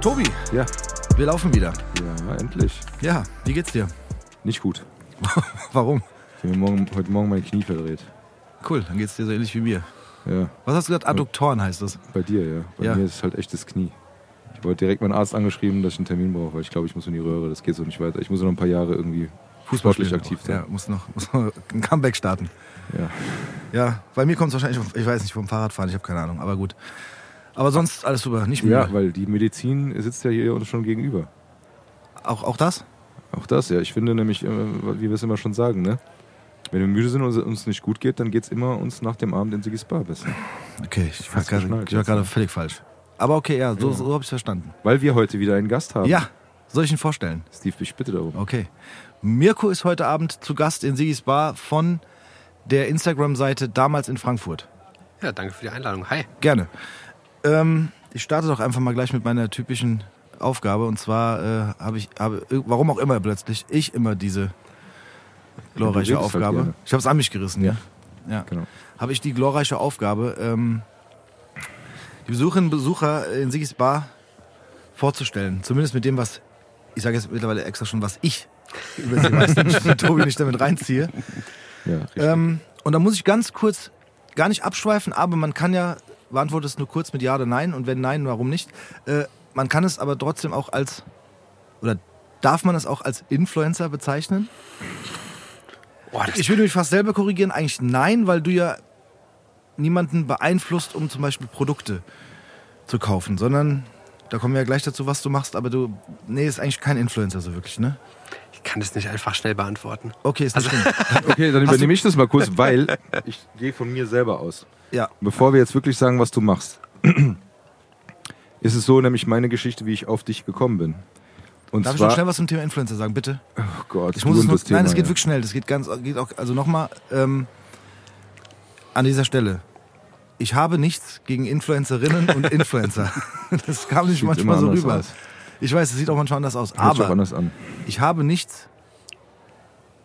Tobi, Ja, wir laufen wieder. ja, endlich. Ja, wie geht's dir? Nicht gut. Warum? Ich habe mir morgen, heute Morgen mein Knie verdreht. Cool, dann geht's dir so ähnlich wie mir. Ja, Was hast du gesagt? Adduktoren heißt das. bei dir, ja. Bei Ja. mir ist es halt echt das Knie. Ich wollte direkt meinen Arzt angeschrieben, dass ich einen Termin brauche, weil ich glaube, ich muss in die Röhre. Das geht so nicht weiter. Ich muss noch ein paar Jahre irgendwie sportlich spielen aktiv sein. Ja, muss noch, muss noch ein Comeback starten. Ja. Ja, bei mir kommt es wahrscheinlich, ich weiß nicht, vom Fahrradfahren, ich habe keine Ahnung, aber gut. Aber sonst alles super, nicht müde. ja, weil die Medizin sitzt ja hier uns schon gegenüber. auch, auch das? Auch das, ja. Ich finde nämlich, äh, wie wir es immer schon sagen, ne? Wenn wir müde sind und es uns nicht gut geht, dann geht es immer uns nach dem Abend in Sigis Bar besser. Okay, ich war gerade ich war gerade ne? völlig falsch. Aber okay, ja, so, so habe ich verstanden. Weil wir heute wieder einen Gast haben. Ja, soll ich ihn vorstellen? Steve, ich bitte darum. Okay. Mirko ist heute Abend zu Gast in Sigis Bar von der Instagram-Seite damals in Frankfurt. Ja, danke für die Einladung. Hi. Gerne. Ähm, ich starte doch einfach mal gleich mit meiner typischen Aufgabe. Und zwar äh, habe ich, habe, warum auch immer plötzlich, ich immer diese glorreiche halt Aufgabe. ich habe es an mich gerissen, ja. Ja. Genau. Habe ich die glorreiche Aufgabe, ähm, die Besucherinnen und Besucher in Sigis Bar vorzustellen. Zumindest mit dem, was, ich sage jetzt mittlerweile extra schon, was ich über sie weiß, damit ich Tobi nicht damit reinziehe. Ja, richtig. Ähm, und da muss ich ganz kurz, gar nicht abschweifen, aber man kann ja, beantworte es nur kurz mit Ja oder Nein und wenn Nein, warum nicht? Äh, man kann es aber trotzdem auch als, oder darf man es auch als Influencer bezeichnen? Boah, Ich würde mich fast selber korrigieren, eigentlich nein, weil du ja niemanden beeinflusst, um zum Beispiel Produkte zu kaufen, sondern da kommen wir ja gleich dazu, was du machst, aber du, nee, ist eigentlich kein Influencer so wirklich, ne? Ich kann das nicht einfach schnell beantworten. Okay, ist schlimm. Okay, dann übernehme ich das mal kurz, weil ich gehe von mir selber aus. Ja, Bevor wir jetzt wirklich sagen, was du machst, ist es so, nämlich meine Geschichte, wie ich auf dich gekommen bin. Und darf ich noch schnell was zum Thema Influencer sagen, bitte? oh Gott, Ich muss es Thema, nein, es geht ja. wirklich schnell. Das geht ganz, geht auch, also nochmal ähm, an dieser Stelle. Ich habe nichts gegen Influencerinnen und Influencer. Das kam nicht manchmal so rüber. aus. Ich weiß, es sieht auch manchmal anders aus. Hört Aber anders an. ich habe nichts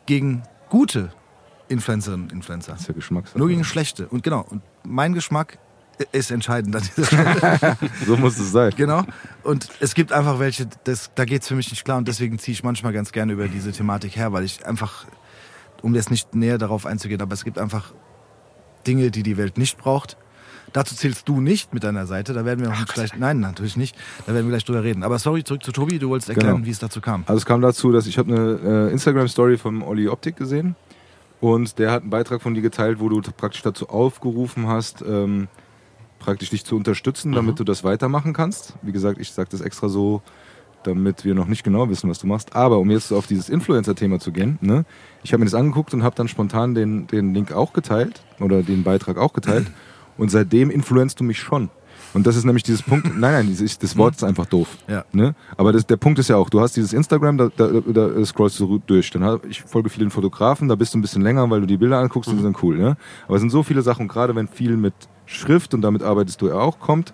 gegen gute Influencerinnen und Influencer. Das ist ja Geschmackssache. Nur gegen schlechte. Und genau, und mein Geschmack ist entscheidend an dieser Stelle. So muss es sein. Genau. Und es gibt einfach welche, das, da geht's für mich nicht klar und deswegen ziehe ich manchmal ganz gerne über diese Thematik her, weil ich einfach, um jetzt nicht näher darauf einzugehen, aber es gibt einfach Dinge, die die Welt nicht braucht. Dazu zählst du nicht mit deiner Seite, da werden wir noch gleich, nein, natürlich nicht, da werden wir gleich drüber reden. Aber sorry, zurück zu Tobi, du wolltest erklären, Genau. wie es dazu kam. Also es kam dazu, dass ich habe eine äh, Instagram-Story vom Olli Optik gesehen und der hat einen Beitrag von dir geteilt, wo du praktisch dazu aufgerufen hast, ähm, praktisch dich zu unterstützen, damit du das weitermachen kannst. Wie gesagt, ich sage das extra so, damit wir noch nicht genau wissen, was du machst. Aber um jetzt auf dieses Influencer-Thema zu gehen, ne, ich habe mir das angeguckt und habe dann spontan den, den Link auch geteilt oder den Beitrag auch geteilt und seitdem influenzt du mich schon. Und das ist nämlich dieses Punkt, nein, nein, dieses, das Wort ist einfach doof. Ja. Ne? Aber das, der Punkt ist ja auch, du hast dieses Instagram, da, da, da scrollst du durch. Dann ich folge vielen Fotografen, da bist du ein bisschen länger, weil du die Bilder anguckst und die sind cool. Ne? Aber es sind so viele Sachen, gerade wenn viel mit Schrift und damit arbeitest du ja auch, kommt,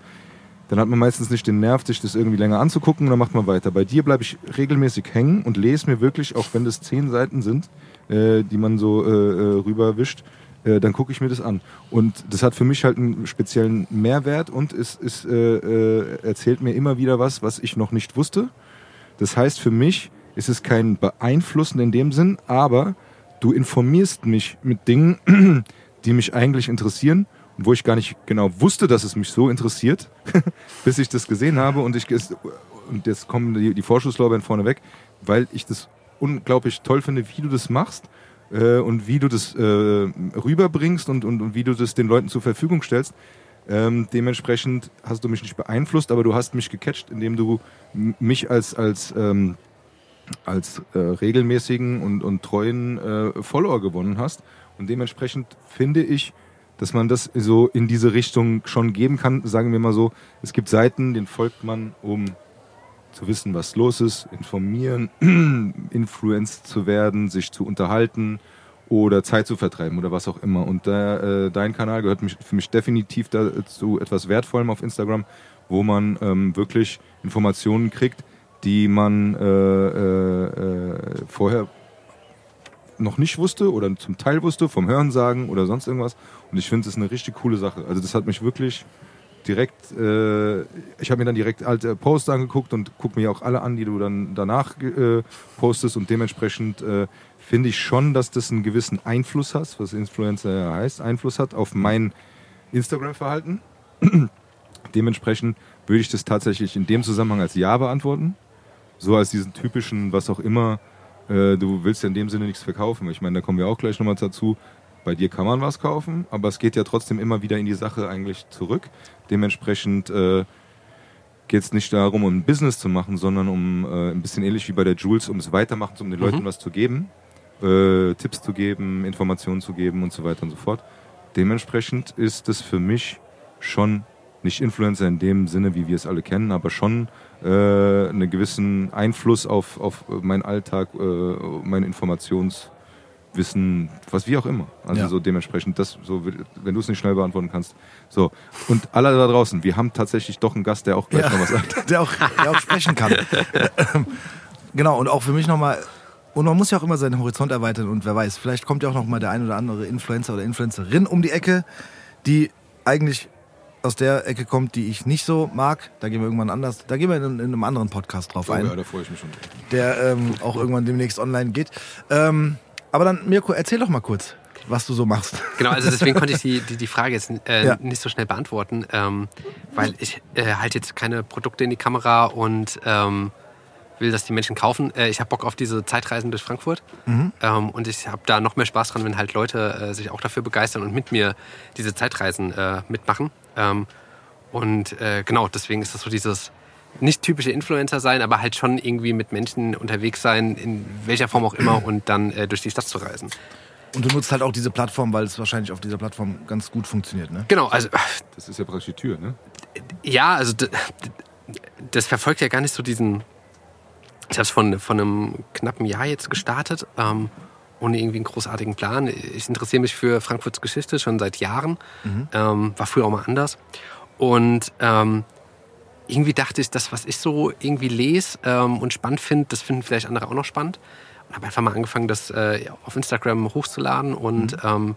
dann hat man meistens nicht den Nerv, sich das irgendwie länger anzugucken und dann macht man weiter. Bei dir bleibe ich regelmäßig hängen und lese mir wirklich, auch wenn das zehn Seiten sind, äh, die man so äh, äh, rüberwischt, äh, dann gucke ich mir das an. Und das hat für mich halt einen speziellen Mehrwert und es, es äh, äh, erzählt mir immer wieder was, was ich noch nicht wusste. Das heißt, für mich ist es kein Beeinflussen in dem Sinn, aber du informierst mich mit Dingen, die mich eigentlich interessieren und wo ich gar nicht genau wusste, dass es mich so interessiert, bis ich das gesehen habe und ich und jetzt kommen die, die Vorschusslorbeeren vorne weg, weil ich das unglaublich toll finde, wie du das machst äh, und wie du das äh, rüberbringst und, und, und wie du das den Leuten zur Verfügung stellst. Ähm, dementsprechend hast du mich nicht beeinflusst, aber du hast mich gecatcht, indem du mich als, als, ähm, als äh, regelmäßigen und, und treuen äh, Follower gewonnen hast. Und dementsprechend finde ich, dass man das so in diese Richtung schon geben kann. Sagen wir mal so, es gibt Seiten, denen folgt man, um zu wissen, was los ist, informieren, influenced zu werden, sich zu unterhalten oder Zeit zu vertreiben oder was auch immer. Und da, äh, dein Kanal gehört mich, für mich definitiv dazu etwas Wertvollem auf Instagram, wo man ähm, wirklich Informationen kriegt, die man äh, äh, äh, vorher noch nicht wusste oder zum Teil wusste, vom Hörensagen oder sonst irgendwas. Und ich finde, es ist eine richtig coole Sache. Also das hat mich wirklich direkt, äh, ich habe mir dann direkt alte Posts angeguckt und gucke mir auch alle an, die du dann danach äh, postest und dementsprechend äh, finde ich schon, dass das einen gewissen Einfluss hat, was Influencer heißt, Einfluss hat auf mein Instagram-Verhalten. dementsprechend würde ich das tatsächlich in dem Zusammenhang als Ja beantworten. So als diesen typischen, was auch immer, äh, du willst ja in dem Sinne nichts verkaufen. Ich meine, da kommen wir auch gleich nochmal dazu. Bei dir kann man was kaufen, aber es geht ja trotzdem immer wieder in die Sache eigentlich zurück. Dementsprechend äh, geht es nicht darum, um ein Business zu machen, sondern um äh, ein bisschen ähnlich wie bei der Jules, um es weitermachen, um den Leuten was zu geben, äh, Tipps zu geben, Informationen zu geben und so weiter und so fort. Dementsprechend ist es für mich schon nicht Influencer in dem Sinne, wie wir es alle kennen, aber schon äh, einen gewissen Einfluss auf, auf meinen Alltag, äh, mein Informationswissen, was wie auch immer. Also Ja. so dementsprechend, das, so, wenn du es nicht schnell beantworten kannst. So. Und alle da draußen, wir haben tatsächlich doch einen Gast, der auch gleich Ja. noch was sagt. der, auch, der auch sprechen kann. genau, und auch für mich nochmal, und man muss ja auch immer seinen Horizont erweitern und wer weiß, vielleicht kommt ja auch noch mal der ein oder andere Influencer oder Influencerin um die Ecke, die eigentlich aus der Ecke kommt, die ich nicht so mag. Da gehen wir irgendwann anders, da gehen wir in, in einem anderen Podcast drauf ein, Oh ja, da freue ich mich schon. der ähm, auch irgendwann demnächst online geht. Ähm, aber dann, Mirko, erzähl doch mal kurz, was du so machst. Genau, also deswegen konnte ich die, die, die Frage jetzt äh, Ja. nicht so schnell beantworten, ähm, weil ich äh, halte jetzt keine Produkte in die Kamera und ähm, will, dass die Menschen kaufen. Äh, ich habe Bock auf diese Zeitreisen durch Frankfurt ähm, und ich habe da noch mehr Spaß dran, wenn halt Leute äh, sich auch dafür begeistern und mit mir diese Zeitreisen äh, mitmachen. Ähm, und äh, genau, deswegen ist das so dieses nicht typische Influencer sein, aber halt schon irgendwie mit Menschen unterwegs sein, in welcher Form auch immer und dann äh, durch die Stadt zu reisen. Und du nutzt halt auch diese Plattform, weil es wahrscheinlich auf dieser Plattform ganz gut funktioniert, ne? Genau, also Das ist ja praktisch die Tür, ne? Ja, also das verfolgt ja gar nicht so diesen. Ich habe es von, von einem knappen Jahr jetzt gestartet, ähm, ohne irgendwie einen großartigen Plan. Ich interessiere mich für Frankfurts Geschichte schon seit Jahren. Ähm, war früher auch mal anders. Und ähm, irgendwie dachte ich, das, was ich so irgendwie lese ähm, und spannend finde, das finden vielleicht andere auch noch spannend. Und habe einfach mal angefangen, das äh, auf Instagram hochzuladen und ähm,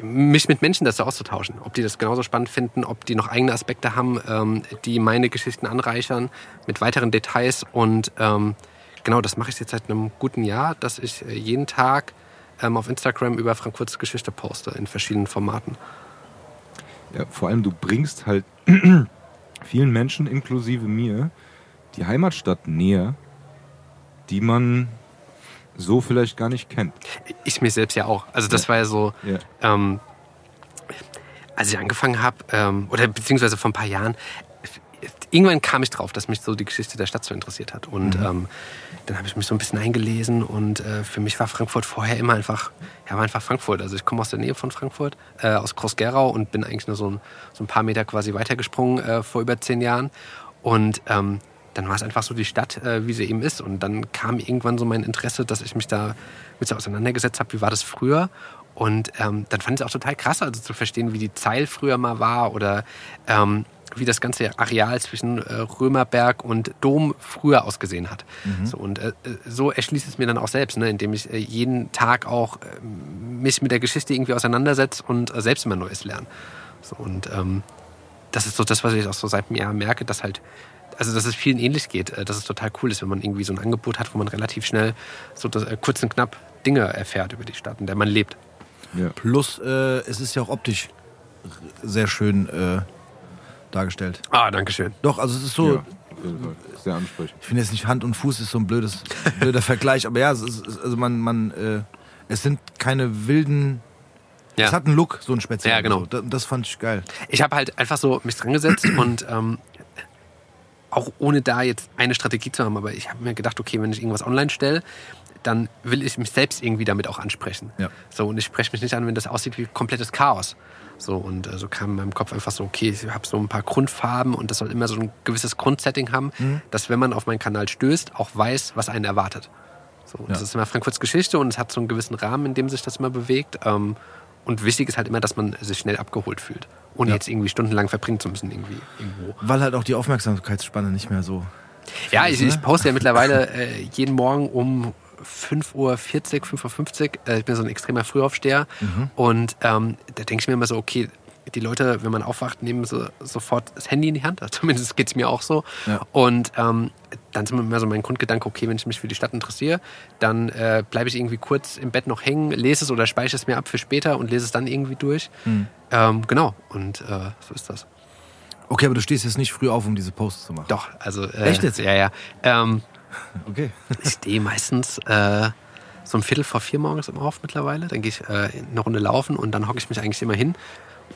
mich mit Menschen dazu auszutauschen. Ob die das genauso spannend finden, ob die noch eigene Aspekte haben, ähm, die meine Geschichten anreichern mit weiteren Details. Und ähm, genau, das mache ich jetzt seit einem guten Jahr, dass ich äh, jeden Tag ähm, auf Instagram über Frankfurts Geschichte poste in verschiedenen Formaten. Ja, vor allem du bringst halt vielen Menschen, inklusive mir, die Heimatstadt näher, die man so vielleicht gar nicht kennt. Ich mir selbst ja auch. Also das war ja so, Ja. ähm, als ich angefangen habe, ähm, oder beziehungsweise vor ein paar Jahren, irgendwann kam ich drauf, dass mich so die Geschichte der Stadt so interessiert hat. Und ähm, dann habe ich mich so ein bisschen eingelesen und äh, für mich war Frankfurt vorher immer einfach, ja, war einfach Frankfurt. Also ich komme aus der Nähe von Frankfurt, äh, aus Groß-Gerau und bin eigentlich nur so ein, so ein paar Meter quasi weitergesprungen äh, vor über zehn Jahren. Und ähm, dann war es einfach so die Stadt, äh, wie sie eben ist. Und dann kam irgendwann so mein Interesse, dass ich mich da mit so auseinandergesetzt habe, wie war das früher. Und ähm, dann fand ich es auch total krass, also zu verstehen, wie die Zeil früher mal war oder ähm, wie das ganze Areal zwischen äh, Römerberg und Dom früher ausgesehen hat. So, und äh, so erschließt es mir dann auch selbst, ne, indem ich äh, jeden Tag auch äh, mich mit der Geschichte irgendwie auseinandersetze und äh, selbst immer Neues lerne. So, und ähm, das ist so das, was ich auch so seit einem Jahr merke, dass halt, also dass es vielen ähnlich geht, äh, dass es total cool ist, wenn man irgendwie so ein Angebot hat, wo man relativ schnell so das, äh, kurz und knapp Dinge erfährt über die Stadt, in der man lebt. Ja. Plus, äh, es ist ja auch optisch sehr schön äh, dargestellt. Ah, danke schön. Doch, also es ist so, Ja. Sehr ansprechend. ich finde jetzt nicht Hand und Fuß ist so ein blödes, blöder Vergleich, aber ja, es ist, also man, man, äh, es sind keine wilden, Ja. es hat einen Look, so ein speziellen. Ja, genau. So. Das, das fand ich geil. ich habe halt einfach so mich dran gesetzt und ähm, auch ohne da jetzt eine Strategie zu haben, aber ich habe mir gedacht, okay, wenn ich irgendwas online stelle, dann will ich mich selbst irgendwie damit auch ansprechen. Ja. So, und ich spreche mich nicht an, wenn das aussieht wie komplettes Chaos. So, und äh, so kam in meinem Kopf einfach so, okay, ich habe so ein paar Grundfarben und das soll immer so ein gewisses Grundsetting haben, Mhm. dass wenn man auf meinen Kanal stößt, auch weiß, was einen erwartet. So, und Das Ja. ist immer Frankfurts Geschichte und es hat so einen gewissen Rahmen, in dem sich das immer bewegt. Ähm, und wichtig ist halt immer, dass man sich schnell abgeholt fühlt, ohne Ja. jetzt irgendwie stundenlang verbringen zu müssen irgendwie irgendwo. Weil halt auch die Aufmerksamkeitsspanne nicht mehr so. Ja, ist, ich, ne? ich poste ja mittlerweile äh, jeden Morgen um 5.40 Uhr, 5.50 Uhr. Äh, ich bin so ein extremer Frühaufsteher. Mhm. Und ähm, da denke ich mir immer so, okay, die Leute, wenn man aufwacht, nehmen so, sofort das Handy in die Hand. Zumindest geht es mir auch so. Ja. Und ähm, dann ist immer so mein Grundgedanke, okay, wenn ich mich für die Stadt interessiere, dann äh, bleibe ich irgendwie kurz im Bett noch hängen, lese es oder speichere es mir ab für später und lese es dann irgendwie durch. Mhm. Ähm, genau, und äh, so ist das. Okay, aber du stehst jetzt nicht früh auf, um diese Posts zu machen. Doch, also. Äh, Echt jetzt? Ja, ja. Ähm, Okay. Ich stehe meistens äh, so um Viertel vor vier morgens immer auf mittlerweile. Dann gehe ich äh, eine Runde laufen und dann hocke ich mich eigentlich immer hin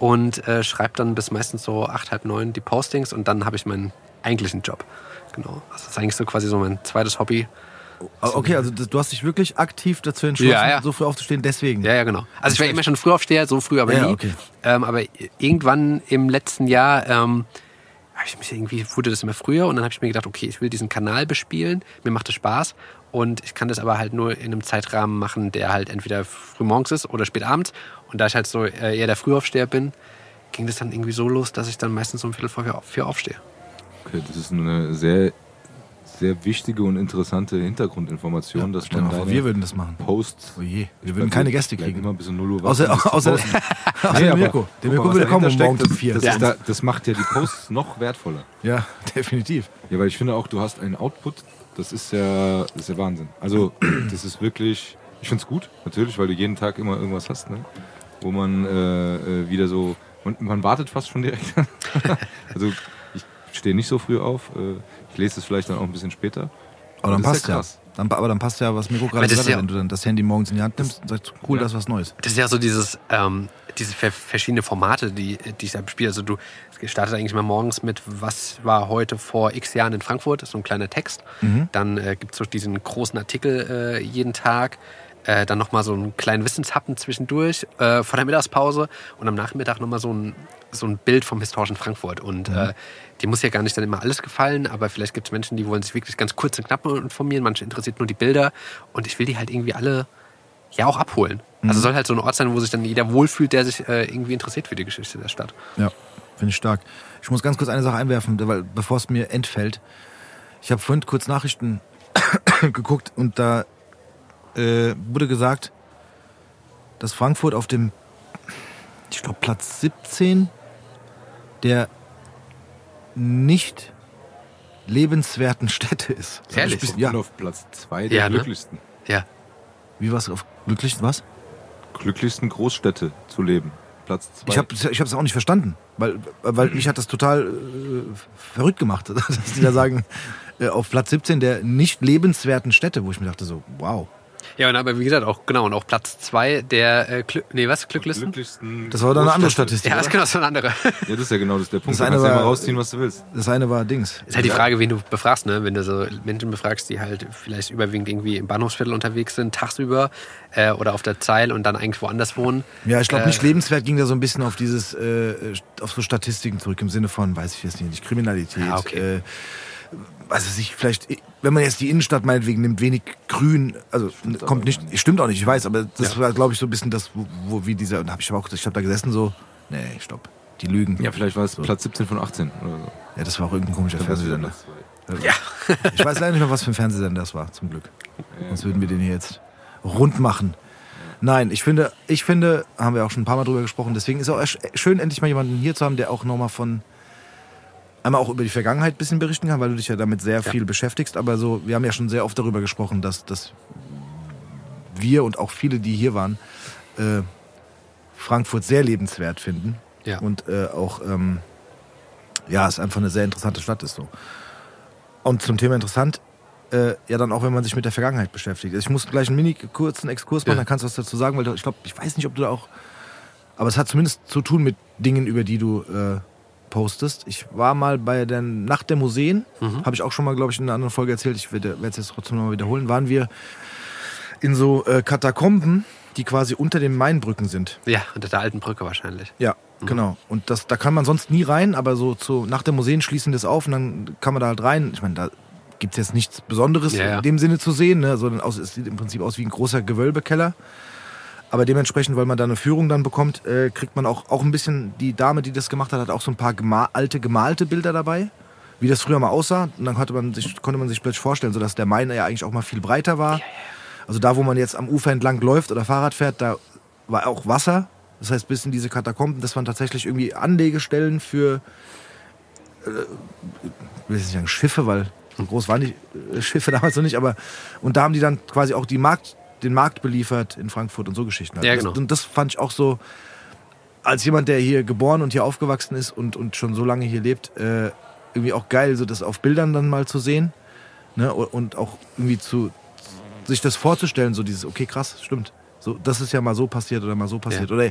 und äh, schreibe dann bis meistens so acht, halb neun die Postings und dann habe ich meinen eigentlichen Job. Genau. Also das ist eigentlich so quasi so mein zweites Hobby. Okay, also du hast dich wirklich aktiv dazu entschlossen, Ja, ja. so früh aufzustehen, deswegen. Ja, ja, genau. Also ich war immer schon früh aufsteher, so früh aber Ja, nie. okay. Ähm, aber irgendwann im letzten Jahr ähm, habe ich mich irgendwie wurde das immer früher und dann habe ich mir gedacht, okay, ich will diesen Kanal bespielen, mir macht das Spaß und ich kann das aber halt nur in einem Zeitrahmen machen, der halt entweder frühmorgens ist oder spät abends. Und da ich halt so äh, eher der Frühaufsteher bin, ging das dann irgendwie so los, dass ich dann meistens um Viertel vor vier- aufstehe. Okay, das ist eine sehr, sehr wichtige und interessante Hintergrundinformation, dass Stell dir man mal vor, wir würden das machen. Posts. Oh je, wir würden keine Gäste kriegen. Immer bis um 0 Uhr Außer, außer, außer Nee, aber Mirko. Der Mirko würde kommen dahinter um um vier. Das, das, ist da, das macht ja die Posts noch wertvoller. Ja, definitiv. Ja, weil ich finde auch, du hast einen Output, das ist ja, das ist ja Wahnsinn. Also, das ist wirklich, ich finde es gut, natürlich, weil du jeden Tag immer irgendwas hast, ne? Wo man äh, äh, wieder so, man, man wartet fast schon direkt. also, ich stehe nicht so früh auf, äh, ich lese es vielleicht dann auch ein bisschen später. Aber dann das ist passt ja. krass. Dann, aber dann passt ja, was Mirko gerade gesagt hat, ja- wenn du dann das Handy morgens in die Hand nimmst und sagst, cool, Ja. das ist was Neues. Das ist ja so dieses, ähm, diese ver verschiedene Formate, die, die ich da bespiele. Also du es startet eigentlich mal morgens mit, was war heute vor x Jahren in Frankfurt, das ist so ein kleiner Text. Dann äh, gibt es so diesen großen Artikel äh, jeden Tag. Äh, dann nochmal so einen kleinen Wissenshappen zwischendurch äh, vor der Mittagspause und am Nachmittag nochmal so ein, so ein Bild vom historischen Frankfurt. Und äh, die muss ja gar nicht dann immer alles gefallen, aber vielleicht gibt es Menschen, die wollen sich wirklich ganz kurz und knapp informieren. Manche interessiert nur die Bilder und ich will die halt irgendwie alle ja auch abholen. Also soll halt so ein Ort sein, wo sich dann jeder wohlfühlt, der sich äh, irgendwie interessiert für die Geschichte der Stadt. Ja, finde ich stark. Ich muss ganz kurz eine Sache einwerfen, weil bevor es mir entfällt. Ich habe vorhin kurz Nachrichten geguckt und da äh, wurde gesagt, dass Frankfurt auf dem, ich glaube, Platz 17 der nicht lebenswerten Städte ist. Ehrlich? Ich, bisschen- ja, auf Platz 2 der Ja, ne? glücklichsten. Ja. wie war's auf glücklich was? Glücklichsten Großstädte zu leben. Platz 2. Ich habe ich hab's auch nicht verstanden, weil, weil mich hat das total äh, verrückt gemacht, dass die da sagen, äh, auf Platz 17 der nicht lebenswerten Städte, wo ich mir dachte so, wow. Ja, und aber wie gesagt, auch genau, und auch Platz zwei der äh, Glück, nee, was? Glücklisten? glücklichsten Das war dann eine andere. Statistik. Ja, das ist genau so eine andere. Ja, das ist ja genau das der Punkt. Das Du eine kannst ja war- immer rausziehen, was du willst. Das eine war Dings. Ist halt die Frage, wen du befragst, ne? Wenn du so Menschen befragst, die halt vielleicht überwiegend irgendwie im Bahnhofsviertel unterwegs sind, tagsüber äh, oder auf der Zeil und dann eigentlich woanders wohnen. Ja, ich glaube, Äh, nicht lebenswert ging da so ein bisschen auf dieses, äh, auf so Statistiken zurück, im Sinne von, weiß ich jetzt nicht, Kriminalität. Ah, okay. äh, also sich vielleicht, wenn man jetzt die Innenstadt meinetwegen nimmt, wenig grün, also kommt aber nicht, nicht. stimmt auch nicht, ich weiß, aber das Ja. war, glaube ich, so ein bisschen das, wo, wo wie dieser, und da habe ich aber auch, ich habe da gesessen so, nee, stopp, die lügen. Ja, vielleicht war es Platz 17 von 18 oder so. Ja, das war auch irgendein komischer Fernsehsender. Ja. Ich weiß leider nicht mehr, was für ein Fernsehsender das war, zum Glück. Sonst würden wir den hier jetzt rund machen. Nein, ich finde, ich finde, haben wir auch schon ein paar Mal drüber gesprochen, deswegen ist auch erst schön, endlich mal jemanden hier zu haben, der auch nochmal von, einmal auch über die Vergangenheit ein bisschen berichten kann, weil du dich ja damit sehr viel beschäftigst, aber so, wir haben ja schon sehr oft darüber gesprochen, dass, dass wir und auch viele, die hier waren, äh, Frankfurt sehr lebenswert finden. Ja. Und äh, auch, ähm, ja, es einfach eine sehr interessante Stadt ist so. Und zum Thema interessant, äh, ja dann auch, wenn man sich mit der Vergangenheit beschäftigt. Ich muss gleich einen mini kurzen Exkurs machen, Ja. dann kannst du was dazu sagen, weil ich glaube, ich weiß nicht, ob du da auch, aber es hat zumindest zu tun mit Dingen, über die du äh, postest. Ich war mal bei der Nacht der Museen, Mhm. habe ich auch schon mal, glaube ich, in einer anderen Folge erzählt. Ich werde es jetzt trotzdem nochmal wiederholen. Waren wir in so äh, Katakomben, die quasi unter den Mainbrücken sind. Ja, unter der alten Brücke wahrscheinlich. Ja, genau. Und das, da kann man sonst nie rein, aber so zu, nach der Museen schließen das auf und dann kann man da halt rein. Ich meine, da gibt es jetzt nichts Besonderes Ja, ja. in dem Sinne zu sehen, ne? sondern aus, es sieht im Prinzip aus wie ein großer Gewölbekeller. Aber dementsprechend, weil man da eine Führung dann bekommt, äh, kriegt man auch, auch ein bisschen, die Dame, die das gemacht hat, hat auch so ein paar gema alte gemalte Bilder dabei, wie das früher mal aussah. Und dann hatte man sich, konnte man sich plötzlich vorstellen, so dass der Main ja eigentlich auch mal viel breiter war. Also da, wo man jetzt am Ufer entlang läuft oder Fahrrad fährt, da war auch Wasser. Das heißt, bis in diese Katakomben, das waren tatsächlich irgendwie Anlegestellen für, äh, ich will jetzt nicht sagen Schiffe, weil so groß waren die äh, Schiffe damals noch nicht, aber und da haben die dann quasi auch die Markt, den Markt beliefert in Frankfurt und so Geschichten. halt. Ja, Das- genau. Und das fand ich auch so, als jemand, der hier geboren und hier aufgewachsen ist und, und schon so lange hier lebt, äh, irgendwie auch geil, so das auf Bildern dann mal zu sehen. Ne? Und- Und auch irgendwie zu sich das vorzustellen, so dieses, okay, krass, stimmt. So, das ist ja mal so passiert oder mal so passiert. Ja. Oder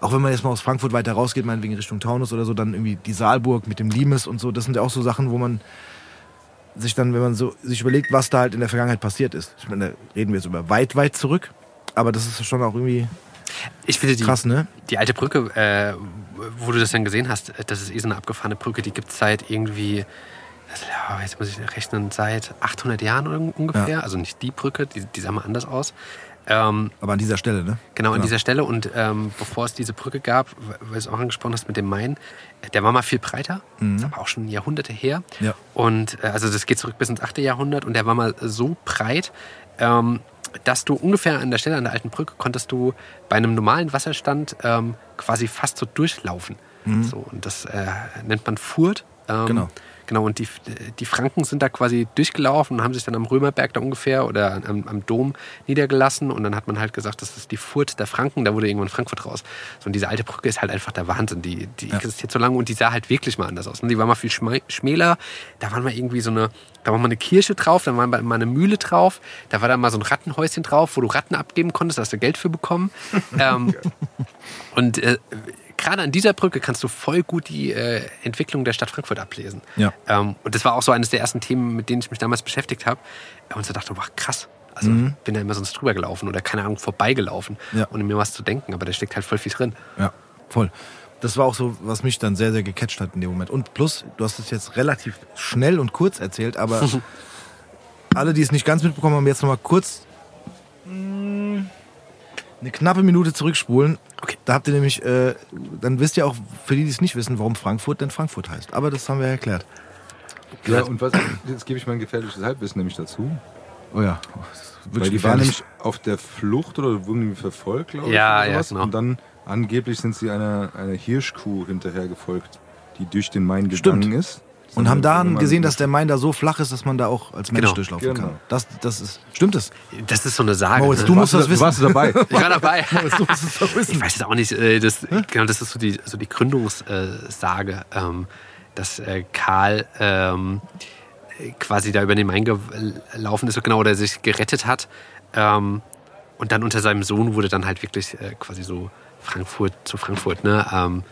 auch wenn man jetzt mal aus Frankfurt weiter rausgeht, meinetwegen Richtung Taunus oder so, dann irgendwie die Saalburg mit dem Limes und so, das sind ja auch so Sachen, wo man sich dann, wenn man so sich überlegt, was da halt in der Vergangenheit passiert ist. Ich meine, da reden wir jetzt über weit, weit zurück, aber das ist schon auch irgendwie Ich finde die, krass, ne? die alte Brücke, äh, wo du das dann gesehen hast, das ist eh so eine abgefahrene Brücke, die gibt es seit irgendwie, also, jetzt muss ich rechnen, seit 800 Jahren un- ungefähr. Ja. Also nicht die Brücke, die, die sah mal anders aus. Ähm, Aber an dieser Stelle, ne? Genau, an dieser Stelle. Und ähm, bevor es diese Brücke gab, weil du es auch angesprochen hast mit dem Main, der war mal viel breiter, ist aber auch schon Jahrhunderte her. Mhm. Ja. Und äh, also das geht zurück bis ins 8. Jahrhundert und der war mal so breit, ähm, dass du ungefähr an der Stelle an der alten Brücke konntest du bei einem normalen Wasserstand ähm, quasi fast so durchlaufen. So, und das äh, nennt man Furt. Ähm, Mhm. Genau. Genau, und die, die Franken sind da quasi durchgelaufen und haben sich dann am Römerberg da ungefähr oder am, am Dom niedergelassen. Und dann hat man halt gesagt, das ist die Furt der Franken, da wurde irgendwann Frankfurt raus. So, und diese alte Brücke ist halt einfach der Wahnsinn. Die, die existiert so lange und die sah halt wirklich mal anders aus. ne? Die war mal viel schmäler. Da war mal irgendwie so eine, da war mal eine Kirche drauf, da war mal mal eine Mühle drauf, da war da mal so ein Rattenhäuschen drauf, wo du Ratten abgeben konntest, da hast du Geld für bekommen. ähm, und äh, gerade an dieser Brücke kannst du voll gut die äh, Entwicklung der Stadt Frankfurt ablesen. Ja. Ähm, und das war auch so eines der ersten Themen, mit denen ich mich damals beschäftigt habe. Und so dachte, wow, krass. Also bin da immer sonst drüber gelaufen oder keine Ahnung, vorbeigelaufen, Mhm. Ja. ohne mir was zu denken. Aber da steckt halt voll viel drin. Ja, voll. Das war auch so, was mich dann sehr, sehr gecatcht hat in dem Moment. Und plus, du hast es jetzt relativ schnell und kurz erzählt, aber alle, die es nicht ganz mitbekommen haben, jetzt nochmal kurz mh, eine knappe Minute zurückspulen. Okay. Da habt ihr nämlich, äh, dann wisst ihr auch, für die, die es nicht wissen, warum Frankfurt denn Frankfurt heißt. Aber das haben wir erklärt. Ja, und was, jetzt gebe ich mein gefährliches Halbwissen nämlich dazu. Oh ja, Weil die waren nämlich auf der Flucht oder wurden irgendwie verfolgt, glaube ich. Ja, ja, genau. Und dann angeblich sind sie einer, einer Hirschkuh hinterher gefolgt, die durch den Main Stimmt. gegangen ist. Und haben dann gesehen, dass der Main da so flach ist, dass man da auch als Mensch Genau. durchlaufen Genau. kann. Das, das ist, stimmt es? Das ist so eine Sage. Moritz, ne? du musst das Du wissen. warst dabei. Ich war dabei. Du musst es doch wissen. Ich weiß es auch nicht. äh, Das, genau, das ist so die, so die Gründungssage, ähm, dass äh, Karl ähm, quasi da über den Main gelaufen ist, genau, oder sich gerettet hat. Ähm, und dann unter seinem Sohn wurde dann halt wirklich äh, quasi so Frankfurt zu Frankfurt. Ne?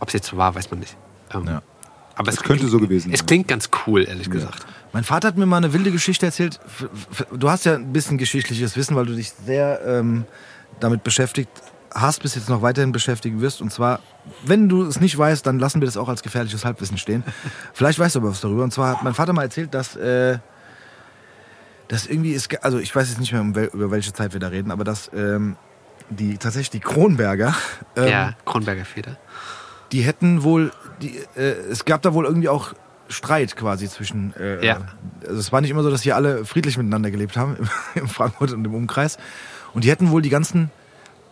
Ob es jetzt so war, weiß man nicht. Ja. Aber es, Es könnte so gewesen Es sein. klingt ganz cool, ehrlich gesagt. Mein Vater hat mir mal eine wilde Geschichte erzählt. Du hast ja ein bisschen geschichtliches Wissen, weil du dich sehr ähm, damit beschäftigt hast, bis jetzt noch weiterhin beschäftigen wirst. Und zwar, wenn du es nicht weißt, dann lassen wir das auch als gefährliches Halbwissen stehen. Vielleicht weißt du aber was darüber. Und zwar hat mein Vater mal erzählt, dass, äh, dass irgendwie ist, also ich weiß jetzt nicht mehr, um wel, über welche Zeit wir da reden, aber dass ähm, die tatsächlich die Kronberger, ähm, ja, Kronberger Feder. die hätten wohl, die, äh, es gab da wohl irgendwie auch Streit quasi zwischen. Äh, Ja. Also es war nicht immer so, dass hier alle friedlich miteinander gelebt haben im, im Frankfurt und im Umkreis. Und die hätten wohl die ganzen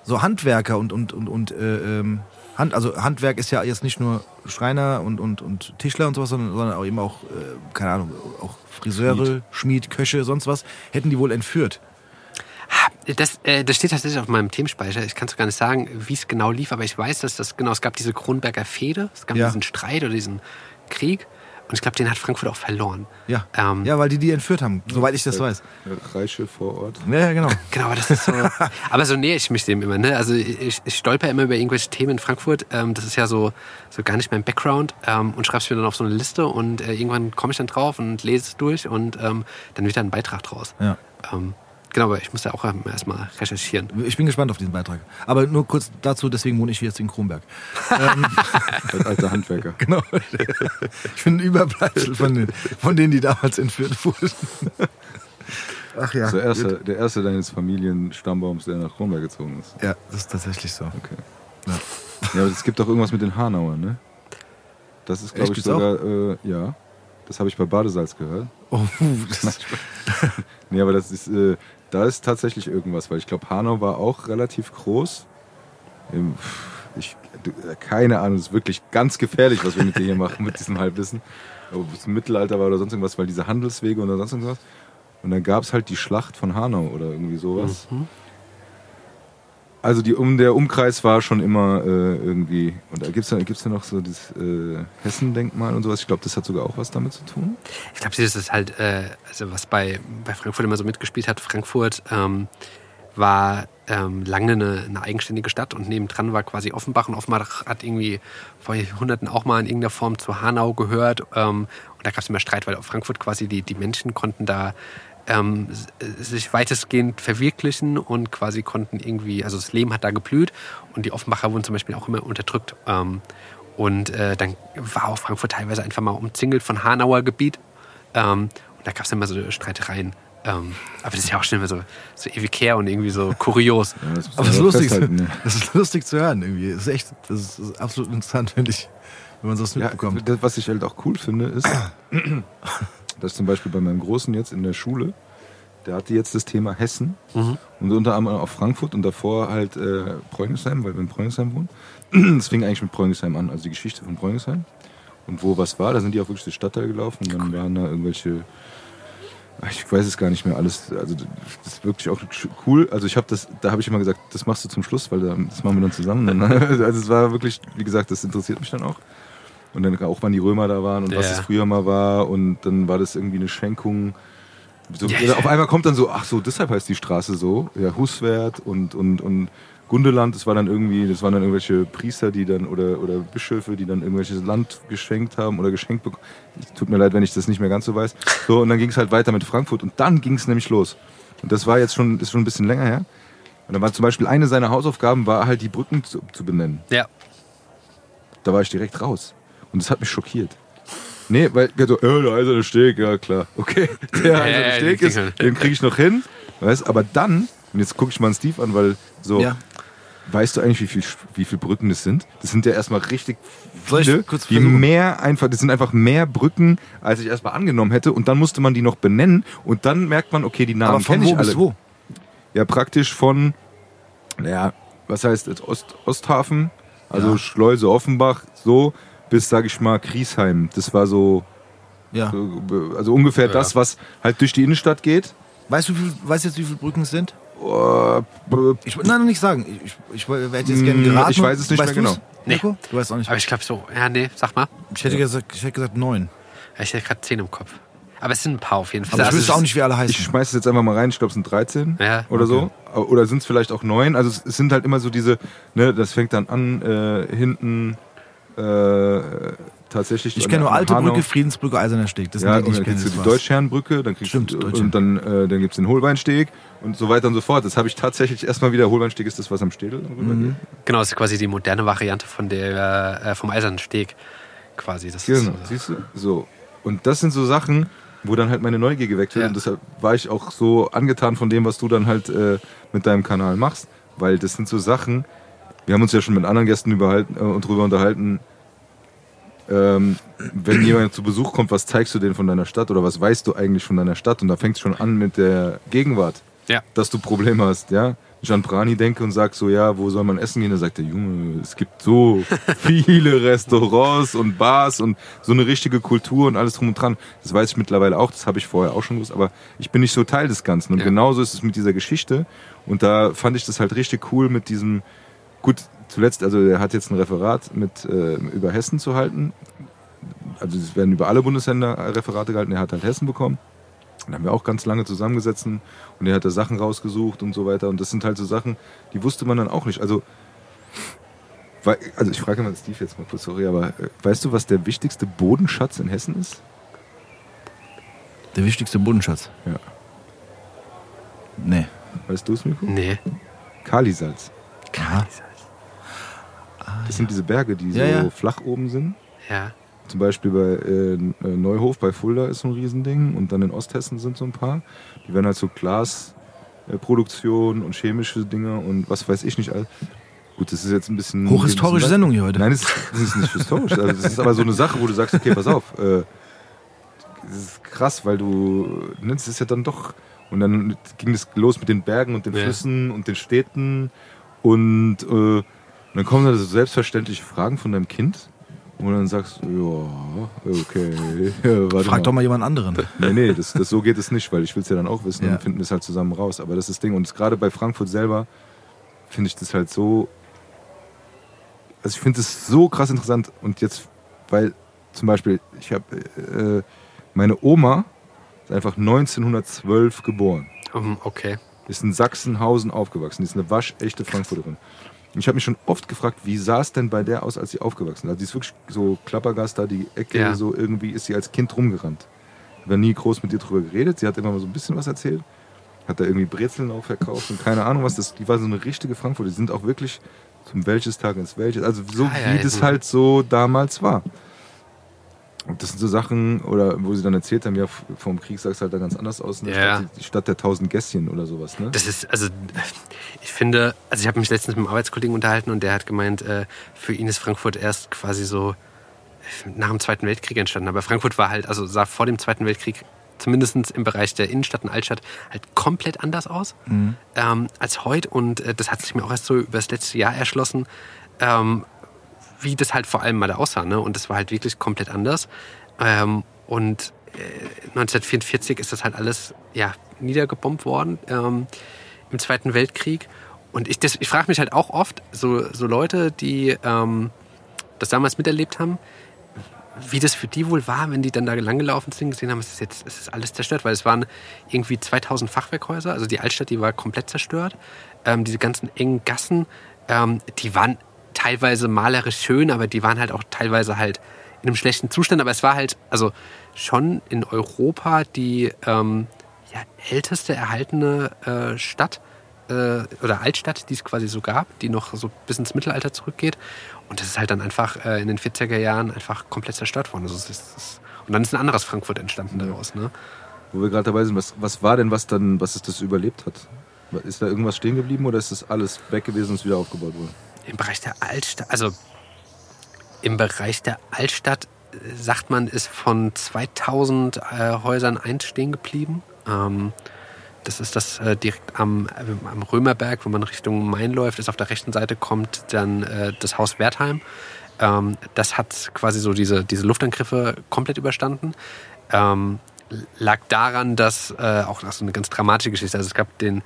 so Handwerker und und und und äh, ähm, Hand, also Handwerk ist ja jetzt nicht nur Schreiner und und und Tischler und sowas, sondern, sondern auch eben auch äh, keine Ahnung, auch Friseure, Schmied. Köche, sonst was, hätten die wohl entführt. Das, äh, das steht tatsächlich auf meinem Themenspeicher. Ich kann es gar nicht sagen, wie es genau lief, aber ich weiß, dass das genau, es gab diese Kronberger Fehde, es gab Ja. diesen Streit oder diesen Krieg Und ich glaube, den hat Frankfurt auch verloren. Ja. Ähm, ja, weil die die entführt haben, soweit ich das weiß. Reiche vor Ort. Ja, ja, genau. Genau, aber das ist so. aber so nähe ich mich dem immer, ne? Also ich, ich stolper immer über irgendwelche Themen in Frankfurt. Ähm, das ist ja so, so gar nicht mein Background. Ähm, und schreib's mir dann auf so eine Liste und äh, irgendwann komme ich dann drauf und lese es durch und ähm, dann wird da ein Beitrag draus. Ja. Ähm, genau, aber ich muss ja auch erstmal recherchieren. Ich bin gespannt auf diesen Beitrag. Aber nur kurz dazu, deswegen wohne ich jetzt in Kronberg. Als alter Handwerker. Genau. Ich bin ein Überbleibsel von, den, von denen, die damals entführt wurden. Ach ja. Der erste, der erste deines Familienstambaums, der nach Kronberg gezogen ist. Ja, das ist tatsächlich so. Okay. Ja. Ja, aber es gibt doch irgendwas mit den Hanauern, ne? Das ist, glaube Echt, ich, sogar, äh, ja. Das habe ich bei Badesalz gehört. Oh, das, Nee, aber das ist, äh, da ist tatsächlich irgendwas, weil ich glaube, Hanau war auch relativ groß. Ich, äh, keine Ahnung, das ist wirklich ganz gefährlich, was wir mit dir hier machen, mit diesem Halbwissen. Ob es im Mittelalter war oder sonst irgendwas, weil diese Handelswege oder sonst irgendwas. Und dann gab es halt die Schlacht von Hanau oder irgendwie sowas. Also die, um, der Umkreis war schon immer äh, irgendwie. Und da gibt es ja, gibt's ja noch so das äh, Hessendenkmal und sowas. Ich glaube, das hat sogar auch was damit zu tun. Ich glaube, das ist halt, äh, also was bei, bei Frankfurt immer so mitgespielt hat. Frankfurt ähm, war ähm, lange eine, eine eigenständige Stadt und nebendran war quasi Offenbach und Offenbach hat irgendwie vor Jahrhunderten auch mal in irgendeiner Form zu Hanau gehört. Ähm, und da gab es immer Streit, weil auf Frankfurt quasi die, die Menschen konnten da ähm, sich weitestgehend verwirklichen und quasi konnten irgendwie, also das Leben hat da geblüht und die Offenbacher wurden zum Beispiel auch immer unterdrückt. Ähm, und äh, dann war auch Frankfurt teilweise einfach mal umzingelt von Hanauer Gebiet. Ähm, und da gab es immer so Streitereien. Ähm, aber das ist ja auch schon immer so, so ewig her und irgendwie so kurios. Ja, das aber das ist lustig. ne? Das ist lustig zu hören irgendwie. Das ist echt, das ist, das ist absolut interessant, finde ich, wenn man sowas Ja, mitbekommt. das, was ich halt auch cool finde, ist, dass zum Beispiel bei meinem Großen jetzt in der Schule, der hatte jetzt das Thema Hessen und unter anderem auch Frankfurt und davor halt äh, Preungesheim, weil wir in Preungesheim wohnen. Das fing eigentlich mit Preungesheim an, also die Geschichte von Preungesheim und wo was war. Da sind die auch wirklich durch den Stadtteil gelaufen und dann waren da irgendwelche, ich weiß es gar nicht mehr alles. Also das ist wirklich auch cool. Also ich habe das, da habe ich immer gesagt, das machst du zum Schluss, weil da- das machen wir dann zusammen. Also es war wirklich, wie gesagt, das interessiert mich dann auch. Und dann auch, wann die Römer da waren und was Ja. es früher mal war. Und dann war das irgendwie eine Schenkung. So, Ja, ja. Auf einmal kommt dann so, ach so, deshalb heißt die Straße so. Ja, Huswert und, und, und Gundeland, das war dann irgendwie, das waren dann irgendwelche Priester, die dann, oder, oder Bischöfe, die dann irgendwelches Land geschenkt haben oder geschenkt bekommen. Tut mir leid, wenn ich das nicht mehr ganz so weiß. So, und dann ging es halt weiter mit Frankfurt und dann ging es nämlich los. Und das war jetzt schon, ist schon ein bisschen länger her. Und dann war zum Beispiel eine seiner Hausaufgaben, war halt die Brücken zu, zu benennen Ja. da war ich direkt raus. Und das hat mich schockiert. Nee, weil, so, äh, der eiserne Steg, ja klar. Okay, der eiserne ja, Steg ist, den kriege ich noch hin. Weißt, aber dann, und jetzt gucke ich mal einen Steve an, weil so, Ja. weißt du eigentlich, wie viel, wie viel Brücken das sind? Das sind ja erstmal richtig Soll ich viele, kurz die mehr einfach, das sind einfach mehr Brücken, als ich erstmal angenommen hätte. Und dann musste man die noch benennen und dann merkt man, okay, die Namen Aber von kenne wo ich alle. bis wo? Ja, praktisch von, naja, was heißt jetzt Ost, Osthafen, also Ja. Schleuse Offenbach, so bis, sag ich mal, Griesheim. Das war so, Ja. so also ungefähr Ja. das, was halt durch die Innenstadt geht. Weißt du, wie viel, weißt du jetzt, wie viele Brücken es sind? B- Ich nein, noch nicht sagen. Ich, ich, ich werde jetzt gerne Mm, geraten. ich weiß es nicht weißt mehr genau. Nee. Nico? Du weißt auch nicht. Aber ich glaube so, ja, nee, sag mal. Ich hätte, gesagt, ich hätte gesagt neun. Ja, Ich hätte gerade zehn im Kopf. Aber es sind ein paar auf jeden Fall. Aber ich Also wüsste es auch nicht, wie alle ich heißen. schmeiß es jetzt einfach mal rein, ich glaube, es sind 13 Ja, oder so. Oder sind es vielleicht auch neun? Also es, es sind halt immer so diese, ne, das fängt dann an, äh, hinten äh, tatsächlich. Ich kenne nur Alte Hanau. Brücke, Friedensbrücke, Eiserner Steg. Das Ja, sind die, und die dann ich kenne. kriegst du das die. Deutschherrenbrücke, dann kriegst Stimmt, du, und dann, äh, dann gibt's den Holbeinsteg und so weiter und so fort. Das habe ich tatsächlich erstmal wieder. Holbeinsteg ist das, was am Städel Mhm. Genau, das ist quasi die moderne Variante von der, äh, vom Eisernen Steg. Quasi. Das Genau, ist, siehst du? So. Und das sind so Sachen, wo dann halt meine Neugier geweckt wird. Ja. Und deshalb war ich auch so angetan von dem, was du dann halt äh, mit deinem Kanal machst. Weil das sind so Sachen, wir haben uns ja schon mit anderen Gästen überhalten, äh, drüber unterhalten, ähm, wenn jemand zu Besuch kommt, was zeigst du denn von deiner Stadt oder was weißt du eigentlich von deiner Stadt? Und da fängt es schon an mit der Gegenwart, Ja. dass du Probleme hast, ja. Wenn ich an Brani denke und sag so, ja, wo soll man essen gehen? Da sagt der Junge, es gibt so viele Restaurants und Bars und so eine richtige Kultur und alles drum und dran. Das weiß ich mittlerweile auch, das habe ich vorher auch schon gewusst, aber ich bin nicht so Teil des Ganzen. Und Ja. genauso ist es mit dieser Geschichte. Und da fand ich das halt richtig cool mit diesem, gut, zuletzt, also er hat jetzt ein Referat mit, äh, über Hessen zu halten. also es werden über alle Bundesländer Referate gehalten, er hat halt Hessen bekommen. Und da haben wir auch ganz lange zusammengesetzt und er hat da Sachen rausgesucht und so weiter. Und das sind halt so Sachen, die wusste man dann auch nicht. Also, wei- also ich frage mal Steve jetzt mal kurz, sorry, aber äh, weißt du, was der wichtigste Bodenschatz in Hessen ist? Der wichtigste Bodenschatz. Ja. Nee. Weißt du es, Mirko? Nee. Kalisalz. Aha. Das sind diese Berge, die so Ja, ja. flach oben sind. Ja. Zum Beispiel bei äh, Neuhof bei Fulda ist so ein Riesending und dann in Osthessen sind so ein paar. Die werden halt so Glasproduktion und chemische Dinge und was weiß ich nicht. Gut, das ist jetzt ein bisschen. Hochhistorische Sendung hier heute. Nein, das ist, das ist nicht historisch. Also das ist aber so eine Sache, wo du sagst, okay, pass auf. Äh, das ist krass, weil du. Ne, das ist ja dann doch. Und dann ging es los mit den Bergen und den Ja. Flüssen und den Städten. Und, äh, und dann kommen da so selbstverständliche Fragen von deinem Kind. Und dann sagst du, ja, okay. Ja, Frag doch mal jemand anderen. Nee, nee, das, das, so geht es nicht, weil ich will es ja dann auch wissen Ja. und finden es halt zusammen raus. Aber das ist das Ding. Und gerade bei Frankfurt selber finde ich das halt so. Also ich finde es so krass interessant. Und jetzt, weil zum Beispiel, ich habe äh, meine Oma ist einfach 1912 geboren. Um, okay. Ist in Sachsenhausen aufgewachsen. Die ist eine waschechte Frankfurterin. Und ich habe mich schon oft gefragt, wie sah es denn bei der aus, als sie aufgewachsen ist? Also die ist wirklich so Klappergast da, die Ecke, Ja. so irgendwie ist sie als Kind rumgerannt. Ich habe nie groß mit ihr drüber geredet. Sie hat immer mal so ein bisschen was erzählt. Hat da irgendwie Brezeln auch verkauft und keine Ahnung was. Das, die war so eine richtige Frankfurter. Die sind auch wirklich zum Welches-Tag ins Welches. Also so Ah, ja, wie ja, das halt so damals war. Und das sind so Sachen, oder wo sie dann erzählt haben, ja, vom Krieg sah es halt da ganz anders aus. Der Ja. Stadt, die Stadt der tausend Gässchen oder sowas, ne? Das ist, also, ich finde, also ich habe mich letztens mit einem Arbeitskollegen unterhalten und der hat gemeint, äh, für ihn ist Frankfurt erst quasi so nach dem Zweiten Weltkrieg entstanden. Aber Frankfurt war halt, also sah vor dem Zweiten Weltkrieg zumindest im Bereich der Innenstadt und Altstadt halt komplett anders aus ähm, als heute. Und äh, das hat sich mir auch erst so über das letzte Jahr erschlossen, ähm, wie das halt vor allem mal aussah. Ne? Und das war halt wirklich komplett anders. Ähm, und äh, 1944 ist das halt alles ja, niedergebombt worden ähm, im Zweiten Weltkrieg. Und ich, ich frage mich halt auch oft, so, so Leute, die ähm, das damals miterlebt haben, wie das für die wohl war, wenn die dann da langgelaufen sind, gesehen haben, es ist jetzt es ist alles zerstört, weil es waren irgendwie 2000 Fachwerkhäuser, also die Altstadt, die war komplett zerstört. Ähm, diese ganzen engen Gassen, ähm, die waren teilweise malerisch schön, aber die waren halt auch teilweise halt in einem schlechten Zustand. Aber es war halt, also schon in Europa die ähm, ja, älteste erhaltene äh, Stadt äh, oder Altstadt, die es quasi so gab, die noch so bis ins Mittelalter zurückgeht. Und das ist halt dann einfach äh, in den 40er Jahren einfach komplett zerstört worden. Also ist, und dann ist ein anderes Frankfurt entstanden daraus. Ne? Wo wir gerade dabei sind, was, was war denn, was dann, was es das überlebt hat? Ist da irgendwas stehen geblieben oder ist das alles weg gewesen und ist wieder aufgebaut worden? Im Bereich der Altstadt, also im Bereich der Altstadt äh, sagt man, ist von 2000 äh, Häusern eins stehen geblieben. Ähm, das ist das äh, direkt am, äh, am Römerberg, wo man Richtung Main läuft, ist auf der rechten Seite kommt dann äh, das Haus Wertheim. Ähm, das hat quasi so diese, diese Luftangriffe komplett überstanden. Ähm, lag daran, dass äh, auch das ist eine ganz dramatische Geschichte. Also es gab den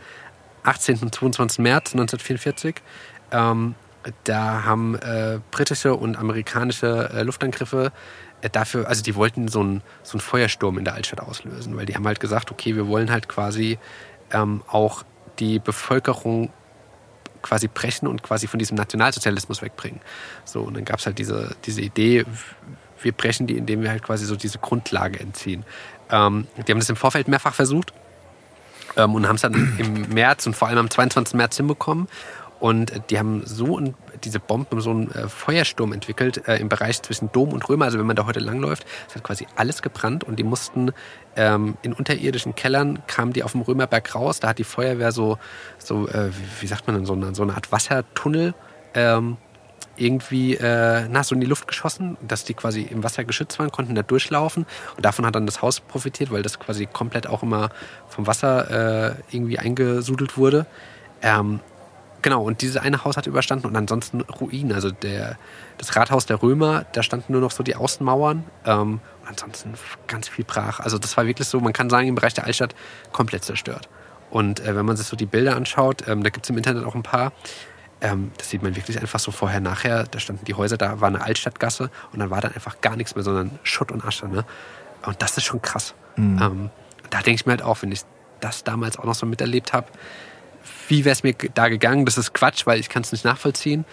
18. und 22. März 1944. Da haben äh, britische und amerikanische äh, Luftangriffe äh, dafür, also die wollten so einen so Feuersturm in der Altstadt auslösen, weil die haben halt gesagt, okay, wir wollen halt quasi ähm, auch die Bevölkerung quasi brechen und quasi von diesem Nationalsozialismus wegbringen. So, und dann gab es halt diese, diese Idee, wir brechen die, indem wir halt quasi so diese Grundlage entziehen. Ähm, die haben das im Vorfeld mehrfach versucht ähm, und haben es dann im März und vor allem am 22. März hinbekommen. Und die haben so ein, diese Bomben, so einen äh, Feuersturm entwickelt äh, im Bereich zwischen Dom und Römer. Also wenn man da heute langläuft, es hat quasi alles gebrannt und die mussten ähm, in unterirdischen Kellern kamen die auf dem Römerberg raus. Da hat die Feuerwehr so, so äh, wie, wie sagt man denn, so eine, so eine Art Wassertunnel ähm, irgendwie äh, na, so in die Luft geschossen, dass die quasi im Wasser geschützt waren, konnten da durchlaufen. Und davon hat dann das Haus profitiert, weil das quasi komplett auch immer vom Wasser äh, irgendwie eingesudelt wurde. Ähm, genau, und dieses eine Haus hat überstanden und ansonsten Ruinen. Also der, das Rathaus der Römer, da standen nur noch so die Außenmauern. Ähm, und ansonsten ganz viel brach. Also das war wirklich so, man kann sagen, im Bereich der Altstadt komplett zerstört. Und äh, wenn man sich so die Bilder anschaut, ähm, da gibt es im Internet auch ein paar, ähm, das sieht man wirklich einfach so vorher, nachher. Da standen die Häuser, da war eine Altstadtgasse und dann war dann einfach gar nichts mehr, sondern Schutt und Asche. Ne? Und das ist schon krass. Ähm, da denke ich mir halt auch, wenn ich das damals auch noch so miterlebt habe, wie wäre es mir da gegangen? Das ist Quatsch, weil ich kann es nicht nachvollziehen.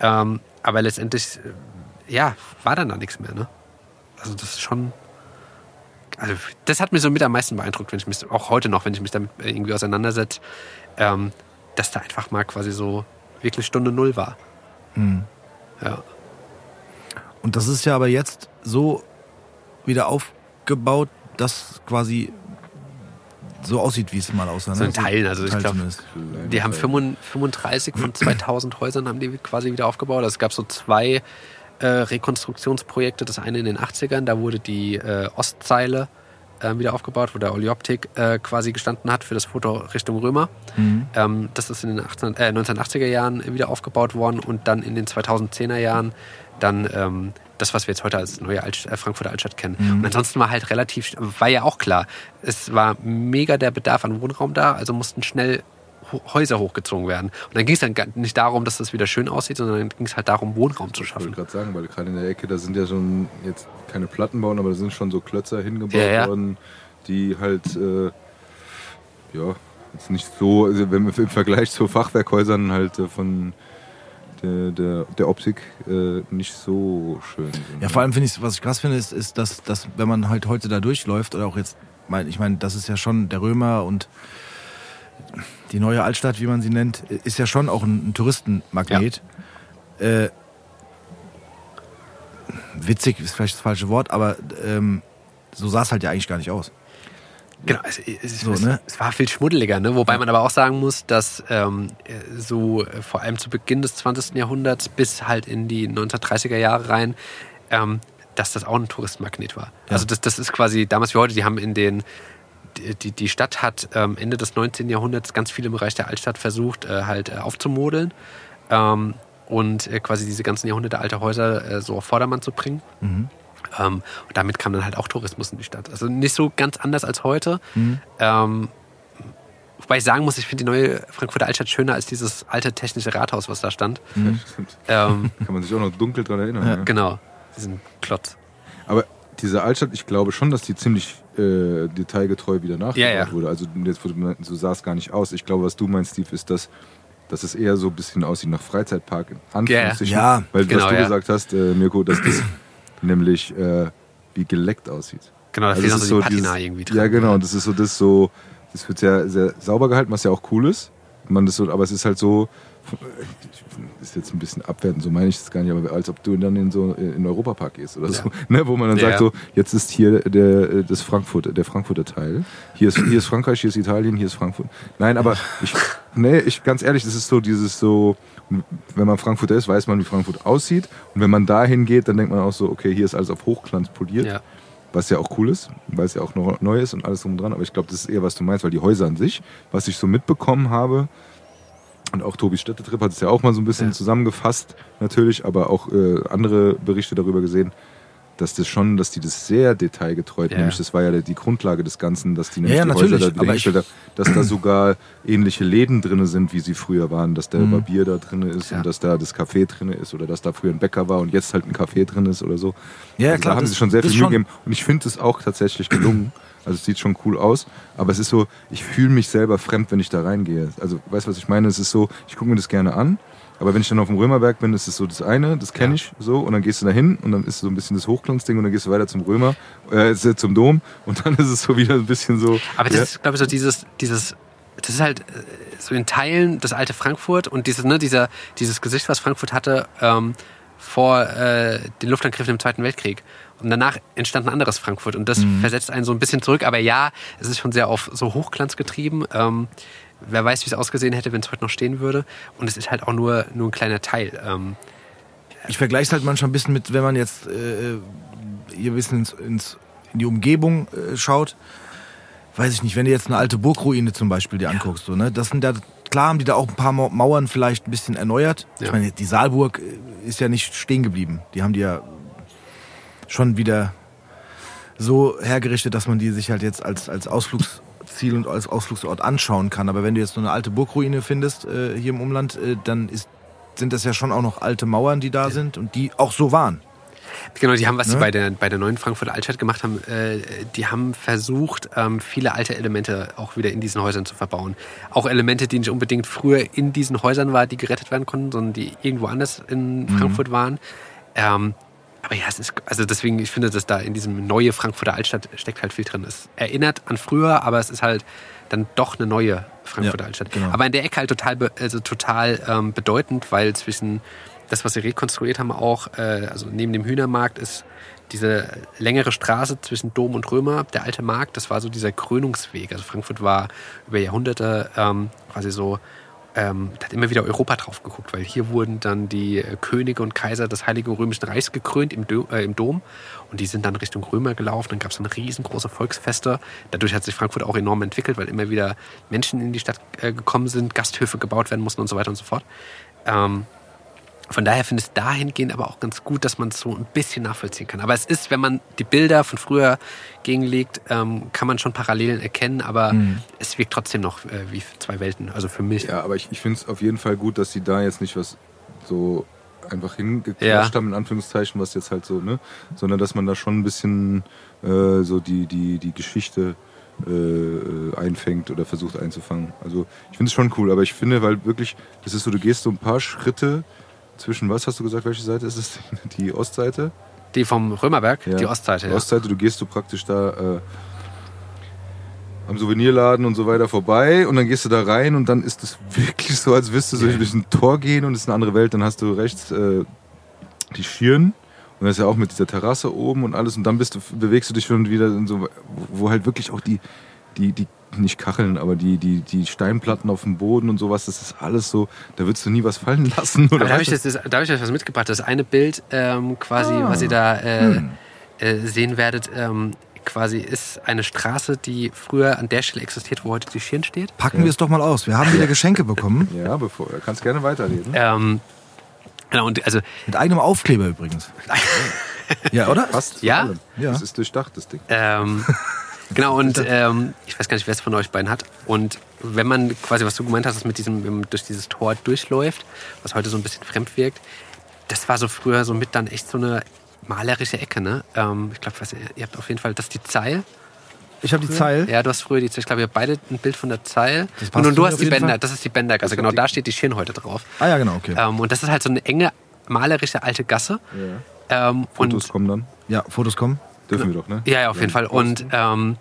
Ähm, aber letztendlich, äh, ja, war dann da nichts mehr. Ne? Also das ist schon... Also das hat mich so mit am meisten beeindruckt, wenn ich mich, auch heute noch, wenn ich mich damit irgendwie auseinandersetze, ähm, dass da einfach mal quasi so wirklich Stunde Null war. Ja. Und das ist ja aber jetzt so wieder aufgebaut, dass quasi so aussieht, wie es mal aussah. So in Teilen, also ich glaube, die haben 35 von 2000 Häusern haben die quasi wieder aufgebaut. Also es gab so zwei äh, Rekonstruktionsprojekte. Das eine in den 80ern, da wurde die äh, Ostzeile äh, wieder aufgebaut, wo der Olioptik äh, quasi gestanden hat für das Foto Richtung Römer. Ähm, das ist in den 18, äh, 1980er Jahren wieder aufgebaut worden und dann in den 2010er Jahren dann ähm, das, was wir jetzt heute als neue Alt äh, Frankfurter Altstadt kennen. Und ansonsten war halt relativ, war ja auch klar, es war mega der Bedarf an Wohnraum da, also mussten schnell Häuser hochgezogen werden. Und dann ging es dann nicht darum, dass das wieder schön aussieht, sondern dann ging es halt darum, Wohnraum zu Ich wollte schaffen. gerade sagen, weil gerade in der Ecke, da sind ja schon jetzt keine Platten bauen, aber da sind schon so Klötzer hingebaut Ja, ja. worden, die halt, äh, ja, jetzt nicht so, also wenn wir im Vergleich zu Fachwerkhäusern halt äh, von der, der, der Optik äh, nicht so schön sind. Ja, vor allem finde ich, was ich krass finde, ist, ist dass, dass, wenn man halt heute da durchläuft, oder auch jetzt, mein, ich meine, das ist ja schon der Römer und die neue Altstadt, wie man sie nennt, ist ja schon auch ein, ein Touristenmagnet. Äh, witzig ist vielleicht das falsche Wort, aber ähm, so sah es halt ja eigentlich gar nicht aus. Genau, es, es, So, ne? es war viel schmuddeliger, ne? wobei man aber auch sagen muss, dass ähm, so äh, vor allem zu Beginn des 20. Jahrhunderts bis halt in die 1930er Jahre rein, ähm, dass das auch ein Touristenmagnet war. Also das, das ist quasi damals wie heute, die haben in den die- die, Stadt hat ähm, Ende des 19. Jahrhunderts ganz viel im Bereich der Altstadt versucht, äh, halt äh, aufzumodeln ähm, und äh, quasi diese ganzen Jahrhunderte alte Häuser äh, so auf Vordermann zu bringen. Ähm, und damit kam dann halt auch Tourismus in die Stadt. Also nicht so ganz anders als heute. Ähm, wobei ich sagen muss, ich finde die neue Frankfurter Altstadt schöner als dieses alte technische Rathaus, was da stand. Stimmt. Ähm, Kann man sich auch noch dunkel dran erinnern. Ja. genau, diesen Klotz. Aber diese Altstadt, ich glaube schon, dass die ziemlich äh, detailgetreu wieder nachgebaut Ja, ja. wurde. Also jetzt, so sah es gar nicht aus. Ich glaube, was du meinst, Steve, ist, dass, dass es eher so ein bisschen aussieht nach Freizeitpark. In Anführungsstrichen. Ja, Weil genau, was du ja. gesagt hast, äh, Mirko, dass das nämlich äh, wie geleckt aussieht. Genau, da Also fehlt noch so die Patina dieses- irgendwie drin. Ja, genau. Das ist so das so, das wird sehr, sehr sauber gehalten, was ja auch cool ist. Man das so, aber es ist halt so, ist jetzt ein bisschen abwertend, so meine ich das gar nicht, aber als ob du dann in so in Europapark gehst oder so, ne, wo man dann Ja, sagt ja. so, jetzt ist hier der das Frankfurt, der Frankfurter Teil. Hier ist hier ist Frankreich, hier ist Italien, hier ist Frankfurt. Nein, aber ich nee, ich ganz ehrlich, das ist so dieses so wenn man Frankfurter ist, weiß man, wie Frankfurt aussieht. Und wenn man dahin geht, dann denkt man auch so, okay, hier ist alles auf Hochglanz poliert. Ja. Was ja auch cool ist, weil es ja auch noch neu ist und alles drum und dran. Aber ich glaube, das ist eher, was du meinst, weil die Häuser an sich, was ich so mitbekommen habe, und auch Tobis Städtetrip hat es ja auch mal so ein bisschen Ja. zusammengefasst, natürlich, aber auch äh, andere Berichte darüber gesehen, dass das schon, dass die das sehr detailgetreu, Ja. nämlich das war ja die Grundlage des Ganzen, dass die nämlich ja, die Häuser da wieder haben, dass da sogar ähnliche Läden drin sind, wie sie früher waren, dass der Barbier da drin ist Ja. und dass da das Café drin ist oder dass da früher ein Bäcker war und jetzt halt ein Café drin ist oder so. Ja, also klar, Da haben das- sie schon sehr viel Mühe gegeben und ich finde es auch tatsächlich gelungen. Also es sieht schon cool aus, aber es ist so, ich fühle mich selber fremd, wenn ich da reingehe. Also weißt du, was ich meine? Es ist so, ich gucke mir das gerne an, aber wenn ich dann auf dem Römerberg bin, ist es so das eine, das kenne Ja. ich so und dann gehst du da hin und dann ist so ein bisschen das Hochglanzding und dann gehst du weiter zum Römer, äh, zum Dom und dann ist es so wieder ein bisschen so. Aber das ja, ist, glaube ich, so dieses, dieses, das ist halt äh, so in Teilen das alte Frankfurt und dieses, ne, dieser, dieses Gesicht, was Frankfurt hatte ähm, vor äh, den Luftangriffen im Zweiten Weltkrieg. Und danach entstand ein anderes Frankfurt und das versetzt einen so ein bisschen zurück. Aber ja, es ist schon sehr auf so Hochglanz getrieben. Ähm, wer weiß, wie es ausgesehen hätte, wenn es heute noch stehen würde. Und es ist halt auch nur, nur ein kleiner Teil. Ähm, Ich vergleiche es halt manchmal ein bisschen mit, wenn man jetzt äh, hier ein bisschen ins, ins, in die Umgebung äh, schaut. Weiß ich nicht, wenn du jetzt eine alte Burgruine zum Beispiel dir anguckst, so, ne? Das sind da, klar haben die da auch ein paar Mau- Mauern vielleicht ein bisschen erneuert. Ich Ja. meine, die Saalburg äh, ist ja nicht stehen geblieben. Die haben die ja schon wieder so hergerichtet, dass man die sich halt jetzt als, als Ausflugsziel und als Ausflugsort anschauen kann. Aber wenn du jetzt so eine alte Burgruine findest äh, hier im Umland, äh, dann ist sind das ja schon auch noch alte Mauern, die da sind und die auch so waren. Genau, die haben, was sie Ne? bei der, bei der neuen Frankfurter Altstadt gemacht haben, äh, die haben versucht, ähm, viele alte Elemente auch wieder in diesen Häusern zu verbauen. Auch Elemente, die nicht unbedingt früher in diesen Häusern waren, die gerettet werden konnten, sondern die irgendwo anders in Mhm. Frankfurt waren. Ähm, aber ja, es ist, also deswegen, ich finde, dass da in diesem neue Frankfurter Altstadt steckt halt viel drin. Es erinnert an früher, aber es ist halt dann doch eine neue Frankfurter Ja, Altstadt. genau. Aber in der Ecke halt total, also total ähm, bedeutend, weil zwischen das, was sie rekonstruiert haben, auch, äh, also neben dem Hühnermarkt ist diese längere Straße zwischen Dom und Römer, der alte Markt, das war so dieser Krönungsweg. Also Frankfurt war über Jahrhunderte ähm, quasi so, ähm, da hat immer wieder Europa drauf geguckt, weil hier wurden dann die äh, Könige und Kaiser des Heiligen Römischen Reichs gekrönt im, Dö äh, im Dom und die sind dann Richtung Römer gelaufen. Dann gab es dann riesengroße Volksfeste. Dadurch hat sich Frankfurt auch enorm entwickelt, weil immer wieder Menschen in die Stadt äh, gekommen sind, Gasthöfe gebaut werden mussten und so weiter und so fort. Ähm, von daher finde ich es dahingehend aber auch ganz gut, dass man es so ein bisschen nachvollziehen kann. Aber es ist, wenn man die Bilder von früher gegenlegt, ähm, kann man schon Parallelen erkennen, aber es wirkt trotzdem noch äh, wie zwei Welten. Also für mich. Ja, aber ich, ich finde es auf jeden Fall gut, dass sie da jetzt nicht was so einfach hingeklatscht Ja. haben, in Anführungszeichen, was jetzt halt so, ne? Sondern dass man da schon ein bisschen äh, so die, die, die Geschichte äh, einfängt oder versucht einzufangen. Also ich finde es schon cool, aber ich finde, weil wirklich, das ist so, du gehst so ein paar Schritte zwischen, was hast du gesagt, welche Seite ist es? Die Ostseite? Die vom Römerberg, Ja. die Ostseite. Die Ja. Ostseite, du gehst du praktisch da äh, am Souvenirladen und so weiter vorbei und dann gehst du da rein und dann ist es wirklich so, als würdest du so durch ein Tor gehen und es ist eine andere Welt. Dann hast du rechts äh, die Schirn und das ist ja auch mit dieser Terrasse oben und alles und dann bist du, bewegst du dich schon wieder in so, wo, wo halt wirklich auch die, die, die, nicht Kacheln, aber die, die, die Steinplatten auf dem Boden und sowas, das ist alles so, da würdest du nie was fallen lassen. Oder da habe ich, da hab ich euch was mitgebracht. Das eine Bild, ähm, quasi, Ah. was ihr da äh, Hm. äh, sehen werdet, ähm, quasi ist eine Straße, die früher an der Stelle existiert, wo heute die Schirn steht. Packen wir es doch mal aus. Wir haben wieder Geschenke bekommen. ja, bevor, kannst gerne weiterreden. Ähm, genau, und also Mit eigenem Aufkleber übrigens. Ja, oder? Passt zu Ja? Ja. Das ist durchdacht, das Ding. Ähm, genau, und ähm, ich weiß gar nicht, wer es von euch beiden hat. Und wenn man quasi, was du gemeint hast, mit diesem, wenn man durch dieses Tor durchläuft, was heute so ein bisschen fremd wirkt, das war so früher so mit dann echt so eine malerische Ecke, ne? Ähm, ich glaube, ihr habt auf jeden Fall, das ist die Zeil. Ich habe die Zeil. Ja, du hast früher die Zeil. Ich glaube, ihr habt beide ein Bild von der Zeil. Und, du hast die Bänder, Fall. das ist die Bändergasse. Genau, da steht die Schirn heute drauf. Ah ja, genau, okay. Ähm, und das ist halt so eine enge, malerische alte Gasse. Ähm, Fotos und kommen dann. Ja, Fotos kommen. Dürfen wir doch, ne? Ja, ja, auf jeden Fall. Und ähm,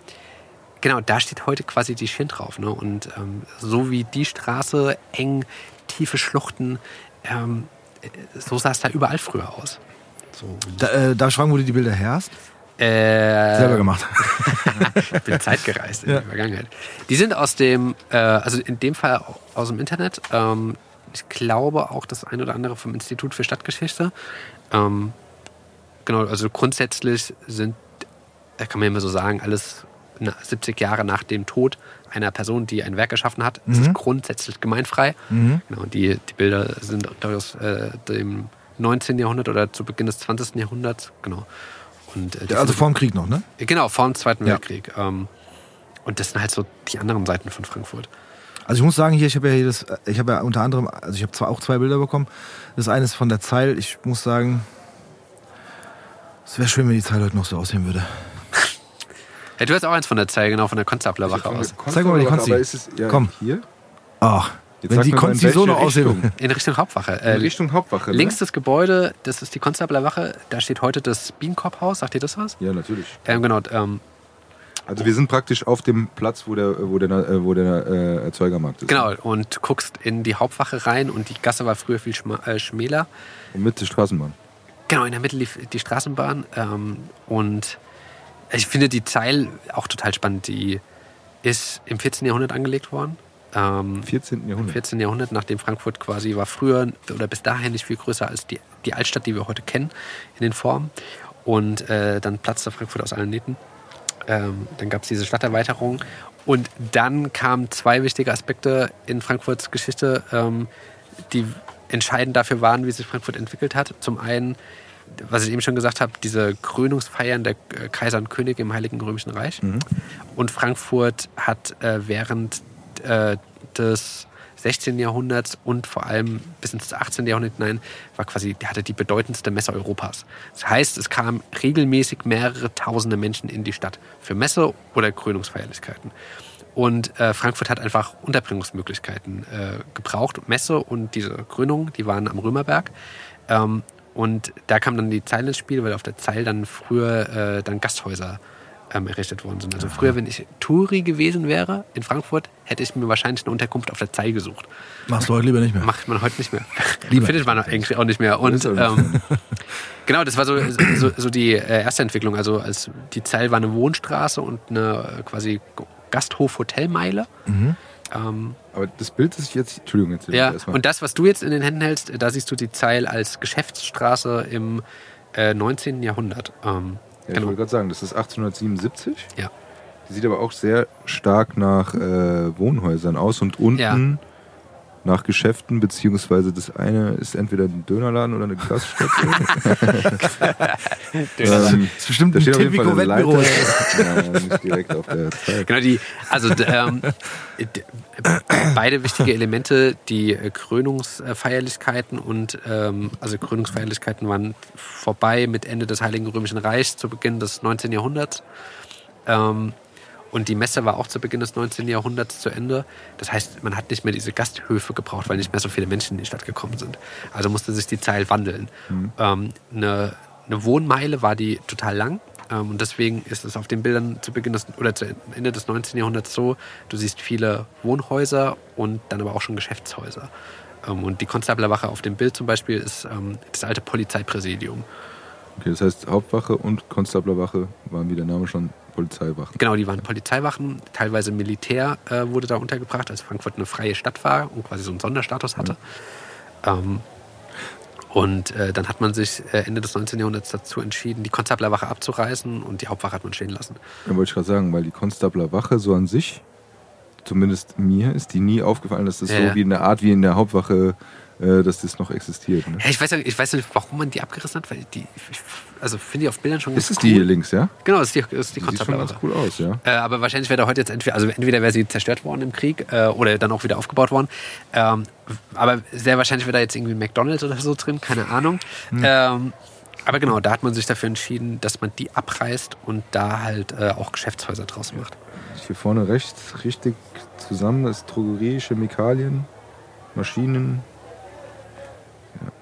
genau, da steht heute quasi die Schirn drauf. Ne? Und ähm, so wie die Straße, eng, tiefe Schluchten, ähm, äh, so sah es da überall früher aus. So, Da, äh, darf ich fragen, wo du die Bilder her hast? äh, Selber gemacht. Ich bin zeitgereist in Ja. die Vergangenheit. Die sind aus dem, äh, also in dem Fall aus dem Internet. Ähm, ich glaube auch das ein oder andere vom Institut für Stadtgeschichte. Ähm, genau, also grundsätzlich sind, äh, kann man immer so sagen, alles na- 70 Jahre nach dem Tod einer Person, die ein Werk geschaffen hat, ist es grundsätzlich gemeinfrei. Genau, die, die Bilder sind glaube ich, aus äh, dem 19. Jahrhundert oder zu Beginn des 20. Jahrhunderts. Genau. Und, äh, also Foto- vor dem Krieg noch, ne? Genau, vor dem Zweiten Ja. Weltkrieg. Ähm, und das sind halt so die anderen Seiten von Frankfurt. Also ich muss sagen, hier, ich habe ja hier das, ich habe ja unter anderem, also ich habe zwar auch zwei Bilder bekommen. Das eine ist von der Zeil. Ich muss sagen, es wäre schön, wenn die Zeil heute noch so aussehen würde. Ja, du hast auch eins von der Zeil, genau, von der Konstabler Wache aus. Zeig mal die. Aber ist es, ja, Komm. Hier? Ach, Jetzt wenn sag die in Konzi so welche noch aussehen. In Richtung Hauptwache. In Äh, Richtung Hauptwache, ne? links das Gebäude, das ist die Konstabler Wache. Da steht heute das Bienenkorbhaus. Sagt ihr das was? Ja, natürlich. Ähm, genau. Ähm, Also wir sind praktisch auf dem Platz, wo der, wo der, äh, wo der äh, Erzeugermarkt ist. genau. Und guckst in die Hauptwache rein und die Gasse war früher viel schma äh, schmäler. Und mit der Straßenbahn. Genau, in der Mitte lief die Straßenbahn. Ähm, und ich finde die Zeil auch total spannend. Die ist im 14. Jahrhundert angelegt worden. Ähm, 14. Im Jahrhundert. 14. Jahrhundert, nachdem Frankfurt quasi war früher oder bis dahin nicht viel größer als die, die Altstadt, die wir heute kennen in den Formen. Und äh, dann platzte Frankfurt aus allen Nähten. Ähm, dann gab es diese Stadterweiterung. Und dann kamen zwei wichtige Aspekte in Frankfurts Geschichte, ähm, die entscheidend dafür waren, wie sich Frankfurt entwickelt hat. Zum einen, was ich eben schon gesagt habe, diese Krönungsfeiern der äh, Kaiser und Könige im Heiligen Römischen Reich. Und Frankfurt hat äh, während äh, des 16. Jahrhunderts und vor allem bis ins 18. Jahrhundert hinein war quasi, hatte die bedeutendste Messe Europas. Das heißt, es kamen regelmäßig mehrere tausende Menschen in die Stadt für Messe oder Krönungsfeierlichkeiten. Und äh, Frankfurt hat einfach Unterbringungsmöglichkeiten äh, gebraucht. Messe und diese Krönung, die waren am Römerberg. Ähm, und da kam dann die Zeil ins Spiel, weil auf der Zeil dann früher äh, dann Gasthäuser ähm, errichtet worden sind. Also früher, wenn ich Touri gewesen wäre in Frankfurt, hätte ich mir wahrscheinlich eine Unterkunft auf der Zeil gesucht. Machst du heute lieber nicht mehr. Macht man heute nicht mehr. Lieber. Findet man eigentlich auch nicht mehr. Und ähm, genau, das war so, so, so die äh, erste Entwicklung. Also als die Zeil war eine Wohnstraße und eine äh, quasi Gasthof-Hotelmeile. Ähm, Aber das Bild, ich jetzt. Entschuldigung, jetzt ja, erstmal. und das, was du jetzt in den Händen hältst, da siehst du die Zeil als Geschäftsstraße im äh, 19. Jahrhundert. Ähm, ja, ich genau. wollte gerade sagen, das ist 1877. Ja. Die sieht aber auch sehr stark nach äh, Wohnhäusern aus und unten Ja. Nach Geschäften, beziehungsweise das eine ist entweder ein Dönerladen oder eine Gaststätte. ähm, Das ist bestimmt da ein steht auf jeden Fall eine. Leiter. ja, nicht direkt auf der Zeit. Genau, die, also ähm, beide wichtige Elemente, die äh, Krönungsfeierlichkeiten und ähm, also Krönungsfeierlichkeiten waren vorbei mit Ende des Heiligen Römischen Reichs zu Beginn des 19. Jahrhunderts. Ähm, und die Messe war auch zu Beginn des 19. Jahrhunderts zu Ende. Das heißt, man hat nicht mehr diese Gasthöfe gebraucht, weil nicht mehr so viele Menschen in die Stadt gekommen sind. Also musste sich die Zeil wandeln. Ähm, eine, eine Wohnmeile war die total lang. Ähm, und deswegen ist es auf den Bildern zu Beginn des, oder zu Ende des 19. Jahrhunderts so, du siehst viele Wohnhäuser und dann aber auch schon Geschäftshäuser. Ähm, und die Konstablerwache auf dem Bild zum Beispiel ist ähm, das alte Polizeipräsidium. Okay, das heißt, Hauptwache und Konstablerwache waren, wie der Name schon, Polizeiwachen. Genau, die waren Polizeiwachen, teilweise Militär äh, wurde da untergebracht, als Frankfurt eine freie Stadt war und quasi so einen Sonderstatus hatte. Ähm, und äh, dann hat man sich äh, Ende des 19. Jahrhunderts dazu entschieden, die Konstablerwache abzureißen und die Hauptwache hat man stehen lassen. Ja, wollte ich gerade sagen, weil die Konstablerwache so an sich, zumindest mir, ist die nie aufgefallen, dass das Ja, so wie in der Art wie in der Hauptwache, dass das noch existiert. Ne? Ja, ich, weiß, ja- ich weiß nicht, warum man die abgerissen hat, weil die, ich, also finde ich auf Bildern schon Ist ganz es die cool. hier links, ja? Genau, das ist die, das ist die Die sieht schon ganz cool aus, ja. Äh, aber wahrscheinlich wäre da heute jetzt entweder, also entweder wäre sie zerstört worden im Krieg äh, oder dann auch wieder aufgebaut worden. Ähm, aber sehr wahrscheinlich wäre da jetzt irgendwie McDonalds oder so drin, keine Ahnung. Ähm, aber genau, da hat man sich dafür entschieden, dass man die abreißt und da halt äh, auch Geschäftshäuser draus macht. Hier vorne rechts richtig zusammen, das ist Drogerie, Chemikalien, Maschinen.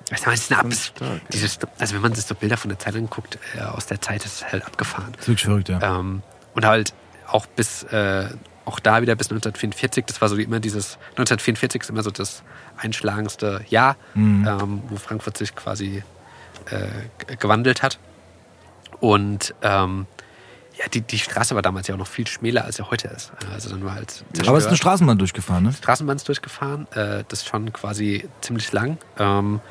Eine Schon Ab dieses, also wenn man sich so Bilder von der Zeit anguckt, äh, aus der Zeit, ist es halt abgefahren. Das ist wirklich verrückt, ja. Ähm, und halt auch bis, äh, auch da wieder bis 1944, das war so immer dieses, 1944 ist immer so das einschlagendste Jahr, ähm, wo Frankfurt sich quasi äh, gewandelt hat. Und ähm, ja, die, die Straße war damals ja auch noch viel schmäler, als sie heute ist. Also dann war halt zerstört. Aber es ist eine Straßenbahn durchgefahren, ne? Straßenbahn ist durchgefahren. Äh, das ist schon quasi ziemlich lang. Ähm,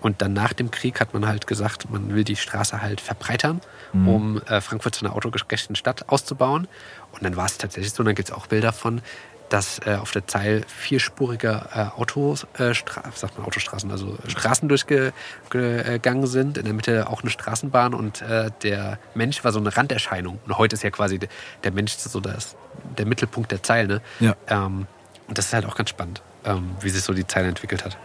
und dann nach dem Krieg hat man halt gesagt, man will die Straße halt verbreitern, um äh, Frankfurt zu einer autogerechten Stadt auszubauen. Und dann war es tatsächlich so, und da gibt es auch Bilder von, dass äh, auf der Zeil vierspurige äh, Autos, äh, sagt man Autostraßen, also Straßen durchgegangen sind. In der Mitte auch eine Straßenbahn und äh, der Mensch war so eine Randerscheinung. Und heute ist ja quasi der, der Mensch so das, der Mittelpunkt der Zeil. Ne? Ja. Ähm, und das ist halt auch ganz spannend, ähm, wie sich so die Zeile entwickelt hat.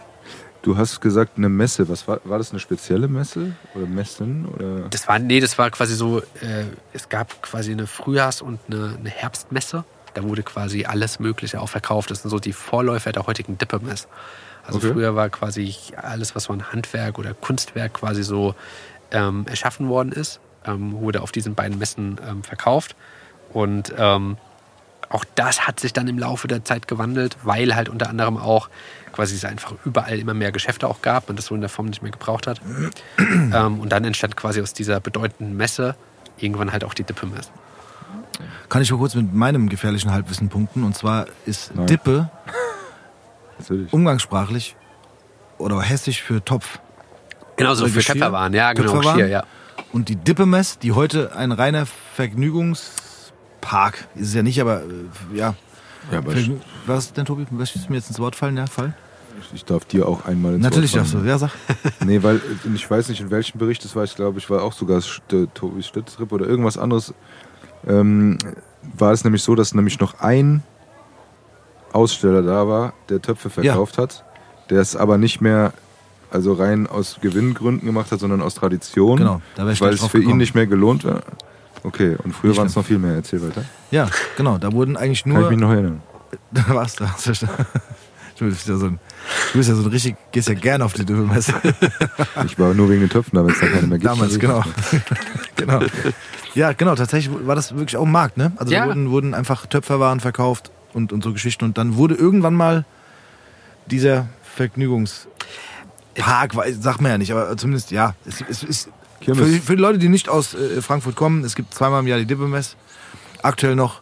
Du hast gesagt, eine Messe. Was war, war das eine spezielle Messe? Oder Messen? Oder? Das war, nee, das war quasi so, äh, es gab quasi eine Frühjahrs- und eine, eine Herbstmesse. Da wurde quasi alles Mögliche auch verkauft. Das sind so die Vorläufer der heutigen Dippemesse. Also Okay. früher war quasi alles, was so an Handwerk oder Kunstwerk quasi so ähm, erschaffen worden ist, ähm, wurde auf diesen beiden Messen ähm, verkauft. Und ähm, auch das hat sich dann im Laufe der Zeit gewandelt, weil halt unter anderem auch quasi es einfach überall immer mehr Geschäfte auch gab und das so in der Form nicht mehr gebraucht hat. ähm, und dann entstand quasi aus dieser bedeutenden Messe irgendwann halt auch die Dippe-Messe. Kann ich mal kurz mit meinem gefährlichen Halbwissen punkten? Und zwar ist Nein. Dippe umgangssprachlich oder hessisch für Topf. Genau, so für Geschirr? Töpferwaren, ja, genau, Töpferwaren? Geschirr, ja. Und die Dippemess, die heute ein reiner Vergnügungspark ist es ja nicht, aber äh, ja. Ja, aber Vergnü- Was ist denn, Tobi? Was ist mir jetzt ins Wort fallen, der Fall? ich, darf dir auch einmal ins Natürlich Wort darfst du. Ja, sag. Nee, weil äh, ich weiß nicht, in welchem Bericht das war. Ich glaube, ich war auch sogar St Tobi Stützrip oder irgendwas anderes. Ähm, war es nämlich so, dass nämlich noch ein Aussteller da war, der Töpfe verkauft hat, der es aber nicht mehr also rein aus Gewinngründen gemacht hat, sondern aus Tradition, Genau, da ich weil es für ihn gekommen. nicht mehr gelohnt war. Okay, und früher waren es noch viel mehr. Erzähl weiter. Ja, genau. Da wurden eigentlich Kann ich nur. mich noch erinnern. Da warst du. hast du- Du bist ja so ein, du bist ja so ein richtig, gehst ja gerne auf die Dübelmesse. Ich war nur wegen den Töpfen, da, wenn es da keine mehr gibt. Damals, genau. genau. Ja, genau, tatsächlich war das wirklich auch ein Markt, ne? Also Ja. da wurden, wurden einfach Töpferwaren verkauft und, und so Geschichten. Und dann wurde irgendwann mal dieser Vergnügungspark, sagt man ja nicht, aber zumindest, ja, es, es ist für, Kirmes. für die Leute, die nicht aus äh, Frankfurt kommen, es gibt zweimal im Jahr die Dippemess. Aktuell noch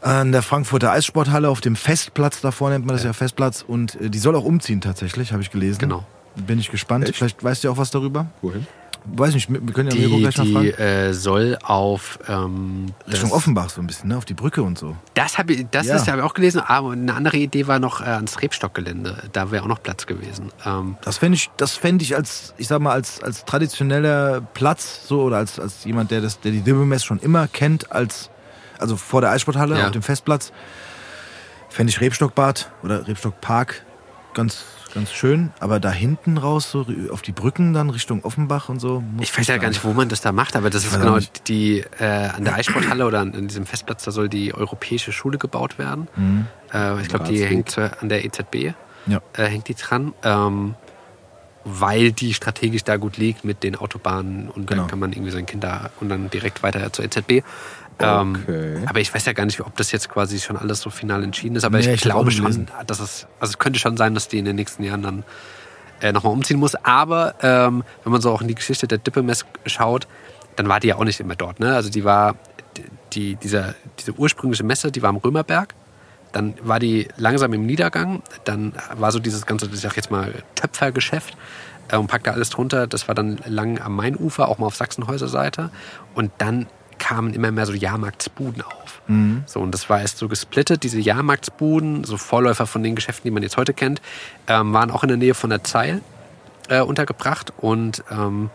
an der Frankfurter Eissporthalle auf dem Festplatz, davor nennt man das ja, Festplatz. Und äh, die soll auch umziehen tatsächlich, habe ich gelesen. Genau. Bin ich gespannt. Echt? Vielleicht weißt du auch was darüber. Wohin? Weiß nicht, wir können ja Die, gleich mal die fragen. äh, soll auf ähm, Richtung Offenbach so ein bisschen, ne? Auf die Brücke und so. Das habe ich, das Ja. ist habe ich auch gelesen. Aber eine andere Idee war noch äh, ans Rebstockgelände. Da wäre auch noch Platz gewesen. Ähm, Das fände ich, das ich als, ich sag mal, als, als traditioneller Platz, so, oder als, als jemand, der das, der die Dibbemess schon immer kennt, als, also vor der Eissporthalle, Ja. auf dem Festplatz, fände ich Rebstockbad oder Rebstockpark ganz, ganz schön. Aber da hinten raus, so auf die Brücken dann Richtung Offenbach und so. muss ich weiß ja sein. gar nicht, wo man das da macht, aber das ist auch genau nicht. die äh, an der Eissporthalle oder an, an diesem Festplatz, da soll die europäische Schule gebaut werden. Mhm. Äh, ich glaube, die hängt äh, an der EZB, Ja. äh, hängt die dran. Ähm, weil die strategisch da gut liegt mit den Autobahnen und Genau. dann kann man irgendwie seine Kinder und dann direkt weiter zur EZB. Ähm, Okay. aber ich weiß ja gar nicht, ob das jetzt quasi schon alles so final entschieden ist. Aber Nee, ich, ich glaube schon, dass es, also es könnte schon sein, dass die in den nächsten Jahren dann äh, nochmal umziehen muss. Aber ähm, wenn man so auch in die Geschichte der Dippemess schaut, dann war die ja auch nicht immer dort. Ne? Also die war, die, dieser, diese ursprüngliche Messe, die war am Römerberg. Dann war die langsam im Niedergang. Dann war so dieses ganze, ich sag jetzt mal, Töpfergeschäft äh, und packte alles drunter. Das war dann lang am Mainufer, auch mal auf Sachsenhäuser Seite. Und dann kamen immer mehr so Jahrmarktsbuden auf. So, und das war erst so gesplittet. Diese Jahrmarktsbuden, so Vorläufer von den Geschäften, die man jetzt heute kennt, ähm, waren auch in der Nähe von der Zeil äh, untergebracht. Und ähm,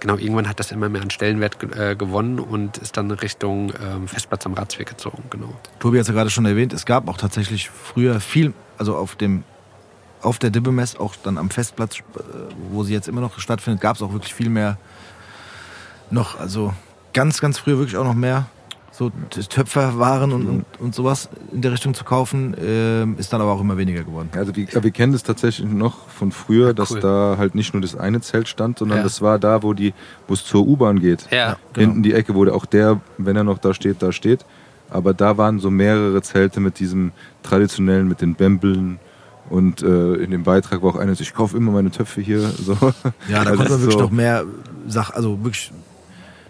genau, irgendwann hat das immer mehr an Stellenwert äh, gewonnen und ist dann Richtung ähm, Festplatz am Ratsweg gezogen. Genau. Tobi hat es ja gerade schon erwähnt, es gab auch tatsächlich früher viel, also auf dem auf der Dibbemess, auch dann am Festplatz, äh, wo sie jetzt immer noch stattfindet, gab es auch wirklich viel mehr noch, also ganz, ganz früher wirklich auch noch mehr so Töpferwaren und, und, und sowas in der Richtung zu kaufen, ähm, ist dann aber auch immer weniger geworden. Also wir, wir kennen das tatsächlich noch von früher, dass cool. da halt nicht nur das eine Zelt stand, sondern Ja. das war da, wo die, wo es zur U-Bahn geht. Ja, Genau. Hinten die Ecke, wo der auch der, wenn er noch da steht, da steht. Aber da waren so mehrere Zelte mit diesem traditionellen, mit den Bämbeln. Und äh, in dem Beitrag war auch eines, ich kaufe immer meine Töpfe hier. So. Ja, da Also konnte man wirklich so, noch mehr Sachen, also wirklich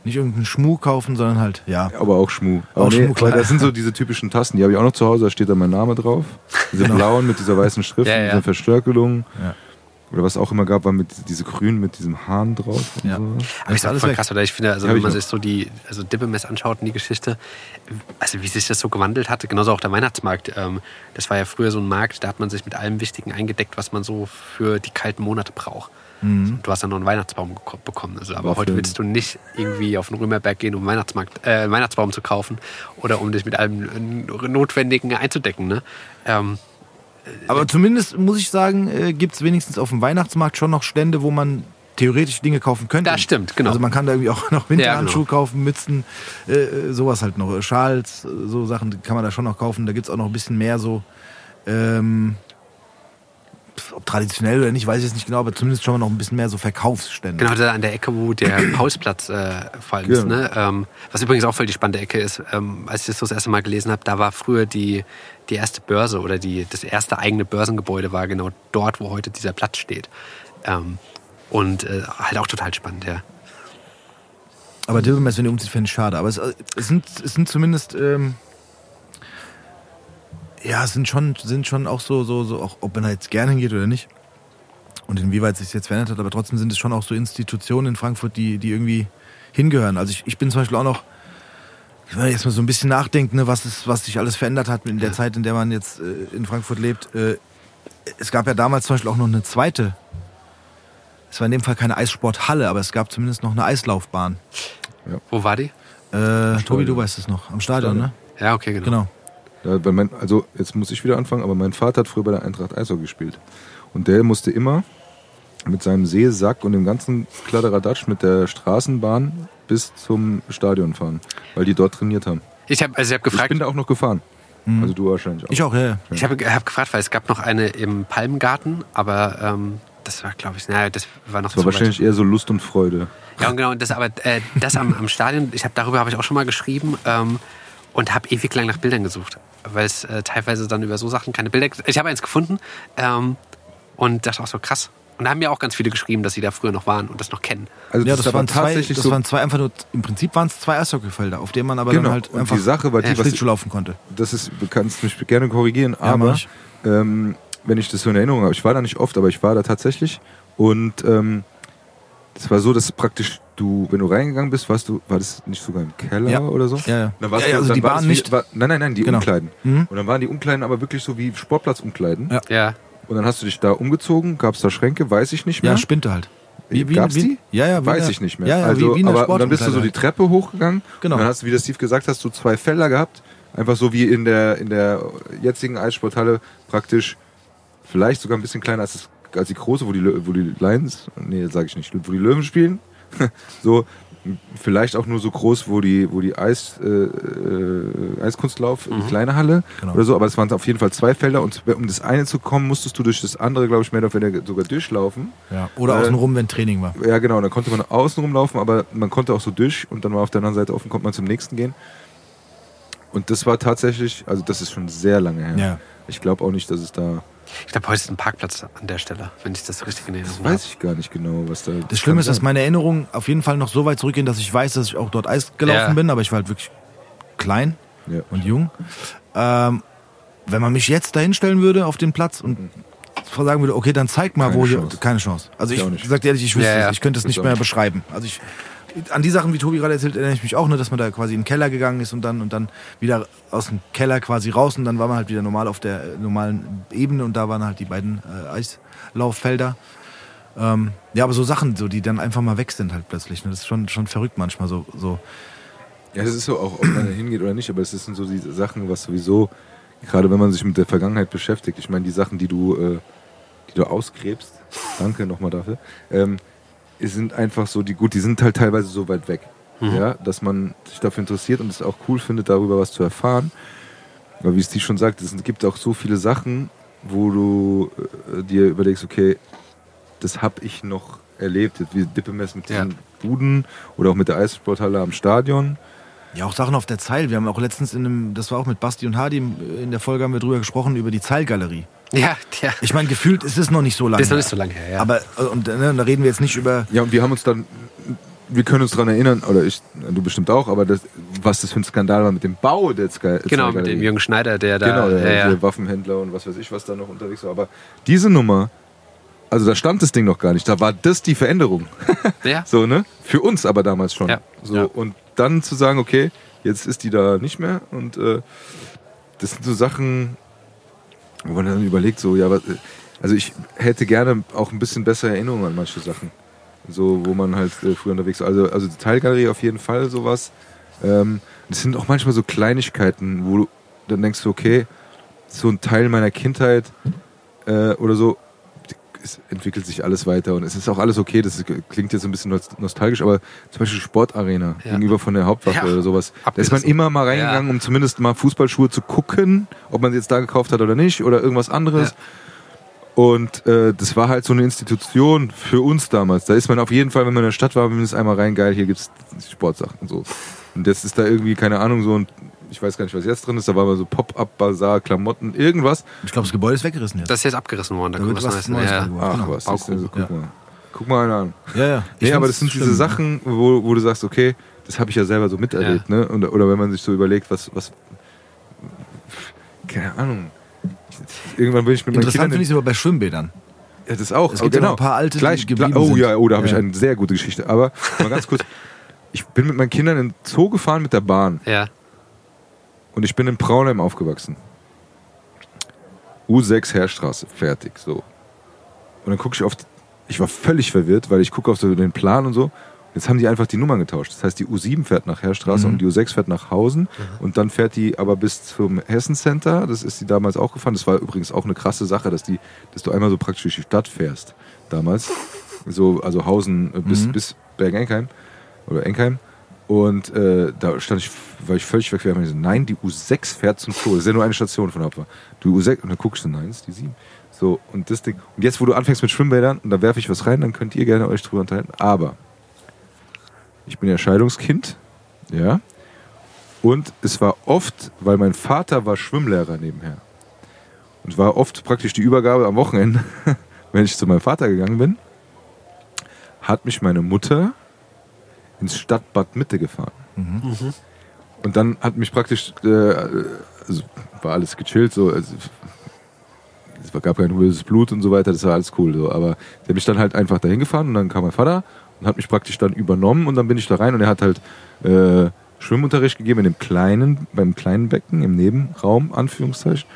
nicht irgendeinen Schmuh kaufen, sondern halt, ja. Aber auch Schmuh. Aber Auch nee, Schmuh, klar. weil das sind so diese typischen Tasten, die habe ich auch noch zu Hause, da steht da mein Name drauf. Diese Genau. blauen mit dieser weißen Schrift, Ja, ja. diesen Verstärkelungen. Ja. Oder was auch immer gab, war mit diese grünen mit diesem Hahn drauf. Und Ja. so. Aber ich alles voll weg. krass, oder ich finde, also wenn ich man noch. sich so die also Dippemess anschaut und die Geschichte, also wie sich das so gewandelt hatte, genauso auch der Weihnachtsmarkt. Ähm, das war ja früher so ein Markt, da hat man sich mit allem Wichtigen eingedeckt, was man so für die kalten Monate braucht. Mhm. Du hast dann noch einen Weihnachtsbaum bekommen. Also, aber Waffeln. heute willst du nicht irgendwie auf den Römerberg gehen, um Weihnachtsmarkt, äh, einen Weihnachtsbaum zu kaufen oder um dich mit allem äh, Notwendigen einzudecken. Ne? Ähm, Aber zumindest muss ich sagen, äh, gibt es wenigstens auf dem Weihnachtsmarkt schon noch Stände, wo man theoretisch Dinge kaufen könnte. Das stimmt, genau. Also man kann da irgendwie auch noch Winterhandschuhe Ja, genau. kaufen, Mützen, äh, äh, sowas halt noch. Schals, äh, so Sachen kann man da schon noch kaufen. Da gibt es auch noch ein bisschen mehr so, ähm, ob traditionell oder nicht, weiß ich jetzt nicht genau, aber zumindest schon noch ein bisschen mehr so Verkaufsstände. Genau, da an der Ecke, wo der Pausplatz äh, vor allem ist. Genau. Ne? Ähm, was übrigens auch voll die spannende Ecke ist, ähm, als ich das so das erste Mal gelesen habe, da war früher die, die erste Börse oder die, das erste eigene Börsengebäude war genau dort, wo heute dieser Platz steht. Ähm, und äh, halt auch total spannend, ja. Aber Dilbermess, wenn ihr umzieht, fände ich schade. Aber es, äh, es, sind, es sind zumindest, ähm, ja, es sind schon, sind schon auch so, so, so, auch ob man da jetzt gerne hingeht oder nicht. Und inwieweit sich jetzt verändert hat, aber trotzdem sind es schon auch so Institutionen in Frankfurt, die, die irgendwie hingehören. Also ich, ich bin zum Beispiel auch noch, wenn man jetzt mal so ein bisschen nachdenkt, ne, was, ist, was sich alles verändert hat in der Zeit, in der man jetzt äh, in Frankfurt lebt. Äh, es gab ja damals zum Beispiel auch noch eine zweite, es war in dem Fall keine Eissporthalle, aber es gab zumindest noch eine Eislaufbahn. Wo war die? Äh, Tobi, du weißt es noch. Am Stadion, Stadion. ne? Ja, okay, genau. Genau. Da, weil mein, also jetzt muss ich wieder anfangen, aber mein Vater hat früher bei der Eintracht Eishockey gespielt. Und der musste immer mit seinem Seesack und dem ganzen Kladderadatsch mit der Straßenbahn bis zum Stadion fahren, weil die dort trainiert haben. Ich habe also ich hab Ich gefragt, bin da auch noch gefahren. Also du wahrscheinlich auch. Ich auch, ja, ja. ich habe hab gefragt, weil es gab noch eine im Palmgarten, aber ähm, das war, glaube ich, naja, das war noch das war wahrscheinlich weit. eher so Lust und Freude. Ja, und genau, das, aber äh, das am, am Stadion, ich habe darüber habe ich auch schon mal geschrieben ähm, und habe ewig lang nach Bildern gesucht, weil es äh, teilweise dann über so Sachen keine Bilder. Ich habe eins gefunden ähm, und dachte auch so krass. Und da haben mir auch ganz viele geschrieben, dass sie da früher noch waren und das noch kennen. Also Ja, das, aber waren zwei, tatsächlich das so. waren zwei einfach nur, im Prinzip waren es zwei Eishockeyfelder, auf denen man aber Genau. dann halt Und einfach die Sache war die, ja, was- Schlittschuh laufen konnte. das ist, du kannst mich gerne korrigieren, Ja, aber ich. ähm, wenn ich das so in Erinnerung habe, ich war da nicht oft, aber ich war da tatsächlich und ähm, das war so, dass praktisch du, wenn du reingegangen bist, warst du, war das nicht sogar im Keller Ja. oder so? Ja, ja. Dann warst Ja, ja, du, also dann die war waren das wie- nicht- War, nein, nein, nein, die Genau. Umkleiden. Mhm. Und dann waren die Umkleiden aber wirklich so wie Sportplatzumkleiden. Ja. Ja, Und dann hast du dich da umgezogen, gab es da Schränke, weiß ich nicht mehr. Ja, Spinte halt. Gab's die? Ja, ja. wie Weiß der- ich nicht mehr. Ja, ja, also, wie, wie aber und dann bist du so die Treppe hochgegangen. Genau. Und dann hast du, wie der Steve gesagt hast, du zwei Felder gehabt. Einfach so wie in der, in der jetzigen Eissporthalle praktisch vielleicht sogar ein bisschen kleiner als, das, als die große, wo die, wo die Lions, nee, sage ich nicht, wo die Löwen spielen. so, vielleicht auch nur so groß, wo die, wo die Eis, äh, äh, Eiskunstlauf, die kleine Halle Genau. oder so, aber es waren auf jeden Fall zwei Felder und um das eine zu kommen, musstest du durch das andere, glaube ich, mehr oder weniger sogar durchlaufen. Ja. Oder Äh, außenrum, wenn Training war. Ja, genau. Da konnte man außen rumlaufen, aber man konnte auch so durch und dann war auf der anderen Seite offen, konnte man zum nächsten gehen. Und das war tatsächlich, also das ist schon sehr lange her. Ja. Ich glaube auch nicht, dass es da, ich glaube, heute ist ein Parkplatz an der Stelle, wenn ich das richtig in Erinnerung das weiß ich gar nicht genau, was da. Das Schlimme ist, dass meine Erinnerungen auf jeden Fall noch so weit zurückgehen, dass ich weiß, dass ich auch dort Eis gelaufen Ja. bin, aber ich war halt wirklich klein. Ja. und jung. Ähm, wenn man mich jetzt dahinstellen würde auf den Platz und sagen würde, okay, dann zeig mal, Keine wo hier. Chance. Keine Chance. Also Ich ich, sag dir ehrlich, ich wüsste Ja, ja. es. Ich könnte es Ich nicht mehr beschreiben. Also ich. An die Sachen, wie Tobi gerade erzählt, erinnere ich mich auch nur, dass man da quasi in den Keller gegangen ist und dann und dann wieder aus dem Keller quasi raus und dann war man halt wieder normal auf der äh, normalen Ebene und da waren halt die beiden äh, Eislauffelder. Ähm, ja, aber so Sachen, so die dann einfach mal weg sind halt plötzlich. Ne? Das ist schon, schon verrückt manchmal so. so. ja, das ist so, auch ob man da hingeht oder nicht, aber es sind so diese Sachen, was sowieso, gerade wenn man sich mit der Vergangenheit beschäftigt, ich meine, die Sachen, die du, äh, die du ausgräbst, danke nochmal dafür, ähm, es sind einfach so, die gut, die sind halt teilweise so weit weg, ja, dass man sich dafür interessiert und es auch cool findet, darüber was zu erfahren. Aber wie es die schon sagt, es gibt auch so viele Sachen, wo du äh, dir überlegst, okay, das habe ich noch erlebt, wie Dippemess mit Ja. diesen Buden oder auch mit der Eissporthalle am Stadion. Ja, auch Sachen auf der Zeil. Wir haben auch letztens in einem, das war auch mit Basti und Hardy, in der Folge haben wir drüber gesprochen, über die Zeilgalerie. Ja, ja. Ich meine, gefühlt ist es noch nicht so lange. Das ist noch nicht so lange her, ja. Aber, äh, und ne, da reden wir jetzt nicht über, Ja, und wir haben uns dann, wir können uns daran erinnern, oder ich, du bestimmt auch, aber das, was das für ein Skandal war mit dem Bau der Sky. genau, mit dem Jürgen Schneider, der da. Genau, der, ja, ja. Waffenhändler und was weiß ich, was da noch unterwegs war. Aber diese Nummer, also da stand das Ding noch gar nicht. Da war das die Veränderung. ja. So, ne? Für uns aber damals schon. Ja. So, Ja. Und dann zu sagen, okay, jetzt ist die da nicht mehr. Und äh, das sind so Sachen, wo man dann überlegt, so, ja, was, also ich hätte gerne auch ein bisschen bessere Erinnerungen an manche Sachen. So, wo man halt äh, früher unterwegs war. Also, also die Teilgalerie auf jeden Fall sowas. Ähm, das sind auch manchmal so Kleinigkeiten, wo du dann denkst, okay, so ein Teil meiner Kindheit äh, oder so, es entwickelt sich alles weiter und es ist auch alles okay. Das klingt jetzt ein bisschen nost- nostalgisch, aber zum Beispiel Sportarena Ja. gegenüber von der Hauptwache Ja. oder sowas. Da ist man immer mal reingegangen, um zumindest mal Fußballschuhe zu gucken, ob man sie jetzt da gekauft hat oder nicht oder irgendwas anderes. Und äh, das war halt so eine Institution für uns damals. Da ist man auf jeden Fall, wenn man in der Stadt war, mindestens einmal rein, geil, hier gibt's Sportsachen und so. Und jetzt ist da irgendwie, keine Ahnung, so ein, ich weiß gar nicht, was jetzt drin ist, da war mal so Pop-Up-Bazar, Klamotten, irgendwas. ich glaube, das Gebäude ist weggerissen jetzt. Das ist jetzt abgerissen worden. Da, Da kommt wird was was Neues. Ja, ja. Ach genau. was, ist denn so, guck Ja. mal. Guck mal einer an. ja, ja. Ich Nee, aber das sind schlimm. diese Sachen, wo, wo du sagst, okay, das habe ich ja selber so miterlebt, ne? Und, oder wenn man sich so überlegt, was, was, keine Ahnung. Irgendwann bin ich mit meinen Interessant Kindern... finde ich es aber bei Schwimmbädern. Ja, das auch. Es gibt ja noch ein paar alte, die Gleich, geblieben oh sind. ja, oh, da habe ich Ja. eine sehr gute Geschichte. Aber mal ganz kurz. Ich bin mit meinen Kindern in den Zoo gefahren mit der Bahn. ja. Und ich bin in Braunheim aufgewachsen. U6 Heerstraße, fertig, so. Und dann gucke ich auf, die- ich war völlig verwirrt, weil ich gucke auf so den Plan und so. Jetzt haben die einfach die Nummern getauscht. Das heißt, die U7 fährt nach Heerstraße Mhm. und die U6 fährt nach Hausen. Und dann fährt die aber bis zum Hessen Center. Das ist die damals auch gefahren. Das war übrigens auch eine krasse Sache, dass, die, dass du einmal so praktisch durch die Stadt fährst. Damals. So, also Hausen äh, bis, Mhm. bis Bergen-Enkheim. Oder Enkheim. Und äh, da stand ich, war ich völlig. Wir haben gesagt, nein, die U6 fährt zum Tor. Das ist ja nur eine Station von Hopfer. Die U6, und dann guckst du, nein, das ist die 7. So, und das Ding. Und jetzt, wo du anfängst mit Schwimmbädern, und da werfe ich was rein, dann könnt ihr gerne euch drüber unterhalten. Aber ich bin ja Scheidungskind, ja. Und es war oft, weil mein Vater war Schwimmlehrer nebenher. Und war oft praktisch die Übergabe am Wochenende, wenn ich zu meinem Vater gegangen bin, hat mich meine Mutter ins Stadtbad Mitte gefahren. Und dann hat mich praktisch, äh, also war alles gechillt, so, also, es gab kein böses Blut und so weiter, das war alles cool. So. Aber der hat mich dann halt einfach dahin gefahren und dann kam mein Vater und hat mich praktisch dann übernommen und dann bin ich da rein und er hat halt äh, Schwimmunterricht gegeben in dem kleinen, beim kleinen Becken im Nebenraum, Anführungszeichen.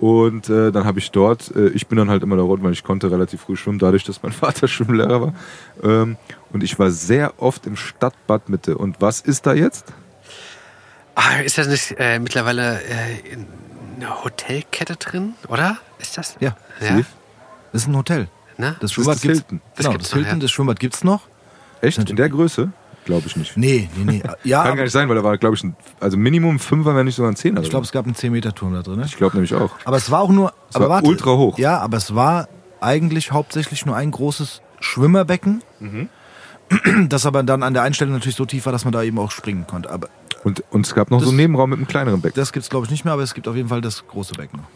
Und äh, dann habe ich dort, äh, ich bin dann halt immer da rot, weil ich konnte relativ früh schwimmen, dadurch, dass mein Vater Schwimmlehrer war. Ähm, und ich war sehr oft im Stadtbad Mitte. Und was ist da jetzt? Ah, ist das nicht äh, mittlerweile äh, in eine Hotelkette drin, oder? Ist das? Ja. Ja. Das ist ein Hotel. Ne? Das Schwimmbad das gibt's. Hilton. Das Genau, gibt's das noch, Hilton, ja. das Schwimmbad gibt's noch. Echt? In der Größe? Glaube ich nicht. Nee, nee, nee. Ja, Kann gar nicht sein, weil da war, glaube ich, ein, also Minimum Fünfer, wenn nicht sogar ein Zehner. ich glaube, es gab einen 10-Meter-Turm da drin. Ne? ich glaube nämlich auch. Aber es war auch nur. Es aber war warte, ultra hoch. Ja, aber es war eigentlich hauptsächlich nur ein großes Schwimmerbecken. Mhm. Das aber dann an der Einstellung natürlich so tief war, dass man da eben auch springen konnte. Aber Und, und es gab noch Das- so einen Nebenraum mit einem kleineren Becken. das gibt's glaube ich nicht mehr, aber es gibt auf jeden Fall das große Becken. noch.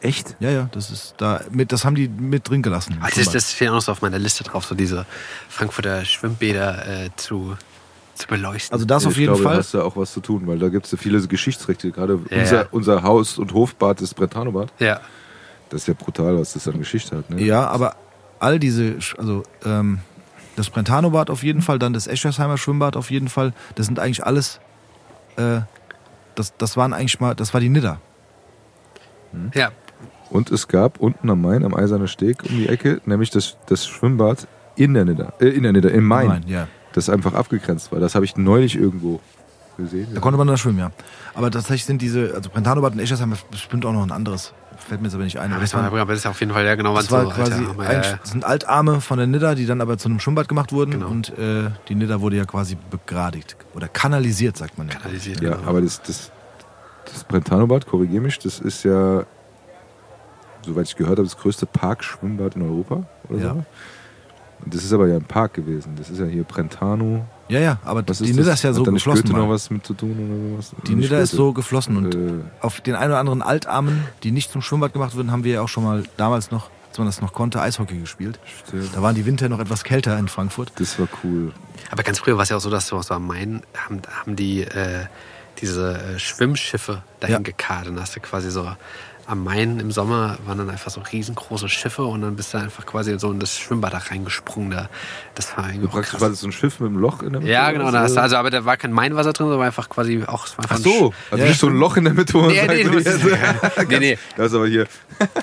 Echt? Ja, ja, das ist da mit, das haben die mit drin gelassen. Also das, das steht auch noch so auf meiner Liste drauf, so diese Frankfurter Schwimmbäder äh, zu, zu beleuchten. Also das auf ich jeden glaube, da Fall. hast du auch was zu tun, weil da gibt es ja viele Geschichtsrechte. Gerade Ja, unser, ja. unser Haus- und Hofbad, das Brentano-Bad, ja. das ist ja brutal, was das an Geschichte hat. Ne? Ja, aber all diese, also ähm, das Brentano-Bad auf jeden Fall, dann das Eschersheimer Schwimmbad auf jeden Fall, das sind eigentlich alles, äh, das, das waren eigentlich mal, das war die Nidda. ja. Und es gab unten am Main, am Eisernen Steg um die Ecke, nämlich das, das Schwimmbad in der Nidda, äh, in der Nidda, im Main, Nein, ja. das einfach abgegrenzt war. Das habe ich neulich irgendwo gesehen. Da konnte man da schwimmen, ja. Aber tatsächlich sind diese, also Brentano-Bad und Eschersheimer bestimmt auch noch ein anderes, fällt mir jetzt aber nicht ein. Aber das, war, aber das ist auf jeden Fall, ja genau, das waren war so quasi, alte Arme, ja, ja. sind Altarme von der Nidda, die dann aber zu einem Schwimmbad gemacht wurden Genau. und äh, die Nidda wurde ja quasi begradigt oder kanalisiert, sagt man ja. kanalisiert. Ja, genau. aber das, das, das Brentano-Bad, korrigier mich, das ist ja, soweit ich gehört habe, das größte Parkschwimmbad in Europa. Oder Ja. so. Und das ist aber ja ein Park gewesen. Das ist ja hier Brentano. Ja, ja, aber Was die ist Nidda ist ja Hat so nicht geflossen. Noch was mit zu tun oder sowas? Die Nidda ist so geflossen und Äh, auf den ein oder anderen Altarmen, die nicht zum Schwimmbad gemacht wurden, haben wir ja auch schon mal damals noch, als man das noch konnte, Eishockey gespielt. stimmt. Da waren die Winter noch etwas kälter in Frankfurt. Das war cool. Aber ganz früher war es ja auch so, dass so, so am Main haben, haben die äh, diese äh, Schwimmschiffe dahin Ja. gekarrt. Und hast du quasi so am Main im Sommer waren dann einfach so riesengroße Schiffe und dann bist du einfach quasi so in das Schwimmbad da reingesprungen. Da. Das war irgendwie krass. war das so ein Schiff mit einem Loch in der Mitte. Ja, genau. Da hast du, also, aber da war kein Mainwasser drin, sondern einfach quasi auch. es war einfach Ach so, also Ja. nicht so ein Loch in der Mitte. Nee, nee, du musst- jetzt- nee, nee. Das ist aber hier.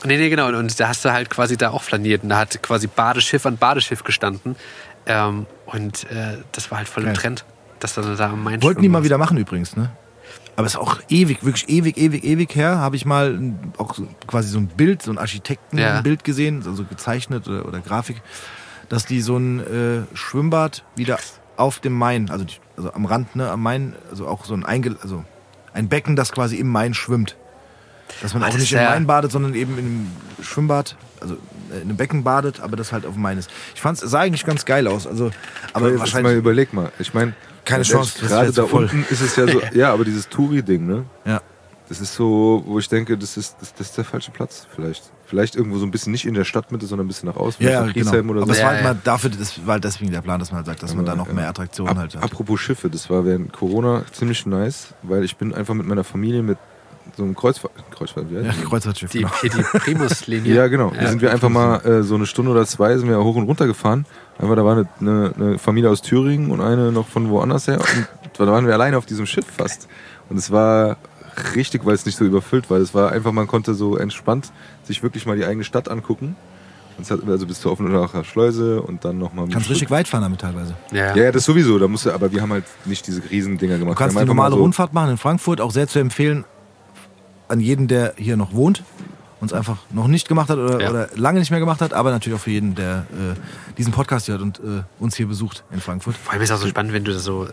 Nee, nee, genau. Und da hast du halt quasi da auch flaniert. Und da hat quasi Badeschiff an Badeschiff gestanden. Ähm, und äh, das war halt voll im. Trend. Dass dann da am Main Wollten die mal wieder machen übrigens, ne? Aber es ist auch ewig, wirklich ewig, ewig, ewig her, habe ich mal ein- auch so, quasi so ein Bild, so ein Architektenbild gesehen, also gezeichnet oder, oder Grafik, dass die so ein äh, Schwimmbad wieder auf dem Main, also, die, also am Rand, ne, am Main, also auch so ein Einge also ein Becken, das quasi im Main schwimmt. Dass man Ah, auch nicht im ja- Main badet, sondern eben in einem Schwimmbad, also in einem Becken badet, aber das halt auf dem Main ist. Ich fand es sah eigentlich ganz geil aus. Also, aber Aber jetzt mal wahrscheinlich. überleg mal. Ich meine, Keine Chance, das Gerade da voll. unten ist es ja so. Ja, aber dieses Touri-Ding, ne? Ja. Das ist so, wo ich denke, das ist, das, das ist der falsche Platz vielleicht. Vielleicht irgendwo so ein bisschen nicht in der Stadtmitte, sondern ein bisschen nach außen. Ja, ja, nach genau. Aber so. es war Ja, halt ja. mal dafür, das war halt deswegen der Plan, dass man halt sagt, dass man da noch Ja. mehr Attraktionen halt hat. Apropos Schiffe, das war während Corona ziemlich nice, weil ich bin einfach mit meiner Familie mit so einem Kreuzfahrt, Kreuzfahrt, wie heißt Ja, das? Kreuzfahrtschiff. Die, genau. die Primuslinie. Ja, genau. Da sind wir einfach mal äh, so eine Stunde oder zwei sind wir hoch und runter gefahren. Einfach, da war eine, eine, eine Familie aus Thüringen und eine noch von woanders her. Und da waren wir alleine auf diesem Schiff fast. Und es war richtig, weil es nicht so überfüllt war. Es war einfach, man konnte so entspannt sich wirklich mal die eigene Stadt angucken. Hat- Also bis zur Offenacher Schleuse und dann nochmal. Kannst richtig weit fahren damit teilweise. Ja, Ja, ja, das sowieso. Da musst du, aber wir haben halt nicht diese riesen Dinger gemacht. Du kannst einfach normale mal so, Rundfahrt machen in Frankfurt, auch sehr zu empfehlen an jeden, der hier noch wohnt und es einfach noch nicht gemacht hat oder, Ja. oder lange nicht mehr gemacht hat, aber natürlich auch für jeden, der äh, diesen Podcast hört und äh, uns hier besucht in Frankfurt. Vor allem ist es auch so spannend, wenn du da so äh,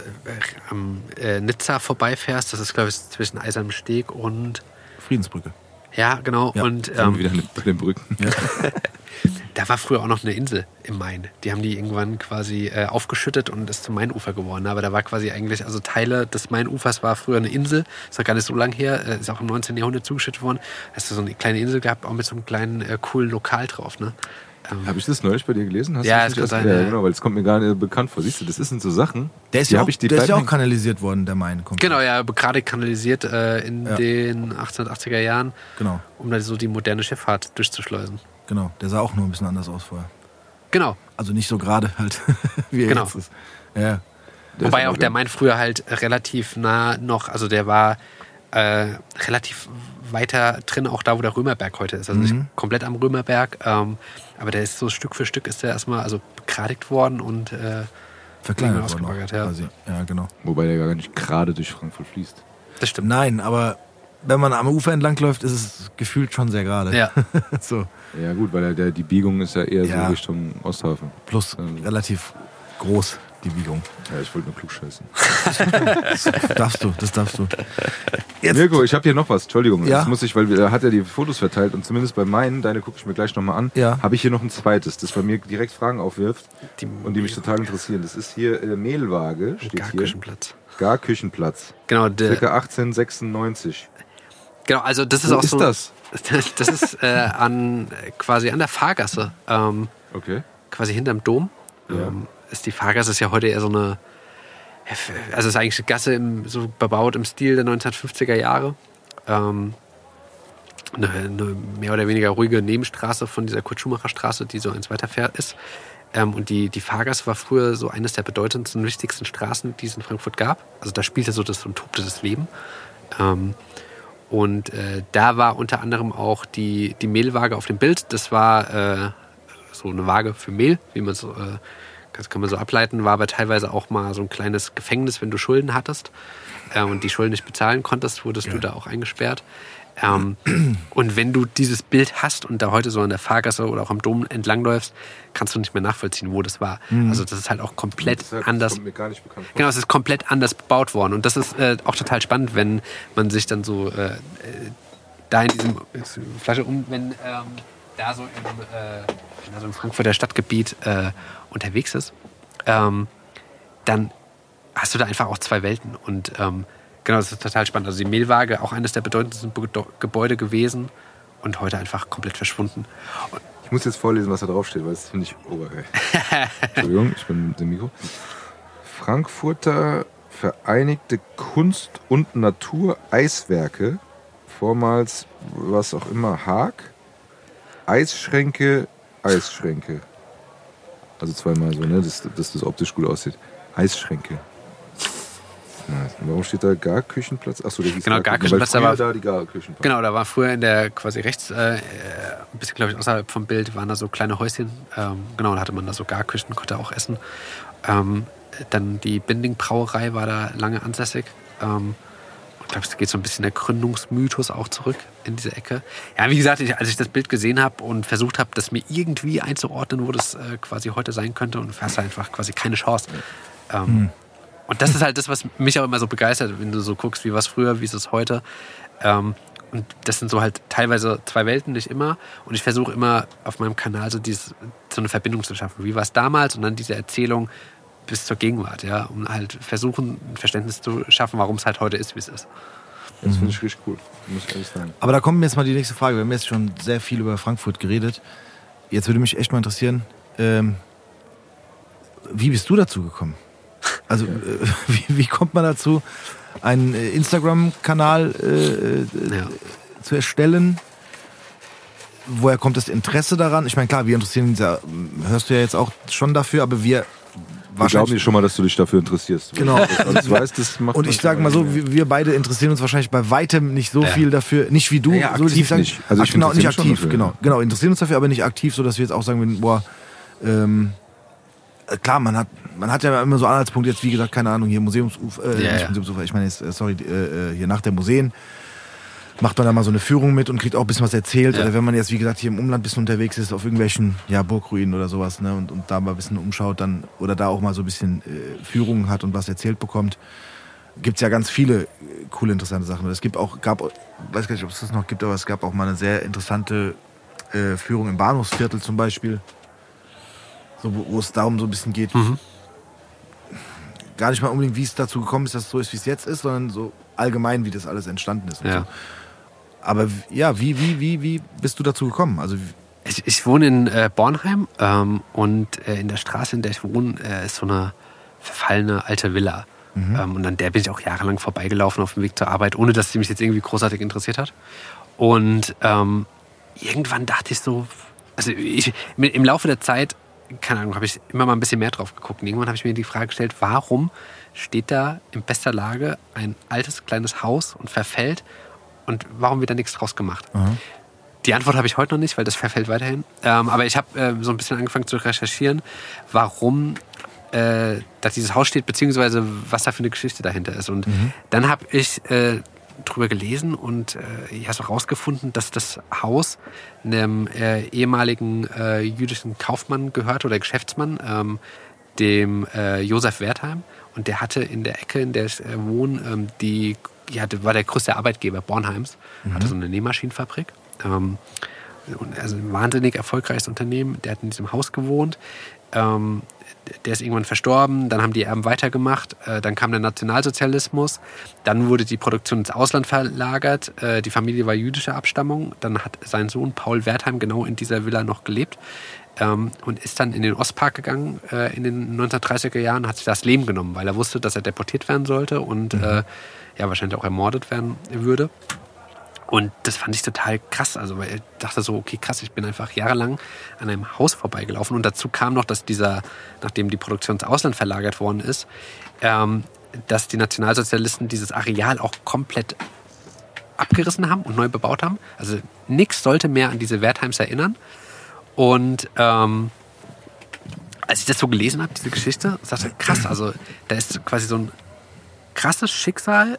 am äh, Nizza vorbeifährst. Das ist, glaube ich, zwischen Eisernem Steg und. Friedensbrücke. Ja, genau. Ja. Und Sind wir ähm, wieder bei den Brücken. da war früher auch noch eine Insel im Main. Die haben die irgendwann quasi äh, aufgeschüttet und ist zum Mainufer geworden. Aber da war quasi eigentlich, also Teile des Mainufers war früher eine Insel. Ist noch gar nicht so lang her. Äh, ist auch im 19. Jahrhundert zugeschüttet worden. Hast du so eine kleine Insel gehabt, auch mit so einem kleinen, äh, coolen Lokal drauf. Ne? Ähm, Habe ich das neulich bei dir gelesen? Hast Ja, das kann sein, ja, genau, weil es kommt mir gar nicht bekannt vor. Siehst du, das sind so Sachen. Der ist, die ja auch, ich die der ist ja auch kanalisiert worden, der Main. kommt. genau, ja, gerade kanalisiert äh, in Ja. den 1880er Jahren, Genau, um da so die moderne Schifffahrt durchzuschleusen. Genau. Der sah auch nur ein bisschen anders aus vorher. Genau. Also nicht so gerade halt, wie er Genau. jetzt ist. Ja, Der Wobei ist auch der. Main früher halt relativ nah noch, also der war äh, relativ weiter drin, auch da, wo der Römerberg heute ist. Also nicht komplett am Römerberg, ähm, aber der ist so Stück für Stück ist der erstmal also begradigt worden und äh, verkleinert worden. auch ja. quasi. ja, genau. Wobei der gar nicht gerade durch Frankfurt fließt. das stimmt. Nein, aber wenn man am Ufer entlang läuft, ist es gefühlt schon sehr gerade. Ja. so, Ja gut, weil der, die Biegung ist ja eher Ja. so Richtung Osthafen. plus Ähm. relativ groß die Biegung. Ja, ich wollte nur klug scheißen. Das darfst du, das darfst du. Jetzt, Mirko, ich habe hier noch was. Entschuldigung. Ja? Das muss ich, weil er hat ja die Fotos verteilt und zumindest bei meinen, deine gucke ich mir gleich nochmal an, Ja. habe ich hier noch ein zweites, das bei mir direkt Fragen aufwirft Die, und die mich total interessieren. Das ist hier äh, Mehlwaage, steht hier. Garküchenplatz. Garküchenplatz. Genau, der, Circa 1896. genau, also das ist Wo auch ist so. das? Das ist äh, an quasi an der Fahrgasse. Ähm, Okay. quasi hinterm Dom. Ja. Ähm, ist die Fahrgasse ist ja heute eher so eine, also ist eigentlich eine Gasse im, so bebaut im Stil der 1950er Jahre. Ähm, eine, eine mehr oder weniger ruhige Nebenstraße von dieser Kurt-Schumacher-Straße, die so eins weiterfährt, ist. Ähm, und die, die Fahrgasse war früher so eines der bedeutendsten, wichtigsten Straßen, die es in Frankfurt gab. Also da spielte so das und tobte das Leben. Ähm, und äh, da war unter anderem auch die, die Mehlwaage auf dem Bild. Das war äh, so eine Waage für Mehl, wie man so, äh, das kann man so ableiten, war aber teilweise auch mal so ein kleines Gefängnis, wenn du Schulden hattest äh, und die Schulden nicht bezahlen konntest, wurdest du da auch eingesperrt. Ähm, und wenn du dieses Bild hast und da heute so an der Fahrgasse oder auch am Dom entlangläufst, kannst du nicht mehr nachvollziehen, wo das war. Also das ist halt auch komplett Deshalb anders. kommt mir gar nicht bekannt vor. Genau, es ist komplett anders bebaut worden. Und das ist äh, auch total spannend, wenn man sich dann so äh, äh, da in diesem die Flasche um, wenn ähm, da so im, äh, wenn da so im Frankfurter Stadtgebiet äh, unterwegs ist, ähm, dann hast du da einfach auch zwei Welten. Und ähm, genau, das ist total spannend. Also die Mehlwaage, auch eines der bedeutendsten Be- Gebäude gewesen und heute einfach komplett verschwunden. Und Ich muss jetzt vorlesen, was da draufsteht, weil das finde ich obergeil. Entschuldigung, ich bin mit dem Mikro. Frankfurter Vereinigte Kunst- und Natur-Eiswerke, vormals was auch immer, Haag, Eisschränke, Eisschränke. Also zweimal so, ne, dass, dass das optisch gut aussieht. Eisschränke. Nice. Und Warum steht da Garküchenplatz? Achso, der hieß Genau, Garküchenplatz. Früher aber- da die Garküchenplatz. Genau, da war früher in der quasi rechts, äh, äh, ein bisschen glaube ich außerhalb vom Bild, waren da so kleine Häuschen. Ähm, genau, da hatte man da so Garküchen, konnte auch essen. Ähm, dann die Binding Brauerei war da lange ansässig. Ähm, ich glaube, es geht so ein bisschen der Gründungsmythos auch zurück in diese Ecke. Ja, wie gesagt, ich, als ich das Bild gesehen habe und versucht habe, das mir irgendwie einzuordnen, wo das äh, quasi heute sein könnte, und hast einfach quasi keine Chance. Ähm, Und das ist halt das, was mich auch immer so begeistert, wenn du so guckst, wie war es früher, wie ist es heute. Ähm, und das sind so halt teilweise zwei Welten, nicht immer. Und ich versuche immer auf meinem Kanal so, dieses, so eine Verbindung zu schaffen. Wie war es damals und dann diese Erzählung bis zur Gegenwart, ja, um halt versuchen, ein Verständnis zu schaffen, warum es halt heute ist, wie es ist. Das finde ich richtig cool, muss ich ehrlich sagen. Aber da kommt mir jetzt mal die nächste Frage. Wir haben jetzt schon sehr viel über Frankfurt geredet. Jetzt würde mich echt mal interessieren, ähm, wie bist du dazu gekommen? Also, äh, wie, wie kommt man dazu, einen äh, Instagram-Kanal äh, Ja. zu erstellen? Woher kommt das Interesse daran? Ich meine, klar, wir interessieren uns ja, hörst du ja jetzt auch schon dafür, aber wir Wir glauben dir schon mal, dass du dich dafür interessierst. Genau. Also, weißt, das macht Und ich sage mal so, wir, wir beide interessieren uns wahrscheinlich bei weitem nicht so viel dafür, nicht wie du. Ja, ja, so, ich sag- nicht. Also ich genau, nicht aktiv, schon genau. dafür, Genau, interessieren uns dafür, aber nicht aktiv, so dass wir jetzt auch sagen würden, boah, ähm, äh, klar, man hat, man hat ja immer so Anhaltspunkte jetzt, wie gesagt, keine Ahnung, hier Museumsufer, äh, Ja, nicht ja. Museumsufer, ich meine jetzt, äh, sorry, äh, äh, hier nach der Museen, macht man da mal so eine Führung mit und kriegt auch ein bisschen was erzählt. Ja. Oder wenn man jetzt, wie gesagt, hier im Umland ein bisschen unterwegs ist, auf irgendwelchen ja, Burgruinen oder sowas, ne, und, und da mal ein bisschen umschaut, dann, oder da auch mal so ein bisschen äh, Führungen hat und was erzählt bekommt, gibt's ja ganz viele äh, coole, interessante Sachen. Und es gibt auch, gab, weiß gar nicht, ob es das noch gibt, aber es gab auch mal eine sehr interessante äh, Führung im Bahnhofsviertel zum Beispiel, so, wo, es darum so ein bisschen geht, gar nicht mal unbedingt, wie es dazu gekommen ist, dass es so ist, wie es jetzt ist, sondern so allgemein, wie das alles entstanden ist. Ja. So. Aber ja, wie, wie, wie, wie bist du dazu gekommen? Also, Ich, ich wohne in äh, Bornheim ähm, und äh, in der Straße, in der ich wohne, äh, ist so eine verfallene alte Villa. Ähm, und an der bin ich auch jahrelang vorbeigelaufen auf dem Weg zur Arbeit, ohne dass sie mich jetzt irgendwie großartig interessiert hat. Und ähm, irgendwann dachte ich so, also ich, im Laufe der Zeit, keine Ahnung, habe ich immer mal ein bisschen mehr drauf geguckt. Und irgendwann habe ich mir die Frage gestellt, warum steht da in bester Lage ein altes kleines Haus und verfällt und warum wird da nichts draus gemacht? Die Antwort habe ich heute noch nicht, weil das verfällt weiterhin. Ähm, aber ich habe äh, so ein bisschen angefangen zu recherchieren, warum äh, da dieses Haus steht, beziehungsweise was da für eine Geschichte dahinter ist. Und dann habe ich äh, drüber gelesen und äh, ich habe herausgefunden, dass das Haus einem äh, ehemaligen äh, jüdischen Kaufmann gehört oder Geschäftsmann, ähm, dem äh, Josef Wertheim. Und der hatte in der Ecke, in der ich äh, wohne, ähm, die, ja, war der größte Arbeitgeber Bornheims, hatte so eine Nähmaschinenfabrik. Ähm, und also ein wahnsinnig erfolgreiches Unternehmen. Der hat in diesem Haus gewohnt. Ähm, der ist irgendwann verstorben, dann haben die Erben weitergemacht, äh, dann kam der Nationalsozialismus, dann wurde die Produktion ins Ausland verlagert, äh, die Familie war jüdischer Abstammung, dann hat sein Sohn Paul Wertheim genau in dieser Villa noch gelebt ähm, und ist dann in den Ostpark gegangen äh, in den 1930er Jahren, hat sich das Leben genommen, weil er wusste, dass er deportiert werden sollte und äh, ja wahrscheinlich auch ermordet werden würde. Und das fand ich total krass. Also, weil ich dachte so, okay, krass, ich bin einfach jahrelang an einem Haus vorbeigelaufen. Und dazu kam noch, dass dieser, nachdem die Produktion ins Ausland verlagert worden ist, ähm, dass die Nationalsozialisten dieses Areal auch komplett abgerissen haben und neu bebaut haben. Also nichts sollte mehr an diese Wertheims erinnern. Und ähm, als ich das so gelesen habe, diese Geschichte, sagte ich, krass, also da ist quasi so ein krasses Schicksal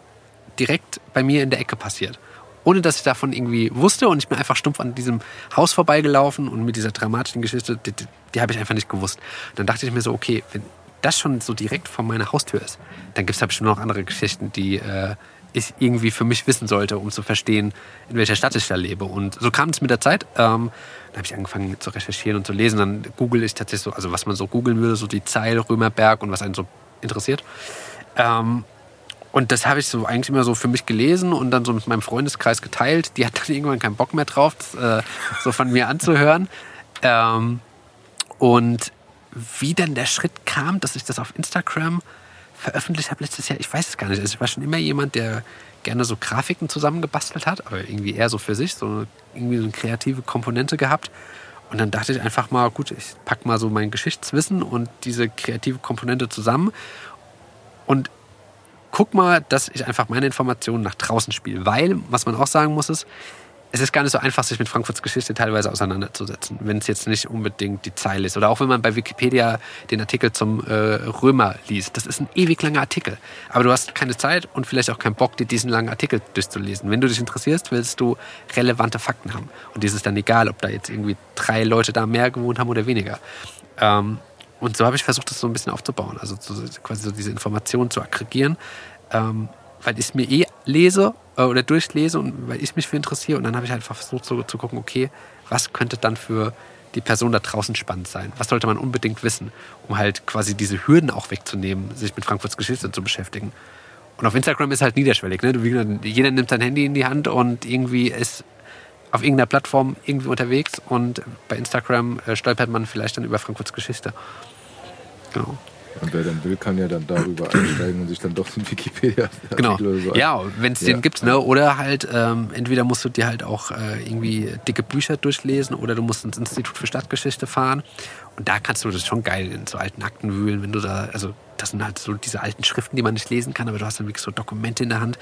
direkt bei mir in der Ecke passiert. Ohne dass ich davon irgendwie wusste und ich bin einfach stumpf an diesem Haus vorbeigelaufen und mit dieser dramatischen Geschichte, die, die, die habe ich einfach nicht gewusst. Und dann dachte ich mir so, okay, wenn das schon so direkt vor meiner Haustür ist, dann gibt es da bestimmt noch andere Geschichten, die äh, ich irgendwie für mich wissen sollte, um zu verstehen, in welcher Stadt ich da lebe. Und so kam es mit der Zeit. Ähm, dann habe ich angefangen zu recherchieren und zu lesen. Dann google ich tatsächlich so, also was man so googeln würde, so die Zeil, Römerberg und was einen so interessiert. Ähm, und das habe ich so eigentlich immer so für mich gelesen und dann so mit meinem Freundeskreis geteilt. Die hat dann irgendwann keinen Bock mehr drauf, das äh, so von mir anzuhören. Ähm, und wie dann der Schritt kam, dass ich das auf Instagram veröffentlicht habe letztes Jahr, ich weiß es gar nicht. Also ich war schon immer jemand, der gerne so Grafiken zusammengebastelt hat, aber irgendwie eher so für sich, so irgendwie so eine kreative Komponente gehabt. Und dann dachte ich einfach mal, gut, ich pack mal so mein Geschichtswissen und diese kreative Komponente zusammen und guck mal, dass ich einfach meine Informationen nach draußen spiele. Weil, was man auch sagen muss, ist, es ist gar nicht so einfach, sich mit Frankfurts Geschichte teilweise auseinanderzusetzen, wenn es jetzt nicht unbedingt die Zeile ist. Oder auch wenn man bei Wikipedia den Artikel zum äh, Römer liest. Das ist ein ewig langer Artikel. Aber du hast keine Zeit und vielleicht auch keinen Bock, dir diesen langen Artikel durchzulesen. Wenn du dich interessierst, willst du relevante Fakten haben. Und dir ist dann egal, ob da jetzt irgendwie drei Leute da mehr gewohnt haben oder weniger. Ähm, und so habe ich versucht, das so ein bisschen aufzubauen. Also so, quasi so diese Informationen zu aggregieren, ähm, weil ich es mir eh lese äh, oder durchlese und weil ich mich für interessiere. Und dann habe ich einfach versucht so, zu gucken, okay, was könnte dann für die Person da draußen spannend sein? Was sollte man unbedingt wissen, um halt quasi diese Hürden auch wegzunehmen, sich mit Frankfurts Geschichte zu beschäftigen? Und auf Instagram ist halt niederschwellig. Ne? Jeder nimmt sein Handy in die Hand und irgendwie ist auf irgendeiner Plattform irgendwie unterwegs und bei Instagram äh, stolpert man vielleicht dann über Frankfurts Geschichte. Genau. Und wer dann will, kann ja dann darüber einsteigen und sich dann doch den Wikipedia Genau. so Ja, wenn es Ja. den gibt, ne? Oder halt, ähm, entweder musst du dir halt auch äh, irgendwie dicke Bücher durchlesen oder du musst ins Institut für Stadtgeschichte fahren. Und da kannst du das schon geil in so alten Akten wühlen, wenn du da, also das sind halt so diese alten Schriften, die man nicht lesen kann, aber du hast dann wirklich so Dokumente in der Hand,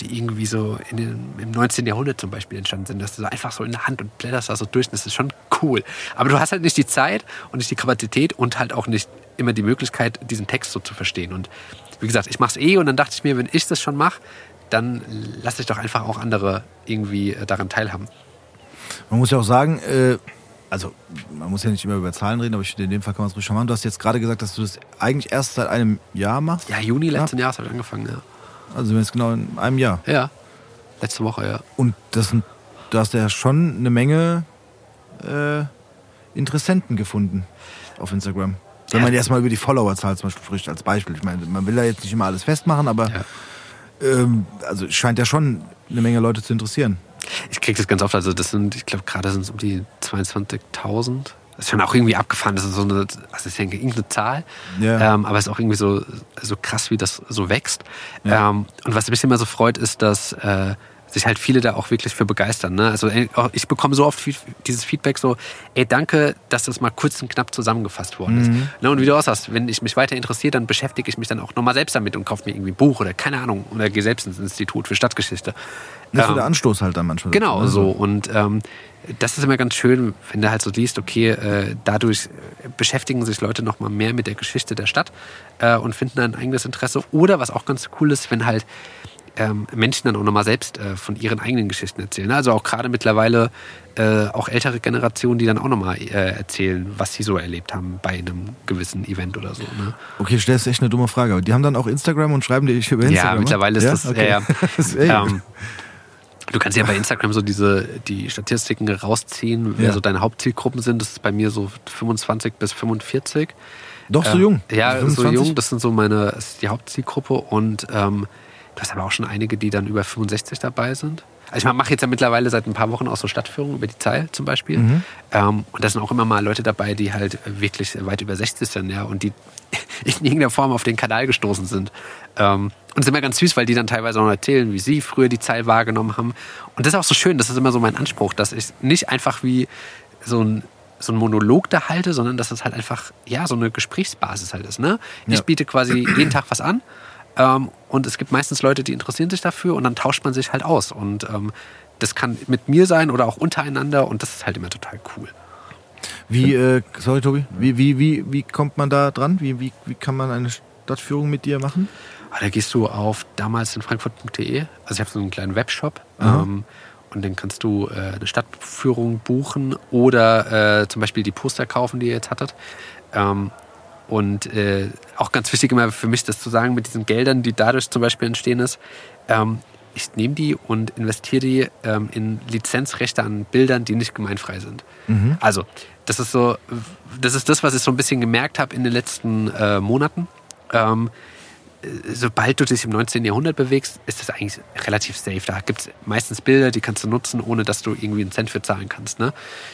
die irgendwie so in den, im 19. Jahrhundert zum Beispiel entstanden sind, dass du so einfach so in der Hand und blätterst da so durch. Das ist schon cool. Aber du hast halt nicht die Zeit und nicht die Kapazität und halt auch nicht immer die Möglichkeit, diesen Text so zu verstehen. Und wie gesagt, ich mache es eh und dann dachte ich mir, wenn ich das schon mache, dann lasse ich doch einfach auch andere irgendwie äh, daran teilhaben. Man muss ja auch sagen, äh, also man muss ja nicht immer über Zahlen reden, aber ich finde, in dem Fall kann man es ruhig schon machen. Du hast jetzt gerade gesagt, dass du das eigentlich erst seit einem Jahr machst. Ja, Juni letzten Jahres habe ich angefangen, ja. Also jetzt genau in einem Jahr. Ja, letzte Woche, ja. Und das du hast ja schon eine Menge äh, Interessenten gefunden auf Instagram. Wenn Ja. man jetzt mal über die Followerzahl zum Beispiel spricht, als Beispiel. Ich meine, man will da jetzt nicht immer alles festmachen, aber Ja. ähm, also es scheint ja schon eine Menge Leute zu interessieren. Ich kriege das ganz oft, also das sind, ich glaube, gerade sind es um die 22.000. Das ist schon auch irgendwie abgefahren, das ist so eine, also ich denke, irgendeine Zahl. Ja. Ähm, aber es ist auch irgendwie so, so krass, wie das so wächst. Ja. Ähm, und was mich immer so freut, ist, dass äh, sich halt viele da auch wirklich für begeistern. Ne? Also ich bekomme so oft dieses Feedback so, ey, danke, dass das mal kurz und knapp zusammengefasst worden ist. Ne? Und wie du auch sagst, wenn ich mich weiter interessiere, dann beschäftige ich mich dann auch nochmal selbst damit und kaufe mir irgendwie ein Buch oder keine Ahnung oder gehe selbst ins Institut für Stadtgeschichte. Das ist so Ähm, der Anstoß halt dann manchmal. Genau, dazu, ne? so. Und ähm, das ist immer ganz schön, wenn du halt so liest, okay, äh, dadurch beschäftigen sich Leute noch mal mehr mit der Geschichte der Stadt äh, und finden ein eigenes Interesse. Oder was auch ganz cool ist, wenn halt ähm, Menschen dann auch noch mal selbst äh, von ihren eigenen Geschichten erzählen. Also auch gerade mittlerweile äh, auch ältere Generationen, die dann auch noch mal äh, erzählen, was sie so erlebt haben bei einem gewissen Event oder so. Ne? Okay, stellst echt eine dumme Frage. Aber die haben dann auch Instagram und schreiben dir über Instagram. Ja, ne? mittlerweile ist das, Okay. ja, ja. das ist ähm, du kannst ja bei Instagram so diese die Statistiken rausziehen, wer Ja. so deine Hauptzielgruppen sind. Das ist bei mir so 25 bis 45. Doch so Ähm, jung. Ja, Also so 25? jung. Das sind so meine, das ist die Hauptzielgruppe und ähm, du hast aber auch schon einige, die dann über 65 dabei sind. Also ich mache jetzt ja mittlerweile seit ein paar Wochen auch so Stadtführungen über die Zeil zum Beispiel. Mhm. Ähm, und da sind auch immer mal Leute dabei, die halt wirklich weit über 60 sind, ja, und die in irgendeiner Form auf den Kanal gestoßen sind. Ähm, und es ist immer ganz süß, weil die dann teilweise auch noch erzählen, wie sie früher die Zeil wahrgenommen haben. Und das ist auch so schön, das ist immer so mein Anspruch, dass ich nicht einfach wie so ein so ein Monolog da halte, sondern dass es halt einfach ja so eine Gesprächsbasis halt ist. Ne? Ich Ja. biete quasi jeden Tag was an ähm, und es gibt meistens Leute, die interessieren sich dafür und dann tauscht man sich halt aus. Und ähm, das kann mit mir sein oder auch untereinander und das ist halt immer total cool. Wie, äh, sorry Tobi, wie, wie, wie, wie kommt man da dran? Wie, wie, wie kann man eine Stadtführung mit dir machen? Aber da gehst du auf damals in frankfurt.de. Also ich habe so einen kleinen Webshop. Ähm, und dann kannst du äh, eine Stadtführung buchen oder äh, zum Beispiel die Poster kaufen, die ihr jetzt hattet. Ähm, und äh, auch ganz wichtig immer für mich, das zu sagen, mit diesen Geldern, die dadurch zum Beispiel entstehen ist, ähm, ich nehme die und investiere die ähm, in Lizenzrechte an Bildern, die nicht gemeinfrei sind. Also, das ist so, das ist das, was ich so ein bisschen gemerkt habe in den letzten äh, Monaten. Ähm, sobald du dich im 19. Jahrhundert bewegst, ist das eigentlich relativ safe. Da gibt es meistens Bilder, die kannst du nutzen, ohne dass du irgendwie einen Cent für zahlen kannst. Ne?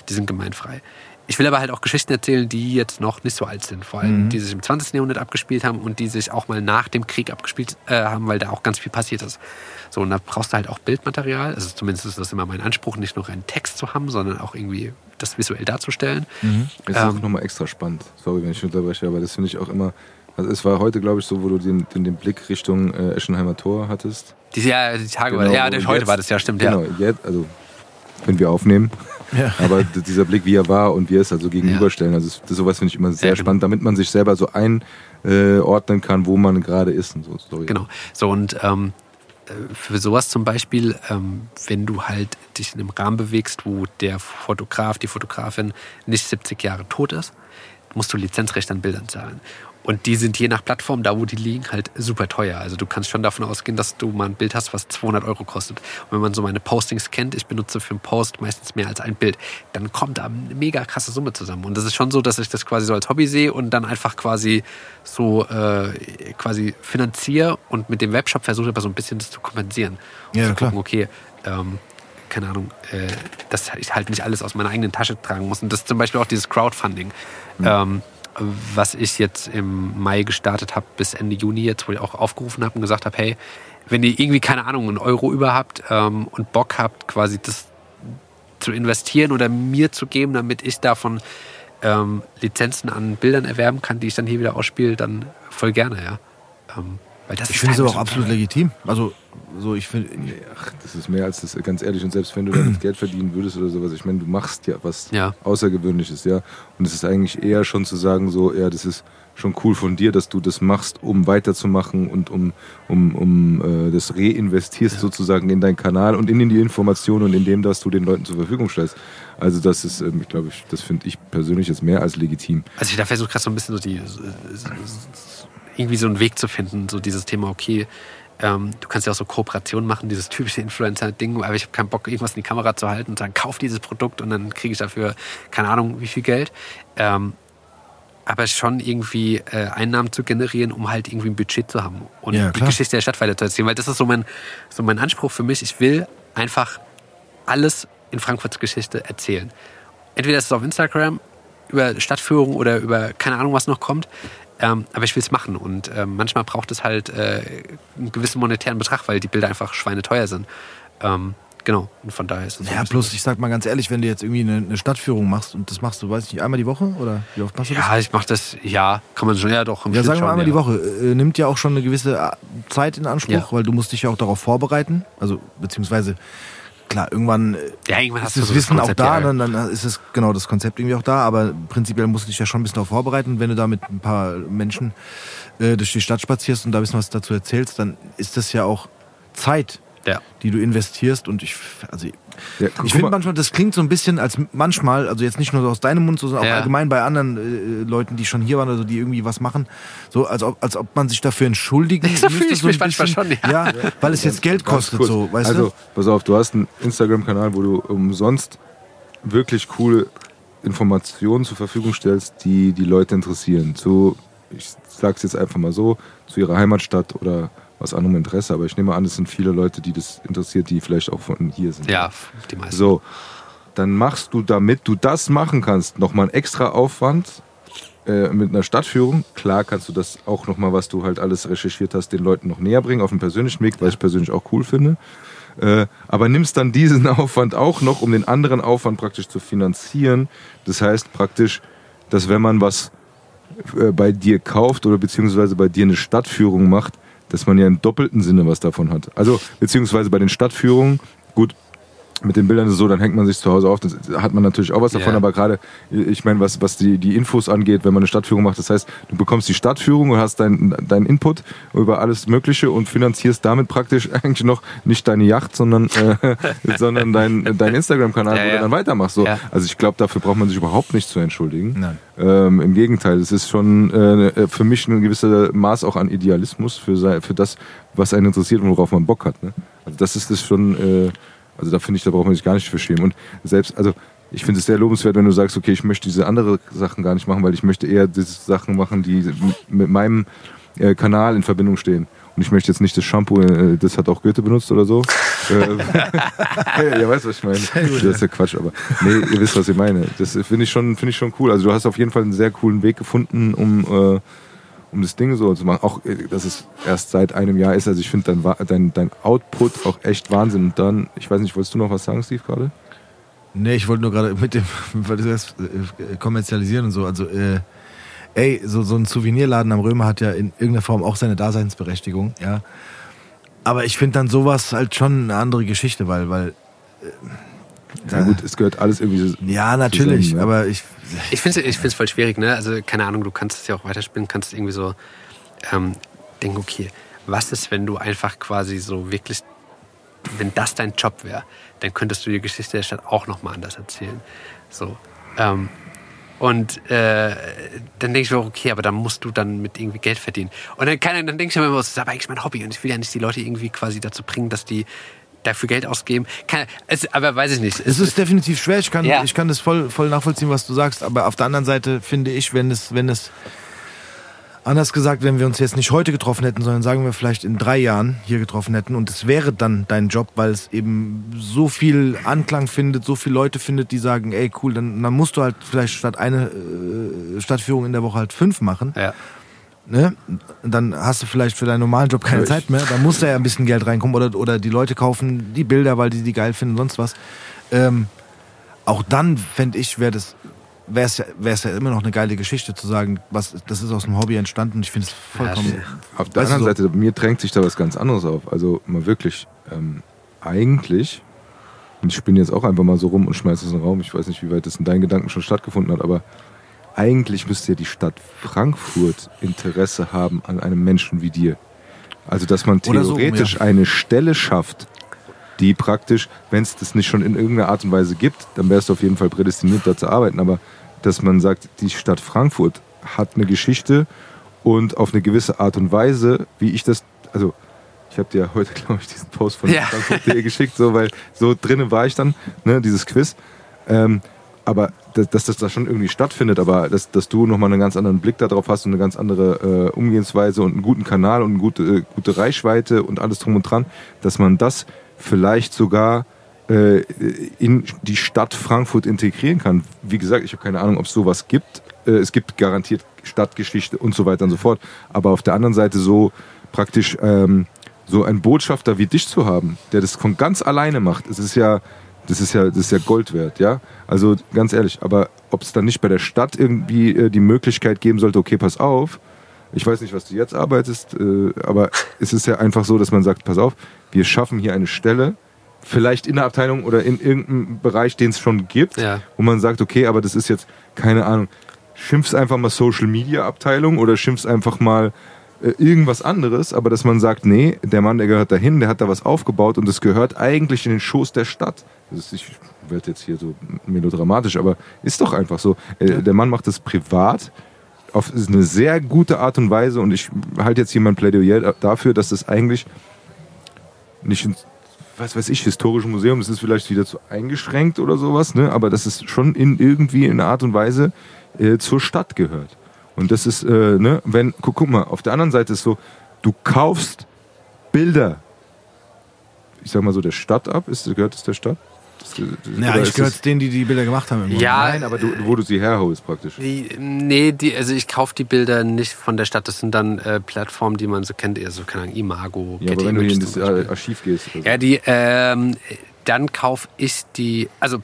Die sind gemeinfrei. Ich will aber halt auch Geschichten erzählen, die jetzt noch nicht so alt sind. Vor allem, die sich im 20. Jahrhundert abgespielt haben und die sich auch mal nach dem Krieg abgespielt äh, haben, weil da auch ganz viel passiert ist. So, und da brauchst du halt auch Bildmaterial. Also zumindest ist das immer mein Anspruch, nicht nur einen Text zu haben, sondern auch irgendwie das visuell darzustellen. Das ist Ähm. auch nochmal extra spannend. Sorry, wenn ich unterbreche, aber das finde ich auch immer. Also es war heute, glaube ich, so, wo du den, den, den Blick Richtung äh, Eschenheimer Tor hattest. Die, ja, die Tage war, Genau, ja, und heute jetzt- war das ja, stimmt, Genau, ja. jetzt, also wenn wir aufnehmen. Ja. Aber dieser Blick, wie er war und wie er es also gegenüberstellen, also das, das, sowas finde ich immer sehr Ja, genau. spannend, damit man sich selber so einordnen kann, wo man gerade ist und so. Sorry. Genau. So und ähm, äh, für sowas zum Beispiel, ähm, wenn du halt dich in einem Rahmen bewegst, wo der Fotograf, die Fotografin nicht 70 Jahre tot ist, musst du Lizenzrecht an Bildern zahlen. Und die sind je nach Plattform, da wo die liegen, halt super teuer. Also du kannst schon davon ausgehen, dass du mal ein Bild hast, was 200 Euro kostet. Und wenn man so meine Postings kennt, ich benutze für einen Post meistens mehr als ein Bild, dann kommt da eine mega krasse Summe zusammen. Und das ist schon so, dass ich das quasi so als Hobby sehe und dann einfach quasi so äh, quasi finanziere und mit dem Webshop versuche aber so ein bisschen das zu kompensieren. Und Ja, zu klar. gucken, okay, ähm, keine Ahnung, äh, dass ich halt nicht alles aus meiner eigenen Tasche tragen muss. Und das ist zum Beispiel auch dieses Crowdfunding. Ähm, was ich jetzt im Mai gestartet habe bis Ende Juni jetzt, wo ich auch aufgerufen habe und gesagt habe, hey, wenn ihr irgendwie, keine Ahnung, einen Euro über habt ähm, und Bock habt, quasi das zu investieren oder mir zu geben, damit ich davon ähm, Lizenzen an Bildern erwerben kann, die ich dann hier wieder ausspiele, dann voll gerne, ja. Ähm, weil das Ich finde es aber auch absolut legitim. Also, so, ich finde. Ach, das ist mehr als das, ganz ehrlich. Und selbst wenn du damit Geld verdienen würdest oder sowas, ich meine, du machst ja was Ja. Außergewöhnliches, ja. Und es ist eigentlich eher schon zu sagen, so, ja, das ist schon cool von dir, dass du das machst, um weiterzumachen und um, um, um äh, das reinvestierst sozusagen in deinen Kanal und in die Informationen und in dem, dass du den Leuten zur Verfügung stellst. Also das ist, ähm, ich glaube, ich, das finde ich persönlich jetzt mehr als legitim. Also ich da versuche gerade so ein bisschen so die so- so- irgendwie so einen Weg zu finden, so dieses Thema, okay, ähm, du kannst ja auch so Kooperationen machen, dieses typische Influencer-Ding, aber ich habe keinen Bock, irgendwas in die Kamera zu halten und sagen, kauf dieses Produkt und dann kriege ich dafür, keine Ahnung, wie viel Geld. Ähm, aber schon irgendwie äh, Einnahmen zu generieren, um halt irgendwie ein Budget zu haben und Ja, die. Geschichte der Stadt weiterzuerzählen. Weil das ist so mein, so mein Anspruch für mich. Ich will einfach alles in Frankfurts Geschichte erzählen. Entweder ist es auf Instagram, über Stadtführung oder über keine Ahnung, was noch kommt. Ähm, aber ich will es machen. Und ähm, manchmal braucht es halt äh, einen gewissen monetären Betrag, weil die Bilder einfach schweineteuer sind. Ähm, genau. Und von daher ist es Ja, plus, ich sag mal ganz ehrlich, wenn du jetzt irgendwie eine, eine Stadtführung machst und das machst du, weiß ich nicht, einmal die Woche oder wie oft machst du das? Ja, ich mache das, ja, kann man schon, ja doch. im Ja, sagen wir einmal ja. die Woche. Äh, nimmt ja auch schon eine gewisse äh, Zeit in Anspruch, Ja. weil du musst dich ja auch darauf vorbereiten. Also, beziehungsweise, klar, irgendwann äh, Ja, irgendwann ist das so Wissen auch Konzept, da, ja. dann, dann ist es genau das Konzept irgendwie auch da, aber prinzipiell musst du dich ja schon ein bisschen darauf vorbereiten. Wenn du da mit ein paar Menschen äh, durch die Stadt spazierst und da ein bisschen was dazu erzählst, dann ist das ja auch Zeit, Ja. die du investierst. Und ich, also, Ja, ich finde mal. manchmal, das klingt so ein bisschen als manchmal, also jetzt nicht nur aus deinem Mund, sondern auch Ja. allgemein bei anderen äh, Leuten, die schon hier waren, also die irgendwie was machen, so als ob, als ob man sich dafür entschuldigen So fühle müsste, ich so ein mich manchmal bisschen. schon, ja. ja. weil es jetzt Geld kostet, so, weißt also, du? pass auf, du hast einen Instagram-Kanal, wo du umsonst wirklich coole Informationen zur Verfügung stellst, die die Leute interessieren. Zu, ich sag's jetzt einfach mal so, zu ihrer Heimatstadt oder was anderem Interesse. Aber ich nehme an, es sind viele Leute, die das interessiert, die vielleicht auch von hier sind. Ja, die meisten. So, dann machst du, damit du das machen kannst, nochmal einen extra Aufwand äh, mit einer Stadtführung. Klar kannst du das auch nochmal, was du halt alles recherchiert hast, den Leuten noch näher bringen, auf einen persönlichen Weg, was ich persönlich auch cool finde. Äh, aber nimmst dann diesen Aufwand auch noch, um den anderen Aufwand praktisch zu finanzieren. Das heißt praktisch, dass wenn man was äh, bei dir kauft oder beziehungsweise bei dir eine Stadtführung macht, dass man ja im doppelten Sinne was davon hat. Also beziehungsweise bei den Stadtführungen, gut, mit den Bildern ist es so, dann hängt man sich zu Hause auf, das hat man natürlich auch was davon, Ja. aber gerade, ich meine, was, was die, die Infos angeht, wenn man eine Stadtführung macht, das heißt, du bekommst die Stadtführung und hast deinen dein Input über alles Mögliche und finanzierst damit praktisch eigentlich noch nicht deine Yacht, sondern, äh, sondern dein, dein Instagram-Kanal, Ja, wo ja. du dann weitermachst. So. Ja. Also ich glaube, dafür braucht man sich überhaupt nicht zu entschuldigen. Nein. Ähm, Im Gegenteil, es ist schon äh, für mich ein gewisser Maß auch an Idealismus für, für das, was einen interessiert und worauf man Bock hat. Ne? Also das ist es schon, äh, also da finde ich, da braucht man sich gar nicht für schämen. Und selbst, also ich finde es sehr lobenswert, wenn du sagst, okay, ich möchte diese andere Sachen gar nicht machen, weil ich möchte eher diese Sachen machen, die mit meinem äh, Kanal in Verbindung stehen. Und ich möchte jetzt nicht das Shampoo, äh, das hat auch Goethe benutzt oder so. äh, ja, weißt was ich meine? Das ist ja Quatsch, aber nee, ihr wisst, was ich meine. Das finde ich schon, finde ich schon cool. Also du hast auf jeden Fall einen sehr coolen Weg gefunden, um, äh, um das Ding so zu machen. Auch, äh, dass es erst seit einem Jahr ist. Also ich finde dein, dein, dein Output auch echt Wahnsinn. Und dann, ich weiß nicht, wolltest du noch was sagen, Steve, gerade? Nee, ich wollte nur gerade mit dem, weil du das äh, kommerzialisieren und so, also äh, ey, so, so ein Souvenirladen am Römer hat ja in irgendeiner Form auch seine Daseinsberechtigung, ja. Aber ich finde dann sowas halt schon eine andere Geschichte, weil, weil, Ja gut, es gehört alles irgendwie so. ja, natürlich, Zusammen, ja. aber ich, Ich finde es ich find's voll schwierig, ne? Also, keine Ahnung, du kannst es ja auch weiterspielen, kannst irgendwie so ähm, denken, okay, was ist, wenn du einfach quasi so wirklich, wenn das dein Job wäre, dann könntest du die Geschichte der Stadt auch nochmal anders erzählen. So. Ähm, und äh, dann denke ich mir, okay, aber dann musst du dann mit irgendwie Geld verdienen. Und dann, dann denke ich mir immer, das ist aber eigentlich mein Hobby und ich will ja nicht die Leute irgendwie quasi dazu bringen, dass die dafür Geld ausgeben. Kann, es, aber weiß ich nicht. es ist definitiv schwer, ich kann, Ja. ich kann das voll, voll nachvollziehen, was du sagst, aber auf der anderen Seite finde ich, wenn es, wenn es, Anders gesagt, wenn wir uns jetzt nicht heute getroffen hätten, sondern sagen wir vielleicht in drei Jahren hier getroffen hätten und es wäre dann dein Job, weil es eben so viel Anklang findet, so viele Leute findet, die sagen, ey cool, dann, dann musst du halt vielleicht statt eine äh, Stadtführung in der Woche halt fünf machen. Ja. Ne? Dann hast du vielleicht für deinen normalen Job keine Zeit mehr. Da muss da ja ein bisschen Geld reinkommen oder, oder die Leute kaufen die Bilder, weil die die geil finden, sonst was. Ähm, auch dann fände ich, wäre das wäre es ja, wär's ja immer noch eine geile Geschichte zu sagen, was das ist aus dem Hobby entstanden. Ich finde es vollkommen. Ja, Auf der anderen so- Seite, mir drängt sich da was ganz anderes auf. Also mal wirklich, ähm, eigentlich, und ich spinne jetzt auch einfach mal so rum und schmeiße es in den Raum, ich weiß nicht, wie weit das in deinen Gedanken schon stattgefunden hat, aber eigentlich müsste ja die Stadt Frankfurt Interesse haben an einem Menschen wie dir. Also, dass man Oder so theoretisch ja. eine Stelle schafft, die praktisch, wenn es das nicht schon in irgendeiner Art und Weise gibt, dann wärst du auf jeden Fall prädestiniert, da zu arbeiten. Aber dass man sagt, die Stadt Frankfurt hat eine Geschichte und auf eine gewisse Art und Weise, wie ich das, also ich habe dir heute, glaube ich, diesen Post von Ja. Frankfurt.de geschickt, so, weil so drinnen war ich dann, ne, dieses Quiz. Ähm, aber dass, dass das da schon irgendwie stattfindet, aber dass, dass du nochmal einen ganz anderen Blick darauf hast und eine ganz andere äh, Umgehensweise und einen guten Kanal und eine gute, äh, gute Reichweite und alles drum und dran, dass man das vielleicht sogar äh, in die Stadt Frankfurt integrieren kann. Wie gesagt, ich habe keine Ahnung, ob es sowas gibt. Äh, es gibt garantiert Stadtgeschichte und so weiter und so fort. Aber auf der anderen Seite so praktisch ähm, so einen Botschafter wie dich zu haben, der das von ganz alleine macht, es ist ja, das ist ja, das ist ja Gold wert, ja. Also ganz ehrlich, aber ob es dann nicht bei der Stadt irgendwie äh, die Möglichkeit geben sollte, okay, pass auf, ich weiß nicht, was du jetzt arbeitest, äh, aber es ist ja einfach so, dass man sagt, pass auf, wir schaffen hier eine Stelle, vielleicht in der Abteilung oder in irgendeinem Bereich, den es schon gibt, Ja. wo man sagt, okay, aber das ist jetzt, keine Ahnung, schimpf's einfach mal Social Media Abteilung oder schimpf's einfach mal irgendwas anderes, aber dass man sagt, nee, der Mann, der gehört dahin, der hat da was aufgebaut und es gehört eigentlich in den Schoß der Stadt. Das ist, ich werde jetzt hier so melodramatisch, aber ist doch einfach so. Äh, Der Mann macht das privat auf eine sehr gute Art und Weise und ich halte jetzt hier mein Plädoyer dafür, dass das eigentlich nicht ins, was weiß ich, historische Museum, das ist vielleicht wieder zu eingeschränkt oder sowas, ne? aber dass es schon in irgendwie in einer Art und Weise äh, zur Stadt gehört. Und das ist, äh, ne, wenn, guck, guck mal, auf der anderen Seite ist so, du kaufst Bilder, ich sag mal so, der Stadt ab, ist, gehört es der Stadt? Das, Ja, ich es- denen, die die Bilder gemacht haben. Ja, Nein, aber du, wo du sie herholst praktisch. Die, nee, die, also ich kaufe die Bilder nicht von der Stadt. Das sind dann äh, Plattformen, die man so kennt, eher so, keine Ahnung, Imago, Ja, aber wenn du hier in das Archiv gehst. So. Ja, die, ähm, dann kaufe ich die, also,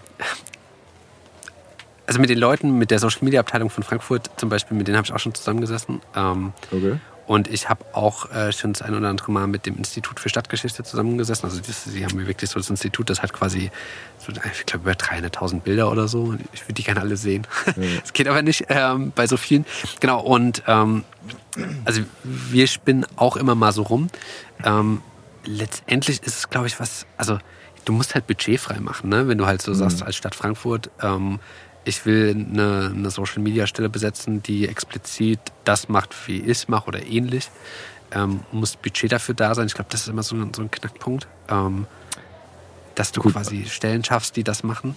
also mit den Leuten, mit der Social Media Abteilung von Frankfurt zum Beispiel, mit denen habe ich auch schon zusammengesessen. Ähm, Okay. und ich habe auch äh, schon das ein oder andere Mal mit dem Institut für Stadtgeschichte zusammengesessen. Also das, sie haben mir wirklich so das Institut, das hat quasi, so, ich glaube, über 300.000 Bilder oder so. Ich würde die gerne alle sehen. Es geht aber nicht ähm, bei so vielen. Genau, und ähm, also wir spinnen auch immer mal so rum. Ähm, letztendlich ist es, glaube ich, was, also du musst halt budgetfrei machen, ne? wenn du halt so sagst, als Stadt Frankfurt, ähm, ich will eine, eine Social-Media-Stelle besetzen, die explizit das macht, wie ich es mache oder ähnlich. Ähm, muss Budget dafür da sein. Ich glaube, das ist immer so, ein- so ein Knackpunkt, ähm, dass du Gut. quasi Stellen schaffst, die das machen.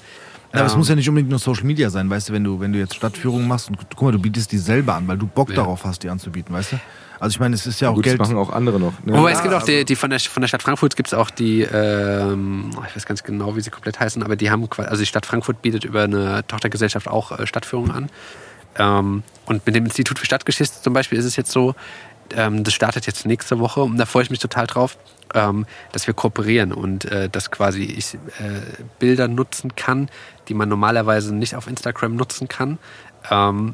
Ja, aber es muss ja nicht unbedingt nur Social Media sein, weißt du, wenn du, wenn du jetzt Stadtführungen machst und guck mal, du bietest die selber an, weil du Bock Ja. darauf hast, die anzubieten, weißt du? Also ich meine, es ist ja auch Gut, das Geld. machen auch andere noch. Ne? Wobei es gibt auch die, die von der von der Stadt Frankfurt gibt es auch die, ähm, ich weiß ganz genau, wie sie komplett heißen, aber die haben quasi, also die Stadt Frankfurt bietet über eine Tochtergesellschaft auch äh, Stadtführungen an. Ähm, und mit dem Institut für Stadtgeschichte zum Beispiel ist es jetzt so, ähm, das startet jetzt nächste Woche und da freue ich mich total drauf, ähm, dass wir kooperieren und äh, dass quasi ich äh, Bilder nutzen kann, die man normalerweise nicht auf Instagram nutzen kann. Ähm,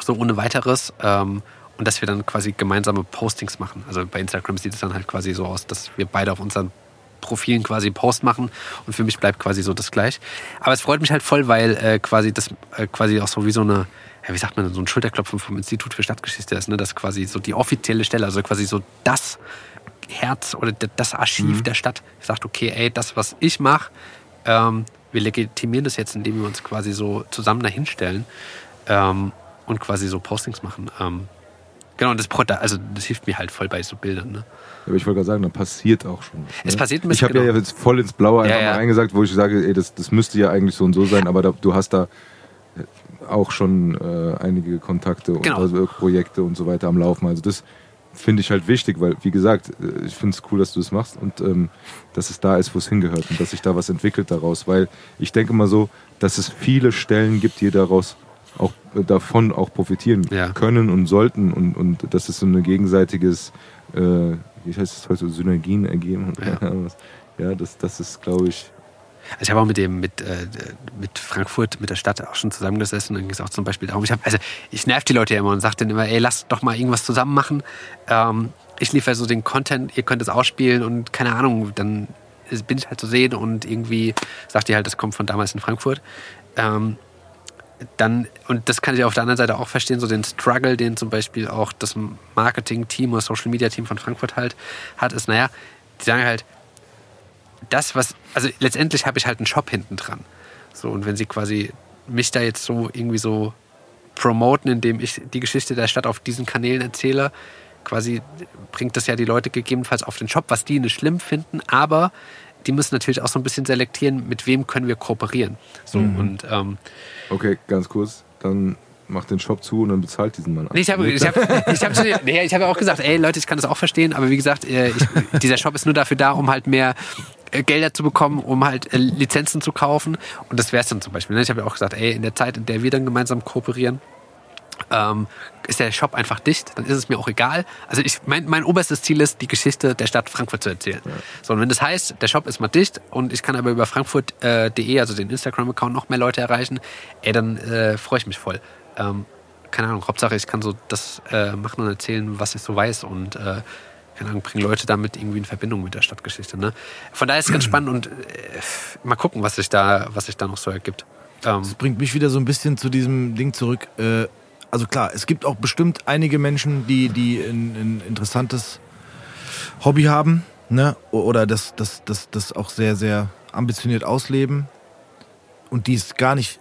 so ohne weiteres. Ähm, und dass wir dann quasi gemeinsame Postings machen. Also bei Instagram sieht es dann halt quasi so aus, dass wir beide auf unseren Profilen quasi einen Post machen und für mich bleibt quasi so das gleich. Aber es freut mich halt voll, weil äh, quasi das äh, quasi auch so wie so eine, ja, wie sagt man, so ein Schulterklopfen vom Institut für Stadtgeschichte ist, ne? Das quasi so die offizielle Stelle, also quasi so das Herz oder das Archiv der Stadt sagt, okay, ey, das, was ich mache, ähm, wir legitimieren das jetzt, indem wir uns quasi so zusammen dahinstellen ähm, und quasi so Postings machen. Ähm, genau, und das, also das hilft mir halt voll bei so Bildern. Ne? Aber ich wollte gerade sagen, da passiert auch schon. was, Es ne? passiert ein Ich bisschen, habe ja genau. jetzt voll ins Blaue einfach Ja, ja. mal reingesagt, wo ich sage, ey, das, das müsste ja eigentlich so und so sein, aber da, du hast da, auch schon äh, einige Kontakte und Genau. also Projekte und so weiter am Laufen. Also das finde ich halt wichtig, weil, wie gesagt, äh, ich finde es cool, dass du das machst und ähm, dass es da ist, wo es hingehört und dass sich da was entwickelt daraus. Weil ich denke mal so, dass es viele Stellen gibt, die daraus auch äh, davon auch profitieren Ja. können und sollten und, und dass es so ein gegenseitiges, äh, wie heißt es heute, Synergien ergeben. Ja. ja, das, das ist, glaube ich, Also ich habe auch mit dem, mit, äh, mit Frankfurt, mit der Stadt auch schon zusammengesessen. Es auch zum Beispiel darum, ich habe, also ich nerv die Leute ja immer und sage denen immer, ey, lasst doch mal irgendwas zusammen machen. Ähm, ich liefere so den Content, ihr könnt es ausspielen und keine Ahnung, dann bin ich halt zu sehen und irgendwie sagt ihr halt, das kommt von damals in Frankfurt. Ähm, dann, und das kann ich auf der anderen Seite auch verstehen, so den Struggle, den zum Beispiel auch das Marketing-Team oder Social-Media-Team von Frankfurt halt hat, ist, naja, die sagen halt, das, was, also letztendlich habe ich halt einen Shop hinten dran. So, und wenn sie quasi mich da jetzt so irgendwie so promoten, indem ich die Geschichte der Stadt auf diesen Kanälen erzähle, quasi bringt das ja die Leute gegebenenfalls auf den Shop, was die nicht schlimm finden, aber die müssen natürlich auch so ein bisschen selektieren, mit wem können wir kooperieren. So, und ähm, okay, ganz kurz, dann macht den Shop zu und dann bezahlt diesen Mann. Nee, ich habe ich hab, ich hab, nee, ich hab ja auch gesagt, ey Leute, ich kann das auch verstehen, aber wie gesagt, äh, ich, dieser Shop ist nur dafür da, um halt mehr Gelder zu bekommen, um halt äh, Lizenzen zu kaufen. Und das wäre es dann zum Beispiel. ne? Ich habe ja auch gesagt, ey, in der Zeit, in der wir dann gemeinsam kooperieren, ähm, ist der Shop einfach dicht, dann ist es mir auch egal. Also ich, mein, mein oberstes Ziel ist, die Geschichte der Stadt Frankfurt zu erzählen. So, und wenn das heißt, der Shop ist mal dicht und ich kann aber über frankfurt.de, also den Instagram-Account, noch mehr Leute erreichen, ey, dann äh, freue ich mich voll. Ähm, keine Ahnung, Hauptsache ich kann so das äh, machen und erzählen, was ich so weiß und äh, keine Ahnung, bringen Leute damit irgendwie in Verbindung mit der Stadtgeschichte. Ne? Von daher ist es ganz spannend und äh, mal gucken, was sich da, was sich da noch so ergibt. Ähm, Das bringt mich wieder so ein bisschen zu diesem Ding zurück. Äh, also klar, es gibt auch bestimmt einige Menschen, die, die ein, ein interessantes Hobby haben, ne? Oder das, das, das, das auch sehr, sehr ambitioniert ausleben und die es gar nicht,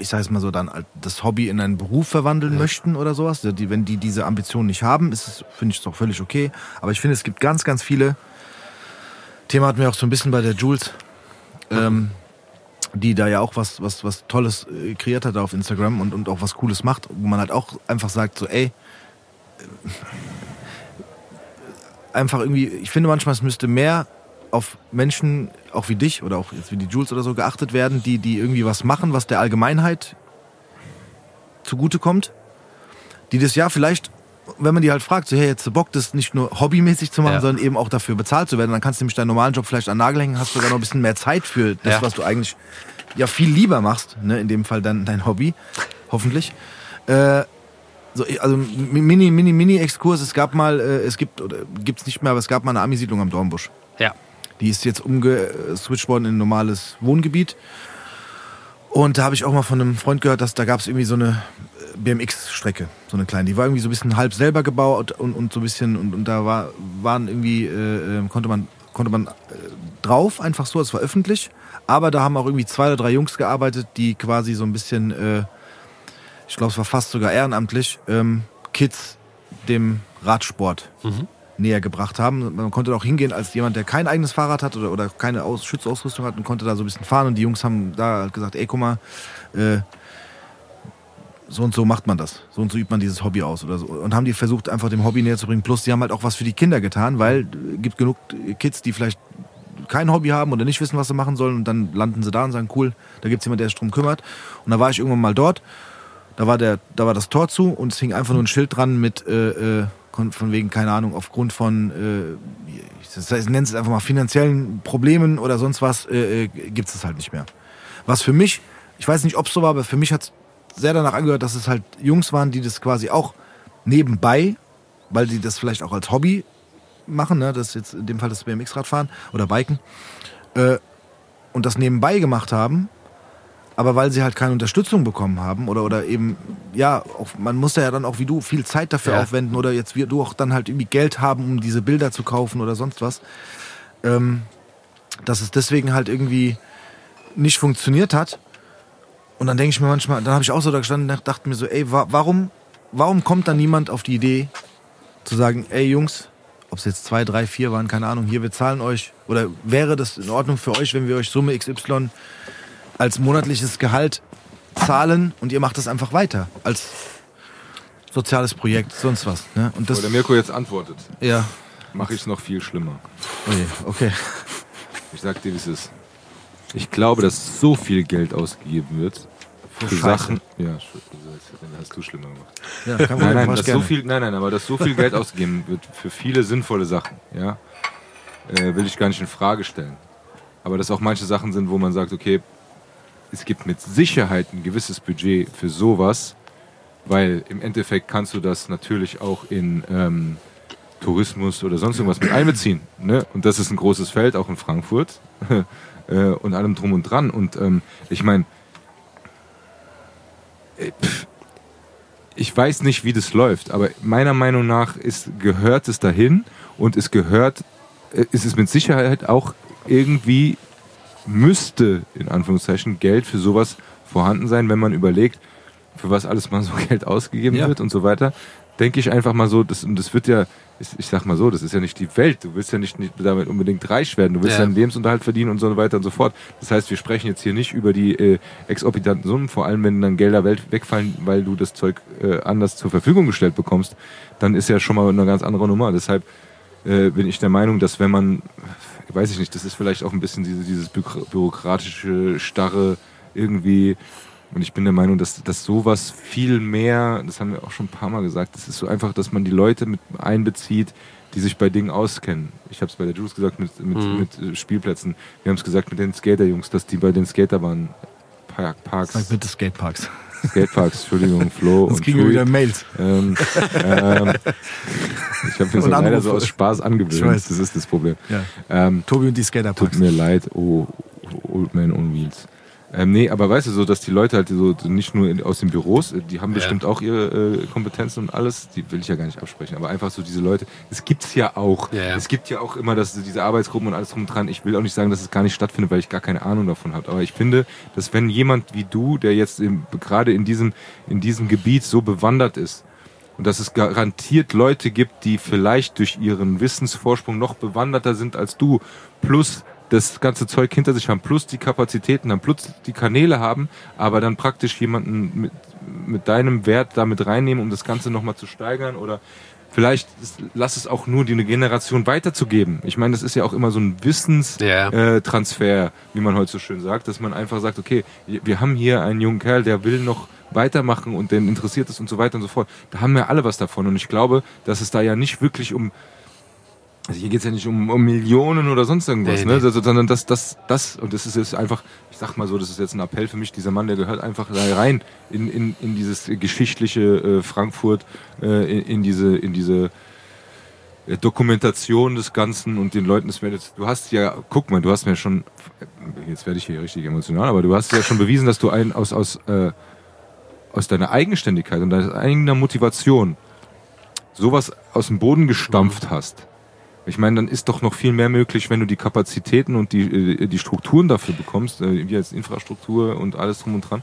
ich sage es mal so, dann das Hobby in einen Beruf verwandeln möchten oder sowas. Also Die, wenn die diese Ambition nicht haben, ist es, finde ich es auch völlig okay. Aber ich finde, es gibt ganz, ganz viele. Thema hatten wir auch so ein bisschen bei der Jules. Ähm, die da ja auch was, was, was Tolles äh, kreiert hat auf Instagram und, und auch was Cooles macht, wo man halt auch einfach sagt, so, ey, äh, einfach irgendwie, ich finde manchmal, es müsste mehr auf Menschen, auch wie dich oder auch jetzt wie die Jules oder so, geachtet werden, die, die irgendwie was machen, was der Allgemeinheit zugutekommt. Die das ja vielleicht, wenn man die halt fragt, so, hey, jetzt Bock, das nicht nur hobbymäßig zu machen, Ja. sondern eben auch dafür bezahlt zu werden, dann kannst du nämlich deinen normalen Job vielleicht an Nagel hängen, hast sogar noch ein bisschen mehr Zeit für das, Ja. was du eigentlich ja viel lieber machst, ne, in dem Fall dann dein Hobby, hoffentlich. Äh, so, also mini, mini, mini Exkurs. Es gab mal, äh, es gibt oder gibt's nicht mehr, aber es gab mal eine Ami-Siedlung am Dornbusch. Die ist jetzt umgeswitcht worden in ein normales Wohngebiet. Und da habe ich auch mal von einem Freund gehört, dass da gab es irgendwie so eine äh, BMX-Strecke, so eine kleine. Die war irgendwie so ein bisschen halb selber gebaut und, und so ein bisschen und, und da war, waren irgendwie äh, äh, konnte man konnte man äh, drauf einfach so. Es war öffentlich, aber da haben auch irgendwie zwei oder drei Jungs gearbeitet, die quasi so ein bisschen, äh, ich glaube, es war fast sogar ehrenamtlich, ähm, Kids dem Radsport näher gebracht haben. Man konnte auch hingehen als jemand, der kein eigenes Fahrrad hat oder, oder keine Aus Schutzausrüstung hat und konnte da so ein bisschen fahren. Und die Jungs haben da halt gesagt, ey, guck mal, äh, so und so macht man das. So und so übt man dieses Hobby aus oder so. Und haben die versucht, einfach dem Hobby näher zu bringen. Plus, die haben halt auch was für die Kinder getan, weil äh, gibt genug Kids, die vielleicht kein Hobby haben oder nicht wissen, was sie machen sollen. Und dann landen sie da und sagen, cool, da gibt's jemand, der sich drum kümmert. Und da war ich irgendwann mal dort. Da war, der, da war das Tor zu und es hing einfach nur ein Schild dran mit, äh, äh, von wegen, keine Ahnung, aufgrund von, äh, das heißt, es einfach mal finanziellen Problemen oder sonst was, äh, äh, gibt es halt nicht mehr. Was für mich, ich weiß nicht, ob es so war, aber für mich hat es sehr danach angehört, dass es halt Jungs waren, die das quasi auch nebenbei, weil die das vielleicht auch als Hobby machen, ne, das ist jetzt in dem Fall das BMX-Radfahren oder Biken, äh, und das nebenbei gemacht haben, aber weil sie halt keine Unterstützung bekommen haben oder, oder eben, ja, auch, man muss ja dann auch wie du viel Zeit dafür Ja. aufwenden oder jetzt wir du auch dann halt irgendwie Geld haben, um diese Bilder zu kaufen oder sonst was, ähm, dass es deswegen halt irgendwie nicht funktioniert hat. Und dann denke ich mir manchmal, dann habe ich auch so da gestanden und dachte mir so, ey, wa warum, warum kommt dann niemand auf die Idee zu sagen, ey Jungs, ob es jetzt zwei, drei, vier waren, keine Ahnung, hier, wir zahlen euch, oder wäre das in Ordnung für euch, wenn wir euch Summe XY als monatliches Gehalt zahlen und ihr macht das einfach weiter als soziales Projekt, sonst was. Ne? Und das, der Mirko jetzt antwortet, ja, mache ich es noch viel schlimmer. okay, okay. Ich sag dir, wie es ist. Ich glaube, dass so viel Geld ausgegeben wird für Scheiße. Sachen. Ja, das hast du schlimmer gemacht. Ja, kein Problem, Nein, nein, dass so viel, nein, nein, aber dass so viel Geld ausgegeben wird für viele sinnvolle Sachen, ja, äh, will ich gar nicht in Frage stellen. Aber dass auch manche Sachen sind, wo man sagt, okay, es gibt mit Sicherheit ein gewisses Budget für sowas, weil im Endeffekt kannst du das natürlich auch in ähm, Tourismus oder sonst irgendwas mit einbeziehen. Ne? Und das ist ein großes Feld, auch in Frankfurt äh, und allem drum und dran. Und ähm, ich meine, ich weiß nicht, wie das läuft, aber meiner Meinung nach ist, gehört es dahin und es gehört, äh, ist es mit Sicherheit auch irgendwie müsste in Anführungszeichen Geld für sowas vorhanden sein, wenn man überlegt, für was alles mal so Geld ausgegeben Ja. wird und so weiter. Denke ich einfach mal so, das, und das wird ja, ich, sag mal so, das ist ja nicht die Welt. Du willst ja nicht, nicht damit unbedingt reich werden. Du willst Ja. deinen Lebensunterhalt verdienen und so weiter und so fort. Das heißt, wir sprechen jetzt hier nicht über die äh, exorbitanten Summen, vor allem wenn dann Gelder wegfallen, weil du das Zeug äh, anders zur Verfügung gestellt bekommst, dann ist ja schon mal eine ganz andere Nummer. Deshalb äh, bin ich der Meinung, dass wenn man, weiß ich nicht, das ist vielleicht auch ein bisschen diese, dieses bürok- bürokratische, starre irgendwie. Und ich bin der Meinung, dass, dass sowas viel mehr, das haben wir auch schon ein paar Mal gesagt, das ist so einfach, dass man die Leute mit einbezieht, die sich bei Dingen auskennen. Ich habe es bei der Juice gesagt mit, mit, Mhm. mit äh, Spielplätzen. Wir haben es gesagt mit den Skaterjungs, dass die bei den Skaterbahnen Park, Parks, Sag bitte Skateparks. Skateparks, Entschuldigung, Flo und kriegen wir Chewie. wieder Mails. Ähm, ähm, ich habe mir so leider Anrufe. so aus Spaß angewöhnt. Das ist das Problem. Ja. Ähm, Tobi und die tut Skaterparks. mir leid, oh, Old Man on Wheels. Ähm, nee, aber weißt du, so, dass die Leute halt so nicht nur in, aus den Büros, äh, die haben Ja. bestimmt auch ihre äh, Kompetenzen und alles, die will ich ja gar nicht absprechen, aber einfach so diese Leute, es gibt's ja auch. Ja, ja. Es gibt ja auch immer das, diese Arbeitsgruppen und alles drum und dran. Ich will auch nicht sagen, dass es gar nicht stattfindet, weil ich gar keine Ahnung davon habe. Aber ich finde, dass wenn jemand wie du, der jetzt im, gerade in diesem, in diesem Gebiet so bewandert ist, und dass es garantiert Leute gibt, die vielleicht durch ihren Wissensvorsprung noch bewanderter sind als du, plus das ganze Zeug hinter sich haben, plus die Kapazitäten haben, plus die Kanäle haben, aber dann praktisch jemanden mit, mit deinem Wert damit reinnehmen, um das Ganze nochmal zu steigern oder vielleicht lass es auch nur die eine Generation weiterzugeben. Ich meine, das ist ja auch immer so ein Wissenstransfer, Ja. äh, wie man heute so schön sagt, dass man einfach sagt, okay, wir haben hier einen jungen Kerl, der will noch weitermachen und den interessiert es und so weiter und so fort. Da haben wir alle was davon und ich glaube, dass es da ja nicht wirklich um also hier geht's ja nicht um, um Millionen oder sonst irgendwas, Nee, ne? nee. Also, sondern das, das, das, und das ist jetzt einfach, ich sag mal so, das ist jetzt ein Appell für mich, dieser Mann, der gehört einfach da rein in, in, in dieses geschichtliche äh, Frankfurt, äh, in, in diese, in diese äh, Dokumentation des Ganzen und den Leuten, das wäre jetzt, du hast ja, guck mal, du hast mir schon, jetzt werde ich hier richtig emotional, aber du hast ja schon bewiesen, dass du einen aus, aus, äh, aus deiner Eigenständigkeit und deiner eigener Motivation sowas aus dem Boden gestampft hast. Ich meine, dann ist doch noch viel mehr möglich, wenn du die Kapazitäten und die, äh, die Strukturen dafür bekommst, äh, wie jetzt Infrastruktur und alles drum und dran.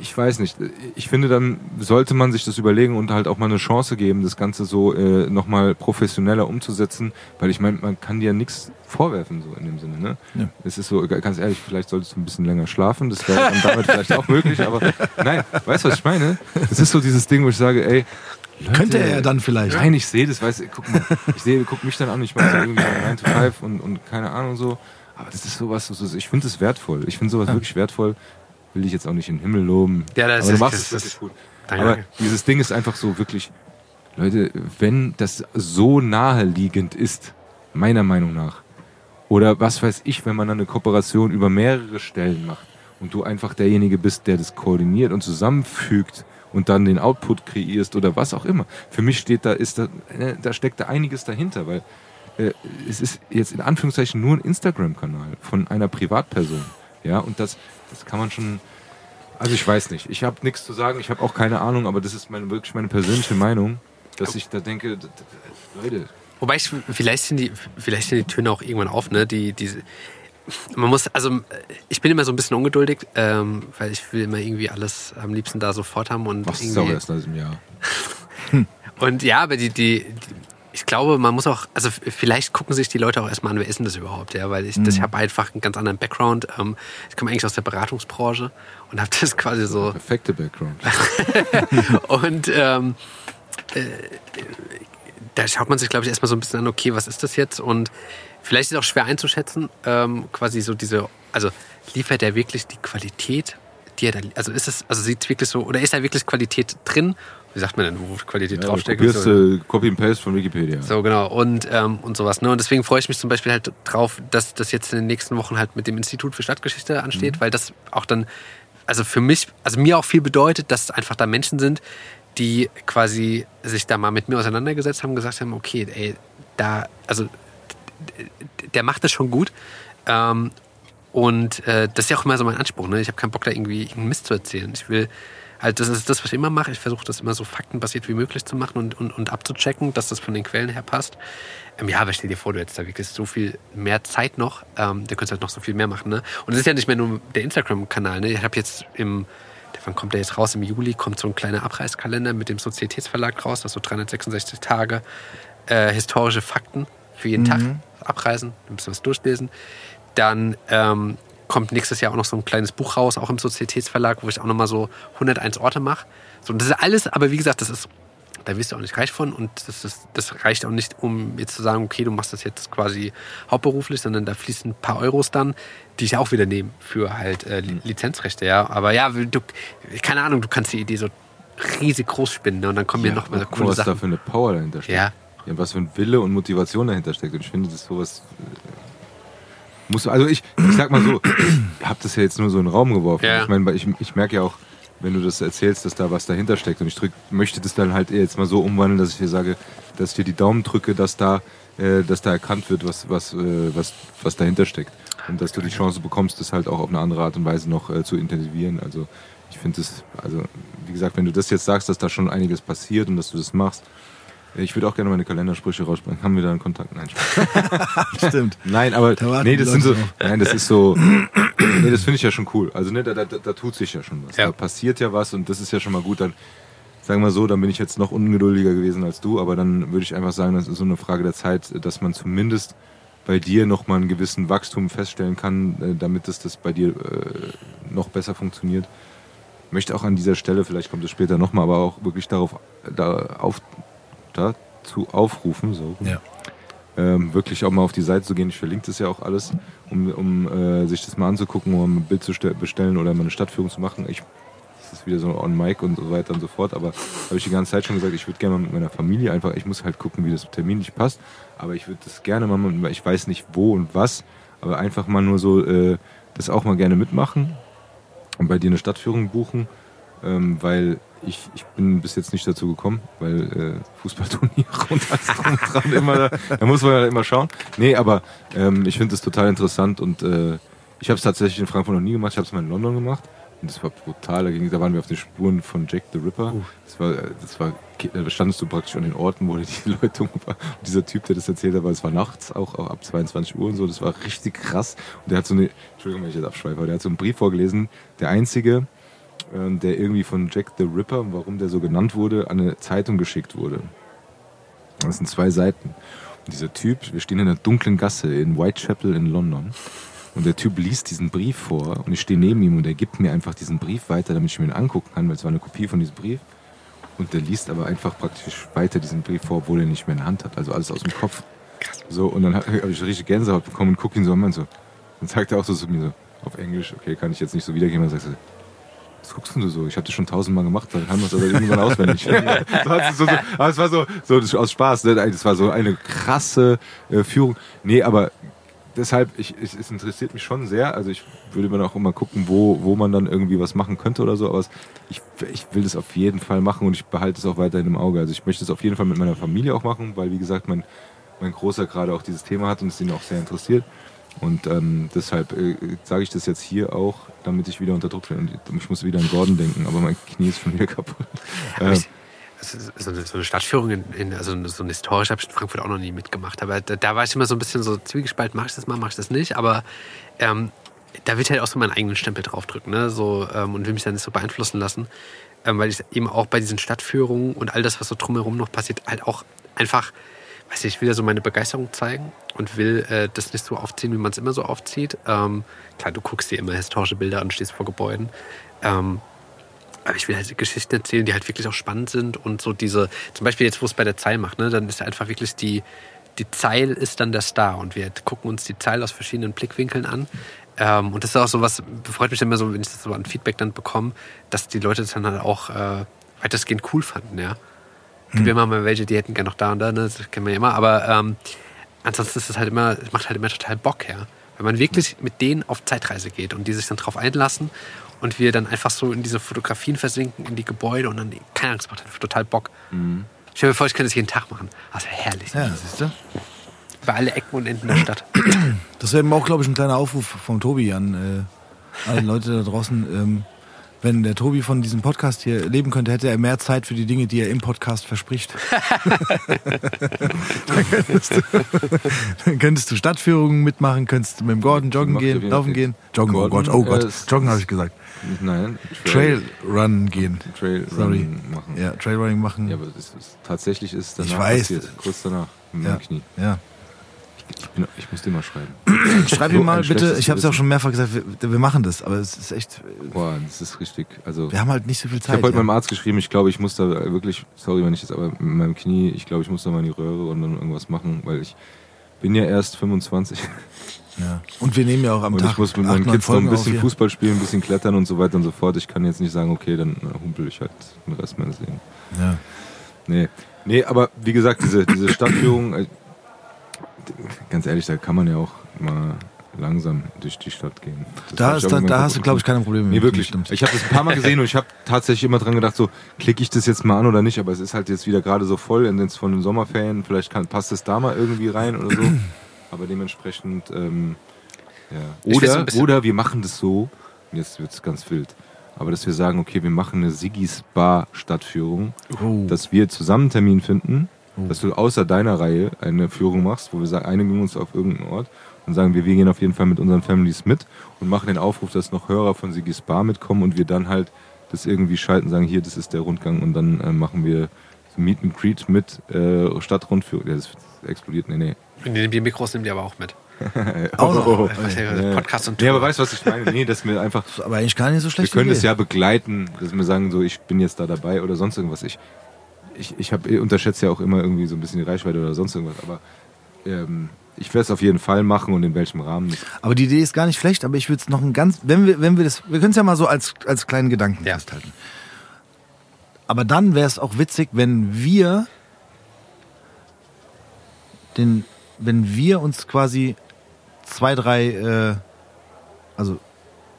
Ich weiß nicht. Ich finde, dann sollte man sich das überlegen und halt auch mal eine Chance geben, das Ganze so äh, nochmal professioneller umzusetzen, weil ich meine, man kann dir ja nichts vorwerfen, so in dem Sinne. Ne? Ja. Es ist so, ganz ehrlich, vielleicht solltest du ein bisschen länger schlafen, das wäre dann damit vielleicht auch möglich, aber nein, weißt du, was ich meine? Es ist so dieses Ding, wo ich sage, ey, Leute, Könnte er dann vielleicht. Nein, ich sehe das, weißt du, guck mal, ich sehe, guck mich dann an, ich mache so irgendwie 9 to 5 und, und keine Ahnung so. Aber das ist sowas, so, so- ich finde es wertvoll. Ich finde sowas wirklich wertvoll. Will ich jetzt auch nicht in den Himmel loben. Ja, das aber du ist- machst das es wirklich ist- gut. Danke, aber dieses Ding ist einfach so wirklich, Leute, wenn das so naheliegend ist, meiner Meinung nach, oder was weiß ich, wenn man dann eine Kooperation über mehrere Stellen macht und du einfach derjenige bist, der das koordiniert und zusammenfügt und dann den Output kreierst oder was auch immer. Für mich steht da, ist da, äh, da steckt da einiges dahinter, weil äh, es ist jetzt in Anführungszeichen nur ein Instagram-Kanal von einer Privatperson. Ja, und das, das kann man schon. Also ich weiß nicht. Ich habe nichts zu sagen, ich habe auch keine Ahnung, aber das ist meine, wirklich meine persönliche Meinung, dass ich da denke, Leute, Wobei ich, vielleicht sind die, vielleicht sind die Töne auch irgendwann auf, ne? Die, diese, man muss, also ich bin immer so ein bisschen ungeduldig, ähm, weil ich will immer irgendwie alles am liebsten da sofort haben und was ist irgendwie. erst in diesem Jahr? Und ja, aber die, die, die ich glaube, man muss auch, also vielleicht gucken sich die Leute auch erstmal an, wer ist denn das überhaupt, ja, weil ich, das, ich habe einfach einen ganz anderen Background. Ähm, ich komme eigentlich aus der Beratungsbranche und habe das quasi so. Perfekte Background. und ähm, äh, da schaut man sich, glaube ich, erstmal so ein bisschen an, okay, was ist das jetzt? Und vielleicht ist es auch schwer einzuschätzen, ähm, quasi so diese, also liefert er wirklich die Qualität, die er da, also ist es, also sieht es wirklich so, oder ist da wirklich Qualität drin? Wie sagt man denn, wo Qualität Ja, draufsteckt? kopierst So- du Copy and Paste von Wikipedia. so, genau. Und, ähm, und sowas. Ne? Und deswegen freue ich mich zum Beispiel halt drauf, dass das jetzt in den nächsten Wochen halt mit dem Institut für Stadtgeschichte ansteht, weil das auch dann, also für mich, also mir auch viel bedeutet, dass einfach da Menschen sind, die quasi sich da mal mit mir auseinandergesetzt haben gesagt haben, okay, ey, da, also der macht das schon gut. Ähm, und äh, das ist ja auch immer so mein Anspruch. Ne? Ich habe keinen Bock, da irgendwie irgendeinen Mist zu erzählen. Ich will, halt, das ist das, was ich immer mache. Ich versuche das immer so faktenbasiert wie möglich zu machen und, und, und abzuchecken, dass das von den Quellen her passt. Ähm, ja, aber stell dir vor, du hättest da wirklich so viel mehr Zeit noch. Ähm, da könntest du halt noch so viel mehr machen. Ne? Und es ist ja nicht mehr nur der Instagram-Kanal. Ne? Ich habe jetzt im, wann kommt der jetzt raus? Im Juli kommt so ein kleiner Abreißkalender mit dem Sozietätsverlag raus, das so 366 Tage äh, historische Fakten für jeden Tag abreisen, ein bisschen was durchlesen. Dann ähm, kommt nächstes Jahr auch noch so ein kleines Buch raus, auch im Sozietätsverlag, wo ich auch nochmal so 101 Orte mache. So, das ist alles, aber wie gesagt, das ist, da wirst du auch nicht reich von und das, ist, das reicht auch nicht, um jetzt zu sagen, okay, du machst das jetzt quasi hauptberuflich, sondern da fließen ein paar Euros dann, die ich auch wieder nehme für halt äh, Li- Lizenzrechte, ja. Aber ja, du, keine Ahnung, du kannst die Idee so riesig groß spinnen ne? und dann kommen mir noch mal coole was da Sachen. für eine Power dahinter steckt. Ja. Ja. Was für ein Wille und Motivation dahinter steckt. Und ich finde, das ist sowas. äh, Muss, also ich, ich sag mal so, ich habe das ja jetzt nur so in den Raum geworfen. Ja. Ich meine, ich, ich merke ja auch, wenn du das erzählst, dass da was dahinter steckt. Und ich drück, möchte das dann halt jetzt mal so umwandeln, dass ich dir sage, dass ich dir die Daumen drücke, dass da, äh, dass da erkannt wird, was, was, äh, was, was dahinter steckt. Und dass du die Chance bekommst, das halt auch auf eine andere Art und Weise noch äh, zu intensivieren. Also ich finde das, also wie gesagt, wenn du das jetzt sagst, dass da schon einiges passiert und dass du das machst, ich würde auch gerne meine Kalendersprüche rausbringen. Haben wir da einen Kontakt? Nein. Stimmt. Nein, aber Da nee, das sind so, drauf. nein, das ist so, nee, das finde ich ja schon cool. Also ne, da, da, da tut sich ja schon was. Ja. Da passiert ja was und das ist ja schon mal gut. Dann sagen wir so, dann bin ich jetzt noch ungeduldiger gewesen als du, aber dann würde ich einfach sagen, das ist so eine Frage der Zeit, dass man zumindest bei dir noch mal einen gewissen Wachstum feststellen kann, äh, damit das, das bei dir äh, noch besser funktioniert. Ich möchte auch an dieser Stelle, vielleicht kommt es später nochmal, aber auch wirklich darauf da auf, dazu aufrufen, so, Ja. ähm, wirklich auch mal auf die Seite zu gehen. Ich verlinke das ja auch alles, um, um äh, sich das mal anzugucken, um ein Bild zu ste- bestellen oder mal eine Stadtführung zu machen. Ich, das ist wieder so on mic und so weiter und so fort, aber habe ich die ganze Zeit schon gesagt, ich würde gerne mal mit meiner Familie einfach, ich muss halt gucken, wie das terminlich passt, aber ich würde das gerne mal, mit- ich weiß nicht wo und was, aber einfach mal nur so äh, das auch mal gerne mitmachen und bei dir eine Stadtführung buchen, ähm, weil ich, ich bin bis jetzt nicht dazu gekommen, weil äh, Fußballturniere und alles drum dran immer, da, da muss man ja immer schauen. Nee, aber ähm, ich finde das total interessant und äh, ich habe es tatsächlich in Frankfurt noch nie gemacht, ich habe es mal in London gemacht und das war brutal, da, ging, da waren wir auf den Spuren von Jack the Ripper. Das war, äh, das war, da standest du praktisch an den Orten, wo die Leute war. Und dieser Typ, der das erzählt hat, war, es war nachts, auch, auch ab 22 Uhr und so, das war richtig krass. Und der hat so eine, Entschuldigung, wenn ich jetzt abschweife, aber der hat so einen Brief vorgelesen, der einzige, der irgendwie von Jack the Ripper, warum der so genannt wurde, an eine Zeitung geschickt wurde. Das sind zwei Seiten. Und dieser Typ, wir stehen in einer dunklen Gasse in Whitechapel in London. Und der Typ liest diesen Brief vor und ich stehe neben ihm und er gibt mir einfach diesen Brief weiter, damit ich mir ihn angucken kann, weil es war eine Kopie von diesem Brief. Und der liest aber einfach praktisch weiter diesen Brief vor, obwohl er nicht mehr in der Hand hat. Also alles aus dem Kopf. So, und dann habe ich richtig Gänsehaut bekommen und gucke ihn so an und so. Dann sagt er auch so zu mir so, auf Englisch, okay, kann ich jetzt nicht so wiedergeben. Dann sagt er, was guckst du so? Ich habe das schon tausendmal gemacht, dann haben wir es aber irgendwann auswendig. so so, aber es war so, so aus Spaß, ne? das war so eine krasse äh, Führung. Nee, aber deshalb, ich, ich, es interessiert mich schon sehr. Also ich würde mir auch immer gucken, wo, wo man dann irgendwie was machen könnte oder so. Aber es, ich, ich will das auf jeden Fall machen und ich behalte es auch weiterhin im Auge. Also ich möchte es auf jeden Fall mit meiner Familie auch machen, weil wie gesagt, mein, mein Großer gerade auch dieses Thema hat und es ihn auch sehr interessiert. Und ähm, deshalb äh, sage ich das jetzt hier auch, damit ich wieder unter Druck bin. Und ich muss wieder an Gordon denken, aber mein Knie ist schon wieder kaputt. Äh, so, eine, so eine Stadtführung, in, in, also so eine historische habe ich in Frankfurt auch noch nie mitgemacht. Aber da, da war ich immer so ein bisschen so zwiegespalten, mache ich das mal, mache ich das nicht. Aber ähm, da will ich halt auch so meinen eigenen Stempel draufdrücken ne? so, ähm, und will mich dann nicht so beeinflussen lassen. Ähm, weil ich eben auch bei diesen Stadtführungen und all das, was so drumherum noch passiert, halt auch einfach weiß nicht, ich will ja so meine Begeisterung zeigen und will äh, das nicht so aufziehen, wie man es immer so aufzieht. Ähm, klar, du guckst dir immer historische Bilder an, stehst vor Gebäuden. Ähm, aber ich will halt Geschichten erzählen, die halt wirklich auch spannend sind und so diese, zum Beispiel jetzt, wo es bei der Zeil macht, ne, dann ist einfach wirklich die, die Zeil ist dann der Star und wir gucken uns die Zeil aus verschiedenen Blickwinkeln an. Ähm, und das ist auch so was, freut mich immer so, wenn ich das so an Feedback dann bekomme, dass die Leute das dann halt auch äh, weitestgehend cool fanden, ja. Es gibt immer mal welche, die hätten gerne noch da und da, ne? das kennen wir ja immer, aber ähm, ansonsten ist es halt immer, es macht halt immer total Bock, ja. Wenn man wirklich mit denen auf Zeitreise geht und die sich dann drauf einlassen und wir dann einfach so in diese Fotografien versinken, in die Gebäude und dann, keine Ahnung, das macht halt total Bock. Stell dir vor, ich könnte das jeden Tag machen. Das wäre herrlich. Ja, siehst du? Bei alle Ecken und Enden der Stadt. Das wäre auch, glaube ich, ein kleiner Aufruf von Tobi an äh, alle Leute da draußen. Ähm, wenn der Tobi von diesem Podcast hier leben könnte, hätte er mehr Zeit für die Dinge, die er im Podcast verspricht. dann, könntest du, dann könntest du Stadtführungen mitmachen, könntest mit dem Gordon joggen gehen, laufen gehen. Joggen, oh Gordon, Gott, oh Gott, äh, joggen habe ich gesagt. Nein, Trail Run gehen. Trail Sorry. Run machen. Ja, Trailrunning machen. Ja, aber es ist, tatsächlich ist es danach Ich weiß. passiert. Kurz danach, mit Ja. Knie. ja. Ich, bin, ich muss dir mal schreiben. Schreib So ihm mal bitte, ich habe es ja auch schon mehrfach gesagt, wir, wir machen das, aber es ist echt, Boah, das ist richtig. Also, wir haben halt nicht so viel ich Zeit. habe heute ja. meinem Arzt geschrieben, ich glaube, ich muss da wirklich, sorry, wenn ich jetzt aber mit meinem Knie, ich glaube, ich muss da mal in die Röhre und dann irgendwas machen, weil ich bin ja erst 25 ja. Und wir nehmen ja auch am und Tag ich muss mit meinen Kids noch ein bisschen. Fußball spielen, ein bisschen klettern und so weiter und so fort. Ich kann jetzt nicht sagen, okay, dann humpel ich halt den Rest meines Lebens. Ja. Nee. Nee, aber wie gesagt, diese, diese Stadtführung, äh, ganz ehrlich, da kann man ja auch mal langsam durch die Stadt gehen. Das Da, ist, da, da hast du, glaube ich, keine Probleme Nee, mit. wirklich. Stimmt. Ich habe das ein paar Mal gesehen und ich habe tatsächlich immer dran gedacht, so, klicke ich das jetzt mal an oder nicht, aber es ist halt jetzt wieder gerade so voll in den, von den Sommerferien, vielleicht kann, passt es da mal irgendwie rein oder so. Aber dementsprechend, ähm, ja. Oder, oder wir machen das so, jetzt wird's ganz wild, aber dass wir sagen, okay, wir machen eine Sigis Bar Stadtführung, Oh. dass wir zusammen einen Termin finden, dass du außer deiner Reihe eine Führung machst, wo wir sagen, einigen uns auf irgendeinen Ort und sagen, wir, wir gehen auf jeden Fall mit unseren Families mit und machen den Aufruf, dass noch Hörer von Sigis Bar mitkommen und wir dann halt das irgendwie schalten, sagen, hier, das ist der Rundgang und dann äh, machen wir so Meet and Greet mit äh, Stadtrundführung. Ja, das explodiert, nee, nee. Die, die Mikros nehmen die aber auch mit. Auch noch. Ja, Ja. Podcast und Nee, Tour. aber weißt du, was ich meine? Nee, dass wir einfach aber eigentlich gar nicht so wir schlecht. können es ja begleiten, dass wir sagen, so ich bin jetzt da dabei oder sonst irgendwas. Ich, ich, ich hab, unterschätze ja auch immer irgendwie so ein bisschen die Reichweite oder sonst irgendwas, aber ähm, ich werde es auf jeden Fall machen und in welchem Rahmen. Aber die Idee ist gar nicht schlecht, aber ich würde es noch ein ganz, wenn wir, wenn wir das, wir können es ja mal so als, als kleinen Gedanken Ja. festhalten. Aber dann wäre es auch witzig, wenn wir den, wenn wir uns quasi zwei, drei, äh, also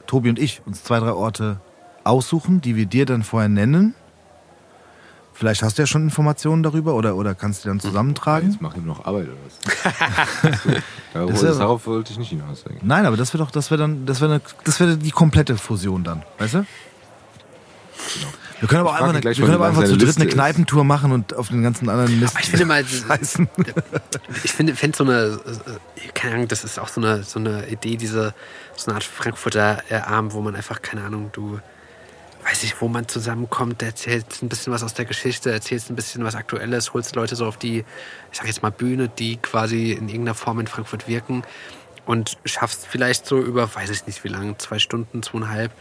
Tobi und ich, uns zwei, drei Orte aussuchen, die wir dir dann vorher nennen. Vielleicht hast du ja schon Informationen darüber oder, oder kannst du die dann zusammentragen. jetzt mache ich noch Arbeit oder was? darauf, Das ist darauf wollte ich nicht hinaus. Nein, aber das wäre doch, das wäre dann, das wäre, das wäre die komplette Fusion dann, weißt du? Wir können aber einfach, eine, gleich wir können aber einfach zu dritt eine ist. Kneipentour machen und auf den ganzen anderen Mist. Aber ich finde mal, scheißen. ich finde, fände so eine, äh, keine Ahnung, das ist auch so eine, so eine Idee, diese, so eine Art Frankfurter äh, Abend, wo man einfach, keine Ahnung, du, weiß ich, wo man zusammenkommt, erzählt ein bisschen was aus der Geschichte, erzählst ein bisschen was Aktuelles, holst Leute so auf die, ich sag jetzt mal Bühne, die quasi in irgendeiner Form in Frankfurt wirken und schaffst vielleicht so über, weiß ich nicht wie lange, zwei Stunden, zweieinhalb,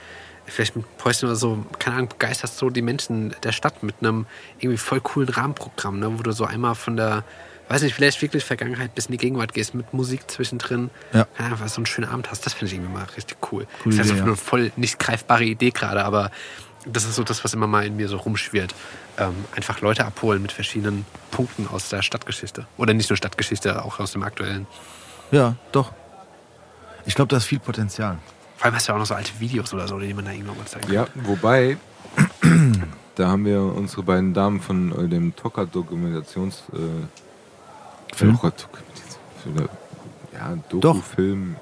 vielleicht mit Päuschen oder so, keine Ahnung, begeisterst so die Menschen der Stadt mit einem irgendwie voll coolen Rahmenprogramm, ne, wo du so einmal von der, weiß nicht, vielleicht wirklich Vergangenheit bis in die Gegenwart gehst mit Musik zwischendrin, Ja. ja, einfach so einen schönen Abend hast, das finde ich irgendwie mal richtig cool. Coole das ist Idee, also ja. eine voll nicht greifbare Idee gerade, aber das ist so das, was immer mal in mir so rumschwirrt. Ähm, einfach Leute abholen mit verschiedenen Punkten aus der Stadtgeschichte. Oder nicht nur Stadtgeschichte, auch aus dem aktuellen. Ja, doch. Ich glaube, da ist viel Potenzial. Vor allem hast du ja auch noch so alte Videos oder so, die man da irgendwann mal zeigen kann. Ja, wobei, da haben wir unsere beiden Damen von äh, dem Tocker-Dokumentations... Film? Dokumentation- ja, Doku-Film.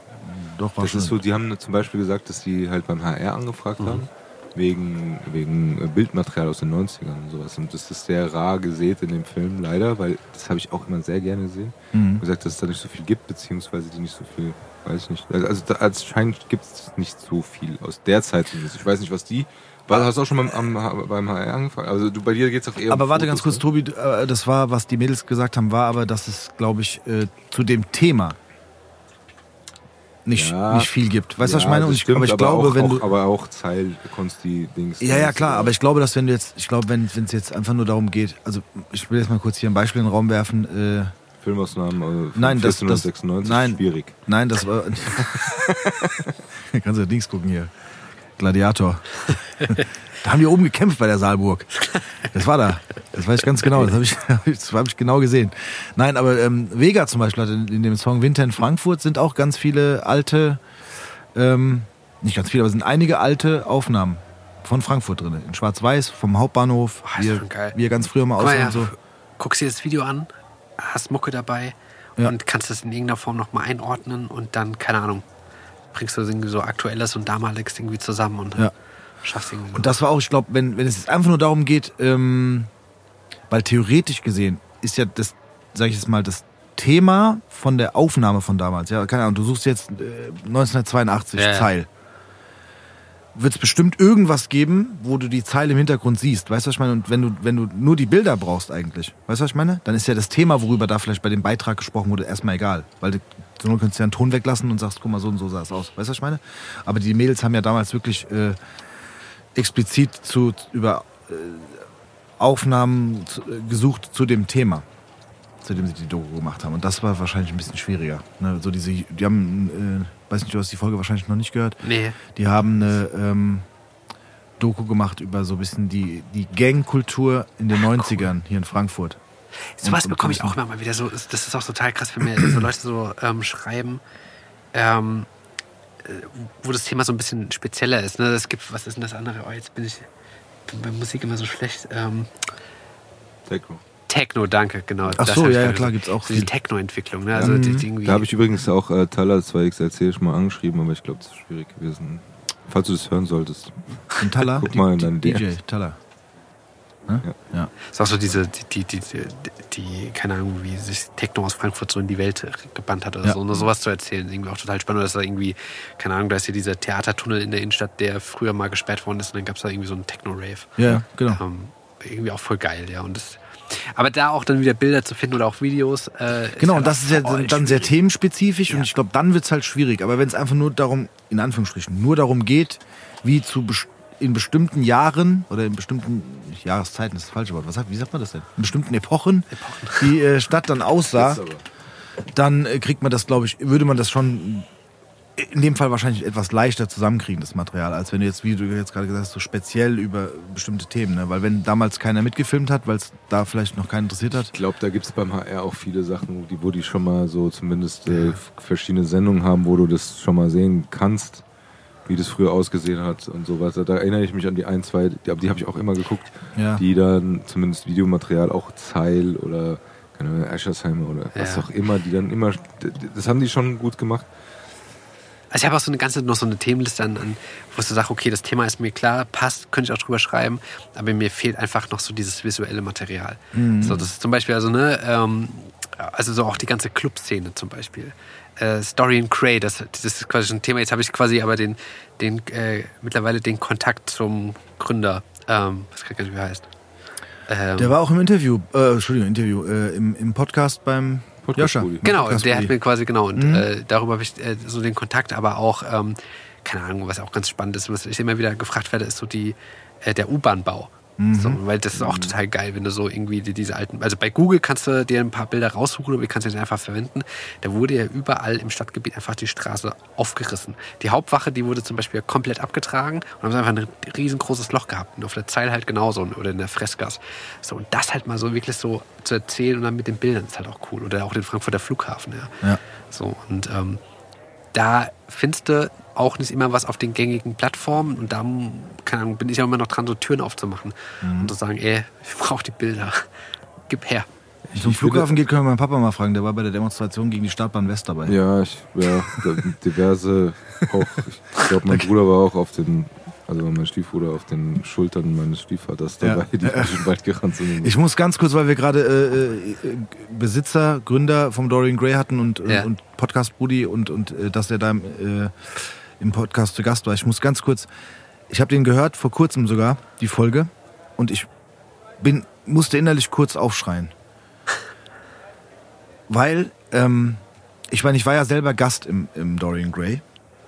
Doch, war Das ist so, die haben zum Beispiel gesagt, dass die halt beim HR angefragt haben. wegen, wegen Bildmaterial aus den 90ern und sowas. Und das ist sehr rar gesät in dem Film, leider, weil das habe ich auch immer sehr gerne gesehen. Mhm. gesagt, dass es da nicht so viel gibt, beziehungsweise die nicht so viel, weiß ich nicht. Also da, anscheinend gibt es nicht so viel aus der Zeit zumindest. Ich weiß nicht, was die. War, hast du auch schon beim, am, beim HR angefangen? Also du, bei dir geht es auch eher Aber um warte ganz kurz, Fotos? Tobi, äh, das war, was die Mädels gesagt haben, war aber, dass es, glaube ich, äh, zu dem Thema nicht, Ja. nicht viel gibt. Weißt du, was ich Ja, meine? das Und ich, stimmt, aber ich glaube, auch, wenn auch, du. Aber auch Zeil, Konsti-Dings. Ja, ja, klar, aber ich glaube, dass wenn du jetzt, ich glaube, wenn es jetzt einfach nur darum geht, also ich will jetzt mal kurz hier ein Beispiel in den Raum werfen. Äh, Filmausnahmen also Nein, das- das- 1496, nein. schwierig. nein, das war. Kannst du Dings gucken hier. Gladiator. da haben die oben gekämpft bei der Saalburg. Das war da. Das weiß ich ganz genau. Das habe ich, das hab ich genau gesehen. Nein, aber ähm, Vega zum Beispiel hat in, in dem Song Winter in Frankfurt sind auch ganz viele alte, ähm, nicht ganz viele, aber sind einige alte Aufnahmen von Frankfurt drin. In Schwarz-Weiß, vom Hauptbahnhof, ist wie, er- er ganz früher mal aussah ja, und so. guckst dir das Video an, hast Mucke dabei Ja. und kannst das in irgendeiner Form nochmal einordnen und dann, keine Ahnung, bringst du irgendwie so Aktuelles und Damaliges irgendwie zusammen und Ja. schaffst irgendwie. Und das war auch, ich glaube, wenn, wenn es jetzt einfach nur darum geht, ähm, weil theoretisch gesehen ist ja das, sag ich jetzt mal, das Thema von der Aufnahme von damals, ja, keine Ahnung, du suchst jetzt äh, 1982 Ja. Zeil. Wird es bestimmt irgendwas geben, wo du die Zeile im Hintergrund siehst, weißt du, was ich meine? Und wenn du, wenn du nur die Bilder brauchst eigentlich, weißt du, was ich meine? Dann ist ja das Thema, worüber da vielleicht bei dem Beitrag gesprochen wurde, erstmal egal. Weil zur Not könntest du ja einen Ton weglassen und sagst, guck mal, so und so sah es aus. Weißt du, was ich meine? Aber die Mädels haben ja damals wirklich äh, explizit zu, über äh, Aufnahmen zu, äh, gesucht zu dem Thema, zu dem sie die Doku gemacht haben. Und das war wahrscheinlich ein bisschen schwieriger. Ne? So diese, die haben, äh, weiß nicht, du hast die Folge wahrscheinlich noch nicht gehört. nee, Die haben eine ähm, Doku gemacht über so ein bisschen die, die Gangkultur in den 90ern hier in Frankfurt. Sowas und bekomme ich so auch immer mal wieder so. Das ist auch total krass, wenn mir so Leute so ähm, schreiben, ähm, äh, wo das Thema so ein bisschen spezieller ist. Ne? Es gibt, was ist denn das andere? Oh, jetzt bin ich bin bei Musik immer so schlecht. Ähm, Techno. Techno, danke, genau. Ach Das so, ja, ja, klar, gibt's auch Diese viel. Techno-Entwicklung, ne? Also die, die irgendwie. Da habe ich übrigens auch äh, Thaler 2XLC schon mal angeschrieben, aber ich glaube, das ist schwierig gewesen. Falls du das hören solltest. In Talla? Guck mal in deine DJ, DMs. Talla. Ne? Ja. ist auch so diese, die, die, die, die, keine Ahnung, wie sich Techno aus Frankfurt so in die Welt gebannt hat oder Ja. so. Nur sowas zu erzählen, irgendwie auch total spannend. Dass da irgendwie, keine Ahnung, da ist hier dieser Theatertunnel in der Innenstadt, der früher mal gesperrt worden ist und dann gab es da irgendwie so einen Techno-Rave. ja, genau. Ähm, irgendwie auch voll geil, ja. Und das, aber da auch dann wieder Bilder zu finden oder auch Videos. Äh, Genau, halt und das auch ist ja voll dann sehr schwierig. themenspezifisch Ja. und ich glaube, dann wird es halt schwierig. Aber wenn es einfach nur darum, in Anführungsstrichen, nur darum geht, wie zu bes- in bestimmten Jahren oder in bestimmten Jahreszeiten ist das falsche Wort. Was sagt, wie sagt man das denn? In bestimmten Epochen, die äh, Stadt dann aussah, dann äh, kriegt man das, glaube ich, würde man das schon in dem Fall wahrscheinlich etwas leichter zusammenkriegen, das Material, als wenn du jetzt, wie du jetzt gerade gesagt hast, so speziell über bestimmte Themen. Ne? Weil wenn damals keiner mitgefilmt hat, weil es da vielleicht noch keinen interessiert hat, Ich glaube, da gibt es beim HR auch viele Sachen, wo die, wo die schon mal so zumindest äh, verschiedene Sendungen haben, wo du das schon mal sehen kannst, wie das früher ausgesehen hat und so weiter. Da erinnere ich mich an die ein, zwei, die, die habe ich auch immer geguckt, Ja. die dann zumindest Videomaterial, auch Zeil oder keine Ahnung, Eschersheimer oder was Ja. auch immer, die dann immer, das haben die schon gut gemacht. Also ich habe auch so eine ganze, noch so eine Themenliste an, an wo ich so sage, okay, das Thema ist mir klar, passt, könnte ich auch drüber schreiben, aber mir fehlt einfach noch so dieses visuelle Material. So, das ist zum Beispiel, also, ne, ähm, also so auch die ganze Clubszene zum Beispiel. Äh, Story and Cray, das, das ist quasi schon ein Thema. Jetzt habe ich quasi aber den, den äh, mittlerweile den Kontakt zum Gründer, ähm, was kann ich gar nicht, wie er heißt. Ähm, Der war auch im Interview, äh, Entschuldigung, Interview, äh, im, im Podcast beim Podcast Joscha. Genau, Podcast der hat mir quasi, genau, und Mhm. äh, darüber habe ich äh, so den Kontakt, aber auch, ähm, keine Ahnung, was auch ganz spannend ist, was ich immer wieder gefragt werde, ist so die, äh, der U-Bahn-Bau. Mhm. So, weil das ist auch total geil, wenn du so irgendwie die, diese alten, also bei Google kannst du dir ein paar Bilder raussuchen, aber die kannst du nicht einfach verwenden. Da wurde ja überall im Stadtgebiet einfach die Straße aufgerissen. Die Hauptwache, die wurde zum Beispiel komplett abgetragen und haben einfach ein riesengroßes Loch gehabt. Und auf der Zeil halt genauso oder in der Freskas. So, und das halt mal so wirklich so zu erzählen und dann mit den Bildern ist halt auch cool. Oder auch den Frankfurter Flughafen, ja. Ja. So, und ähm, da findest du auch nicht immer was auf den gängigen Plattformen und da keine Ahnung, bin ich auch immer noch dran, so Türen aufzumachen und zu sagen, ey, ich brauche die Bilder. Gib her. Ich finde- Flughafen geht, können wir meinen Papa mal fragen. Der war bei der Demonstration gegen die Startbahn West dabei. Ja, ich, ja, diverse, auch, ich glaube, mein Bruder war auch auf den, Also mein Stiefbruder auf den Schultern meines Stiefvaters Ja. dabei, die durch den Wald gerannt sind. Ich muss ganz kurz, weil wir gerade äh, äh, Besitzer, Gründer vom Dorian Gray hatten und, Ja. und Podcast Brudi und, und äh, dass er da äh, im Podcast zu Gast war. Ich muss ganz kurz, ich habe den gehört, vor kurzem sogar, die Folge. Und ich bin, musste innerlich kurz aufschreien. Weil, ähm, ich meine, ich war ja selber Gast im, im Dorian Gray.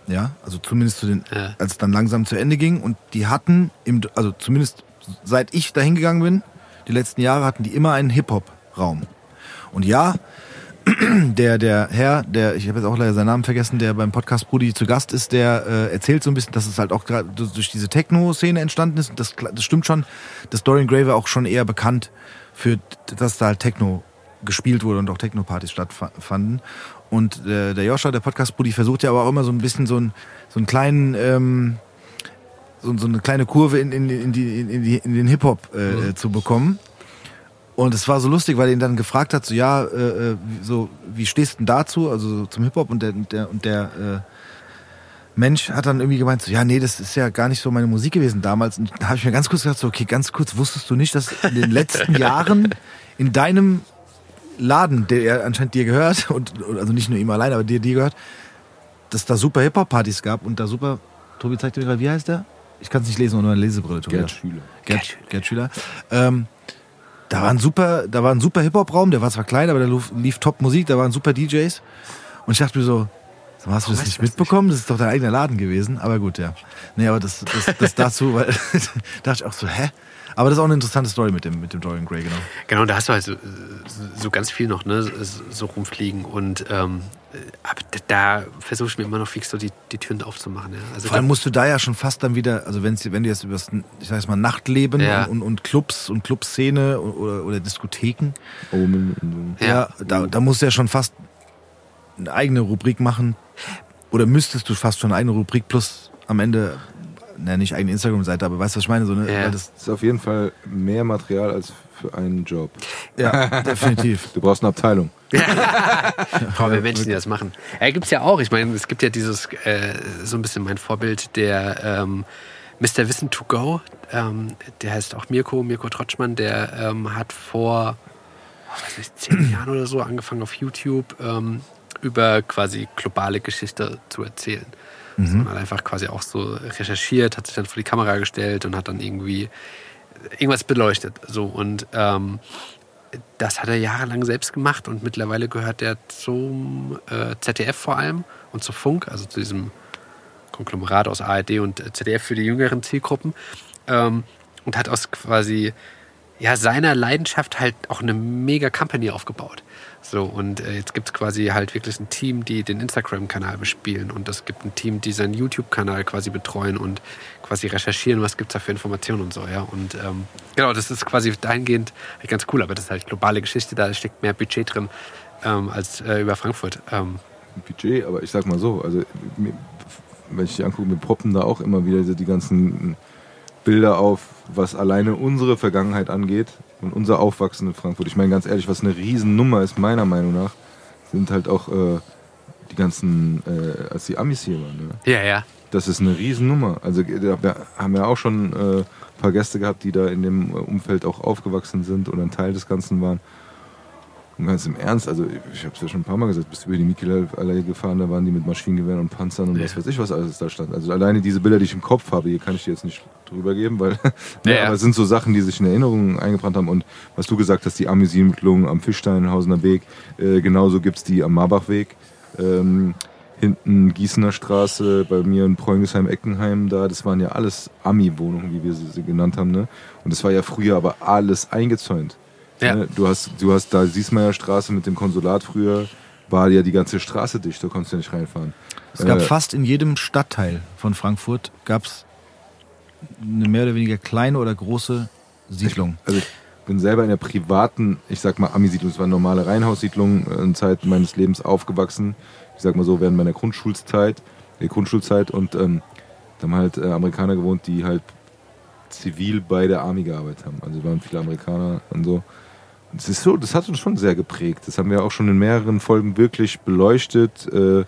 Ja, also zumindest zu den, Ja. als es dann langsam zu Ende ging. Und die hatten, im, also zumindest seit ich da hingegangen bin, die letzten Jahre hatten die immer einen Hip-Hop-Raum. Und ja, der, der Herr, der, ich habe jetzt auch leider seinen Namen vergessen, der beim Podcast Brudi zu Gast ist, der äh, erzählt so ein bisschen, dass es halt auch gerade durch diese Techno-Szene entstanden ist. Und das, das stimmt schon. Das Dorian Gray war auch schon eher bekannt für, dass da halt Techno gespielt wurde und auch Techno-Partys stattfanden. Und äh, der Joscha, der Podcast Brudi, versucht ja aber auch immer so ein bisschen so, ein, so einen kleinen, ähm, so, so eine kleine Kurve in, in, in, die, in, die, in den Hip-Hop äh, zu bekommen. Und es war so lustig, weil er ihn dann gefragt hat, so ja, äh, äh, so wie stehst du denn dazu, also so zum Hip Hop und der der und der äh, Mensch hat dann irgendwie gemeint, so ja, nee, das ist ja gar nicht so meine Musik gewesen damals. Und da habe ich mir ganz kurz gedacht, so okay, ganz kurz, wusstest du nicht, dass in den letzten Jahren in deinem Laden, der anscheinend dir gehört und also nicht nur ihm allein, aber dir dir gehört, dass da super Hip Hop Partys gab und da super Tobi zeigt mir gerade, wie heißt der? Ich kann es nicht lesen ohne eine Lesebrille. Tobi. Gerd Schüler. Gerd, Gerd Schüler. Ähm, da war ein super, da war ein super Hip-Hop-Raum, der war zwar klein, aber da lief, Top-Musik, da waren super DJs. Und ich dachte mir so, hast du das nicht mitbekommen? Das ist doch dein eigener Laden gewesen. Aber gut, ja. Nee, aber das, das, das dazu, weil da dachte ich auch so, hä? Aber das ist auch eine interessante Story mit dem, mit dem Dorian Gray, genau. Genau, da hast du halt so, so ganz viel noch, ne, so rumfliegen. Und ähm, aber da versuche ich mir immer noch fix so die, die Türen aufzumachen. Ja. Also Vor allem da- musst du da ja schon fast dann wieder, also wenn's, wenn du jetzt über das, ich sag jetzt mal, Nachtleben Ja. und, und, Clubs und Clubszene oder, oder Diskotheken, so. Ja, Ja. da, da musst du ja schon fast eine eigene Rubrik machen. Oder müsstest du fast schon eine eigene Rubrik plus am Ende, na nicht eigene Instagram-Seite, aber weißt du, was ich meine? So, ne? Ja. Weil das, ist auf jeden Fall mehr Material als für einen Job. ja, definitiv. Du brauchst eine Abteilung. Brauchen wir Menschen, die das machen. Ja, gibt's ja auch. Ich meine, es gibt ja dieses, äh, so ein bisschen mein Vorbild, der ähm, Mr. Wissen to Go. Ähm, der heißt auch Mirko, Mirko Trotschmann. Der ähm, hat vor, oh, weiß nicht, zehn Jahren oder so angefangen auf YouTube ähm, über quasi globale Geschichte zu erzählen. Also man hat einfach quasi auch so recherchiert, hat sich dann vor die Kamera gestellt und hat dann irgendwie irgendwas beleuchtet. So und ähm, das hat er jahrelang selbst gemacht und mittlerweile gehört er zum äh, ZDF vor allem und zu Funk, also zu diesem Konglomerat aus ARD und äh, ZDF für die jüngeren Zielgruppen ähm, und hat aus quasi ja, seiner Leidenschaft halt auch eine mega Company aufgebaut. So, und äh, jetzt gibt es quasi halt wirklich ein Team, die den Instagram-Kanal bespielen und es gibt ein Team, die seinen YouTube-Kanal quasi betreuen und quasi recherchieren, was gibt es da für Informationen und so, ja. Und ähm, genau, das ist quasi dahingehend halt ganz cool, aber das ist halt globale Geschichte, da steckt mehr Budget drin ähm, als äh, über Frankfurt. Ähm, Budget, aber ich sag mal so, also wenn ich die angucke, mir poppen da auch immer wieder die ganzen Bilder auf, was alleine unsere Vergangenheit angeht und unser Aufwachsen in Frankfurt. Ich meine ganz ehrlich, was eine Riesennummer ist, meiner Meinung nach, sind halt auch äh, die ganzen, äh, als die Amis hier waren. Ne? ja, ja. Das ist eine Riesennummer. Also da wir haben ja auch schon äh, ein paar Gäste gehabt, die da in dem äh, Umfeld auch aufgewachsen sind oder ein Teil des Ganzen waren. Und ganz im Ernst, also ich habe es ja schon ein paar Mal gesagt, bist du über die Michelallee gefahren, da waren die mit Maschinengewehren und Panzern und was weiß ich, was alles da stand. Also alleine diese Bilder, die ich im Kopf habe, hier kann ich dir jetzt nicht drüber geben, weil Ja, ja, ja. aber es sind so Sachen, die sich in Erinnerungen eingebrannt haben. Und was du gesagt hast, die Amüsiedlung am Fischsteinhausener Weg, äh, genauso gibt's die am Marbachweg. Ähm, hinten Gießener Straße, bei mir in Preungesheim, Eckenheim, da, das waren ja alles Ami-Wohnungen, wie wir sie, sie genannt haben. Ne? Und das war ja früher aber alles eingezäunt. Ja. Ne? Du hast, du hast da Siesmeier Straße mit dem Konsulat früher, war ja die ganze Straße dicht, da konntest du ja nicht reinfahren. Es gab Äh, fast in jedem Stadtteil von Frankfurt gab's eine mehr oder weniger kleine oder große Siedlung. Also ich bin selber in der privaten, ich sag mal Ami-Siedlung, es war eine normale Reihenhaussiedlung, äh, in Zeit meines Lebens aufgewachsen. Ich sag mal so, während meiner Grundschulzeit, der Grundschulzeit und ähm, da haben halt äh, Amerikaner gewohnt, die halt zivil bei der Army gearbeitet haben. Also waren viele Amerikaner und so. Das ist so, das hat uns schon sehr geprägt. Das haben wir auch schon in mehreren Folgen wirklich beleuchtet. Äh,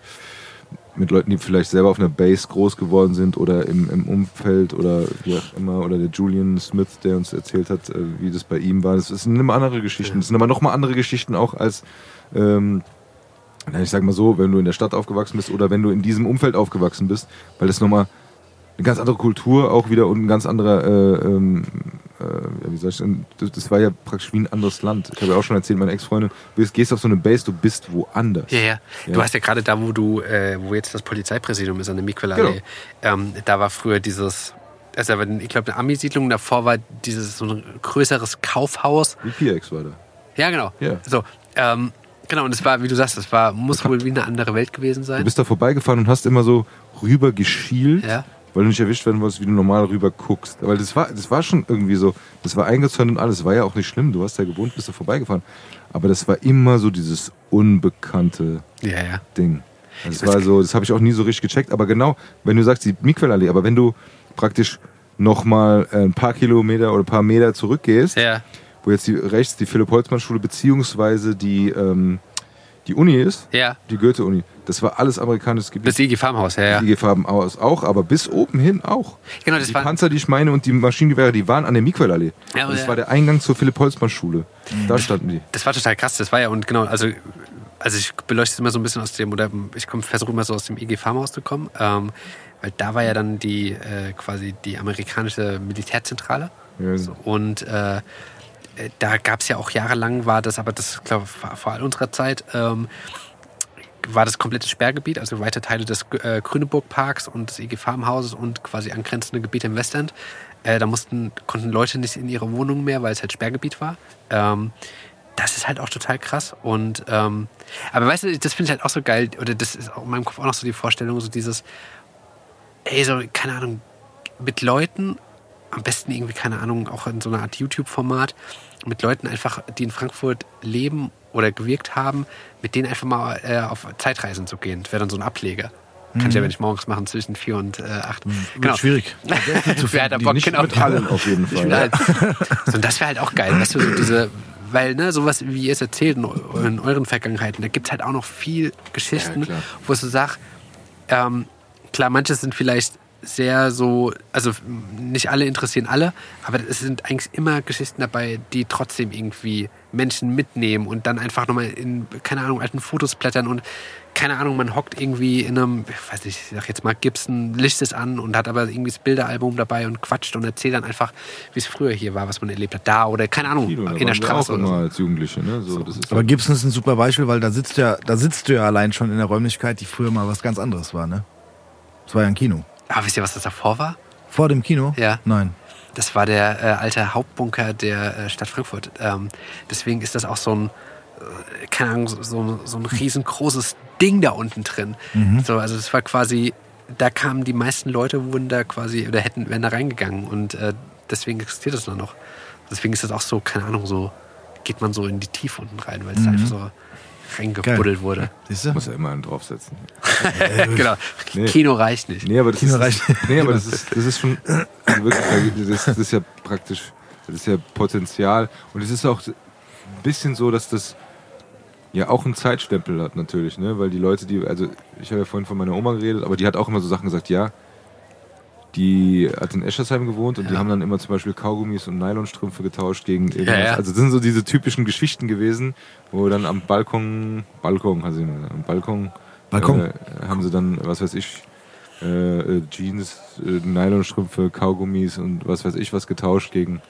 mit Leuten, die vielleicht selber auf einer Base groß geworden sind oder im, im Umfeld oder wie auch immer, oder der Julian Smith, der uns erzählt hat, äh, wie das bei ihm war. Das sind immer andere Geschichten. Das sind aber nochmal andere Geschichten auch als, ähm, ich sag mal so, wenn du in der Stadt aufgewachsen bist oder wenn du in diesem Umfeld aufgewachsen bist, weil das nochmal eine ganz andere Kultur auch wieder und ein ganz anderer, äh, ähm, äh, ja, wie soll ich das, das war ja praktisch wie ein anderes Land. Ich habe ja auch schon erzählt, meine Ex-Freundin, du gehst auf so eine Base, du bist woanders. Ja, ja. Du Ja. hast ja gerade da, wo du, äh, wo jetzt das Polizeipräsidium ist, an der Miquelallee, Genau. ähm, da war früher dieses, also da war, ich glaube, eine Ami-Siedlung, davor war dieses so ein größeres Kaufhaus. Wie PX war da. Ja, genau. Ja. So, ähm, genau, und es war, wie du sagst, es war, muss wohl wie eine andere Welt gewesen Du sein. bist da vorbeigefahren und hast immer so rüber geschielt, Ja. Weil du nicht erwischt werden wolltest, wie du normal rüber guckst. Weil das war, das war schon irgendwie so, das war eingezäunt und alles, war ja auch nicht schlimm. Du hast ja gewohnt, bist da vorbeigefahren. Aber das war immer so dieses unbekannte Ja, ja. Ding. Also das war so, das habe ich auch nie so richtig gecheckt. Aber genau, wenn du sagst, die Miquelallee, aber wenn du praktisch nochmal ein paar Kilometer oder ein paar Meter zurückgehst, Ja, wo jetzt die, rechts die Philipp-Holtzmann-Schule beziehungsweise die, ähm, die Uni ist, ja. die Goethe-Uni, das war alles amerikanisches Gebiet. Das IG Farmhaus, ja, ja. Die IG-Farben aus auch, aber bis oben hin auch. Genau, das die Panzer, die ich meine und die Maschinengewehre, die waren an der Miquelallee. Ja, das ja. war der Eingang zur Philipp-Holtzmann-Schule. Da standen die. das war total krass. Das war ja, und genau, also, also ich beleuchte es immer so ein bisschen aus dem, oder ich versuche immer so aus dem IG Farmhaus zu kommen, ähm, weil da war ja dann die, äh, quasi die amerikanische Militärzentrale. Ja, So, und äh, äh, da gab es ja auch jahrelang, war das, aber das glaube vor all unserer Zeit, ähm, war das komplette Sperrgebiet, also weite Teile des äh, Grüneburg-Parks und des IG Farmhauses und quasi angrenzende Gebiete im Westend. Äh, da mussten, konnten Leute nicht in ihre Wohnungen mehr, weil es halt Sperrgebiet war. Ähm, das ist halt auch total krass. Und ähm, aber weißt du, das finde ich halt auch so geil, oder das ist in meinem Kopf auch noch so die Vorstellung, so dieses, ey, so, keine Ahnung, mit Leuten, am besten irgendwie, keine Ahnung, auch in so einer Art YouTube-Format, mit Leuten einfach, die in Frankfurt leben oder gewirkt haben, mit denen einfach mal äh, auf Zeitreisen zu gehen. Das wäre dann so ein Ableger. Kann ich ja, wenn ich morgens machen, zwischen vier und äh, acht. Wird schwierig. Wer hat da Bock? nicht Genau. mit allen auf jeden Fall. halt, so, und das wäre halt auch geil, weißt du, so diese, weil, ne, sowas, wie ihr es erzählt in, in euren Vergangenheiten, da gibt es halt auch noch viel Geschichten, Ja, wo es so sagt, ähm, klar, manche sind vielleicht sehr so, also nicht alle interessieren alle, aber es sind eigentlich immer Geschichten dabei, die trotzdem irgendwie Menschen mitnehmen und dann einfach nochmal in, keine Ahnung, alten Fotos blättern und keine Ahnung, man hockt irgendwie in einem, ich weiß nicht, ich sag jetzt mal Gibson, Licht es an und hat aber irgendwie das Bilderalbum dabei und quatscht und erzählt dann einfach, wie es früher hier war, was man erlebt hat, da oder keine Ahnung, Kino, in der Straße auch oder immer so. als Jugendliche. Ne? So, das ist Aber Gibson ist ein super Beispiel, weil da sitzt du ja, da sitzt du ja allein schon in der Räumlichkeit, die früher mal was ganz anderes war, ne? Das war ja ein Kino. Aber wisst ihr, was das davor war? Vor dem Kino? Ja. Nein. Das war der äh, alte Hauptbunker der äh, Stadt Frankfurt. Ähm, deswegen ist das auch so ein, äh, keine Ahnung, so, so, ein riesengroßes Ding da unten drin. So, also es war quasi, da kamen die meisten Leute, wurden da quasi, oder hätten, wären da reingegangen. Und äh, deswegen existiert das noch. Deswegen ist das auch so, keine Ahnung, so geht man so in die Tiefe unten rein, weil es da einfach so reingebuddelt wurde. Siehst du? muss ja immer einen draufsetzen. genau. Nee. Kino reicht nicht. Nee, aber das, Kino ist, reicht. nee, aber das ist, das ist schon also wirklich, das, das ist ja praktisch, das ist ja Potenzial und es ist auch ein bisschen so, dass das ja auch einen Zeitstempel hat natürlich, ne? Weil die Leute, die, also ich habe ja vorhin von meiner Oma geredet, aber die hat auch immer so Sachen gesagt, ja, die hat in Eschersheim gewohnt und die haben dann immer zum Beispiel Kaugummis und Nylonstrümpfe getauscht gegen irgendwas. ja. Also das sind so diese typischen Geschichten gewesen, wo dann am Balkon, Balkon, also am Balkon, Balkon. Äh, haben sie dann, was weiß ich, äh, äh, Jeans, äh, Nylonstrümpfe, Kaugummis und was weiß ich was getauscht gegen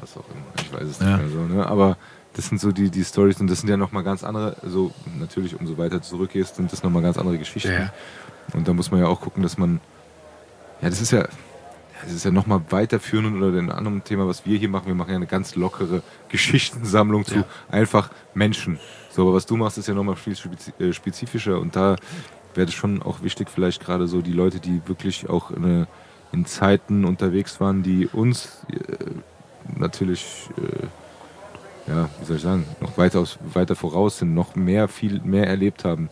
was auch immer. Ich weiß es nicht Ja. mehr so, ne? Aber das sind so die, die Stories und das sind ja nochmal ganz andere, so natürlich umso weiter zurückgehst, sind das nochmal ganz andere Geschichten. Ja. Und da muss man ja auch gucken, dass man, ja, das ist ja, das ist ja nochmal weiterführend oder ein anderes Thema, was wir hier machen. Wir machen ja eine ganz lockere Geschichtensammlung zu Ja. einfach Menschen. So, aber was du machst, ist ja nochmal viel äh, spezifischer und da wäre es schon auch wichtig, vielleicht gerade so die Leute, die wirklich auch in, in Zeiten unterwegs waren, die uns äh, natürlich, äh, ja, wie soll ich sagen, noch weiter, aus, weiter voraus sind, noch mehr, viel mehr erlebt haben.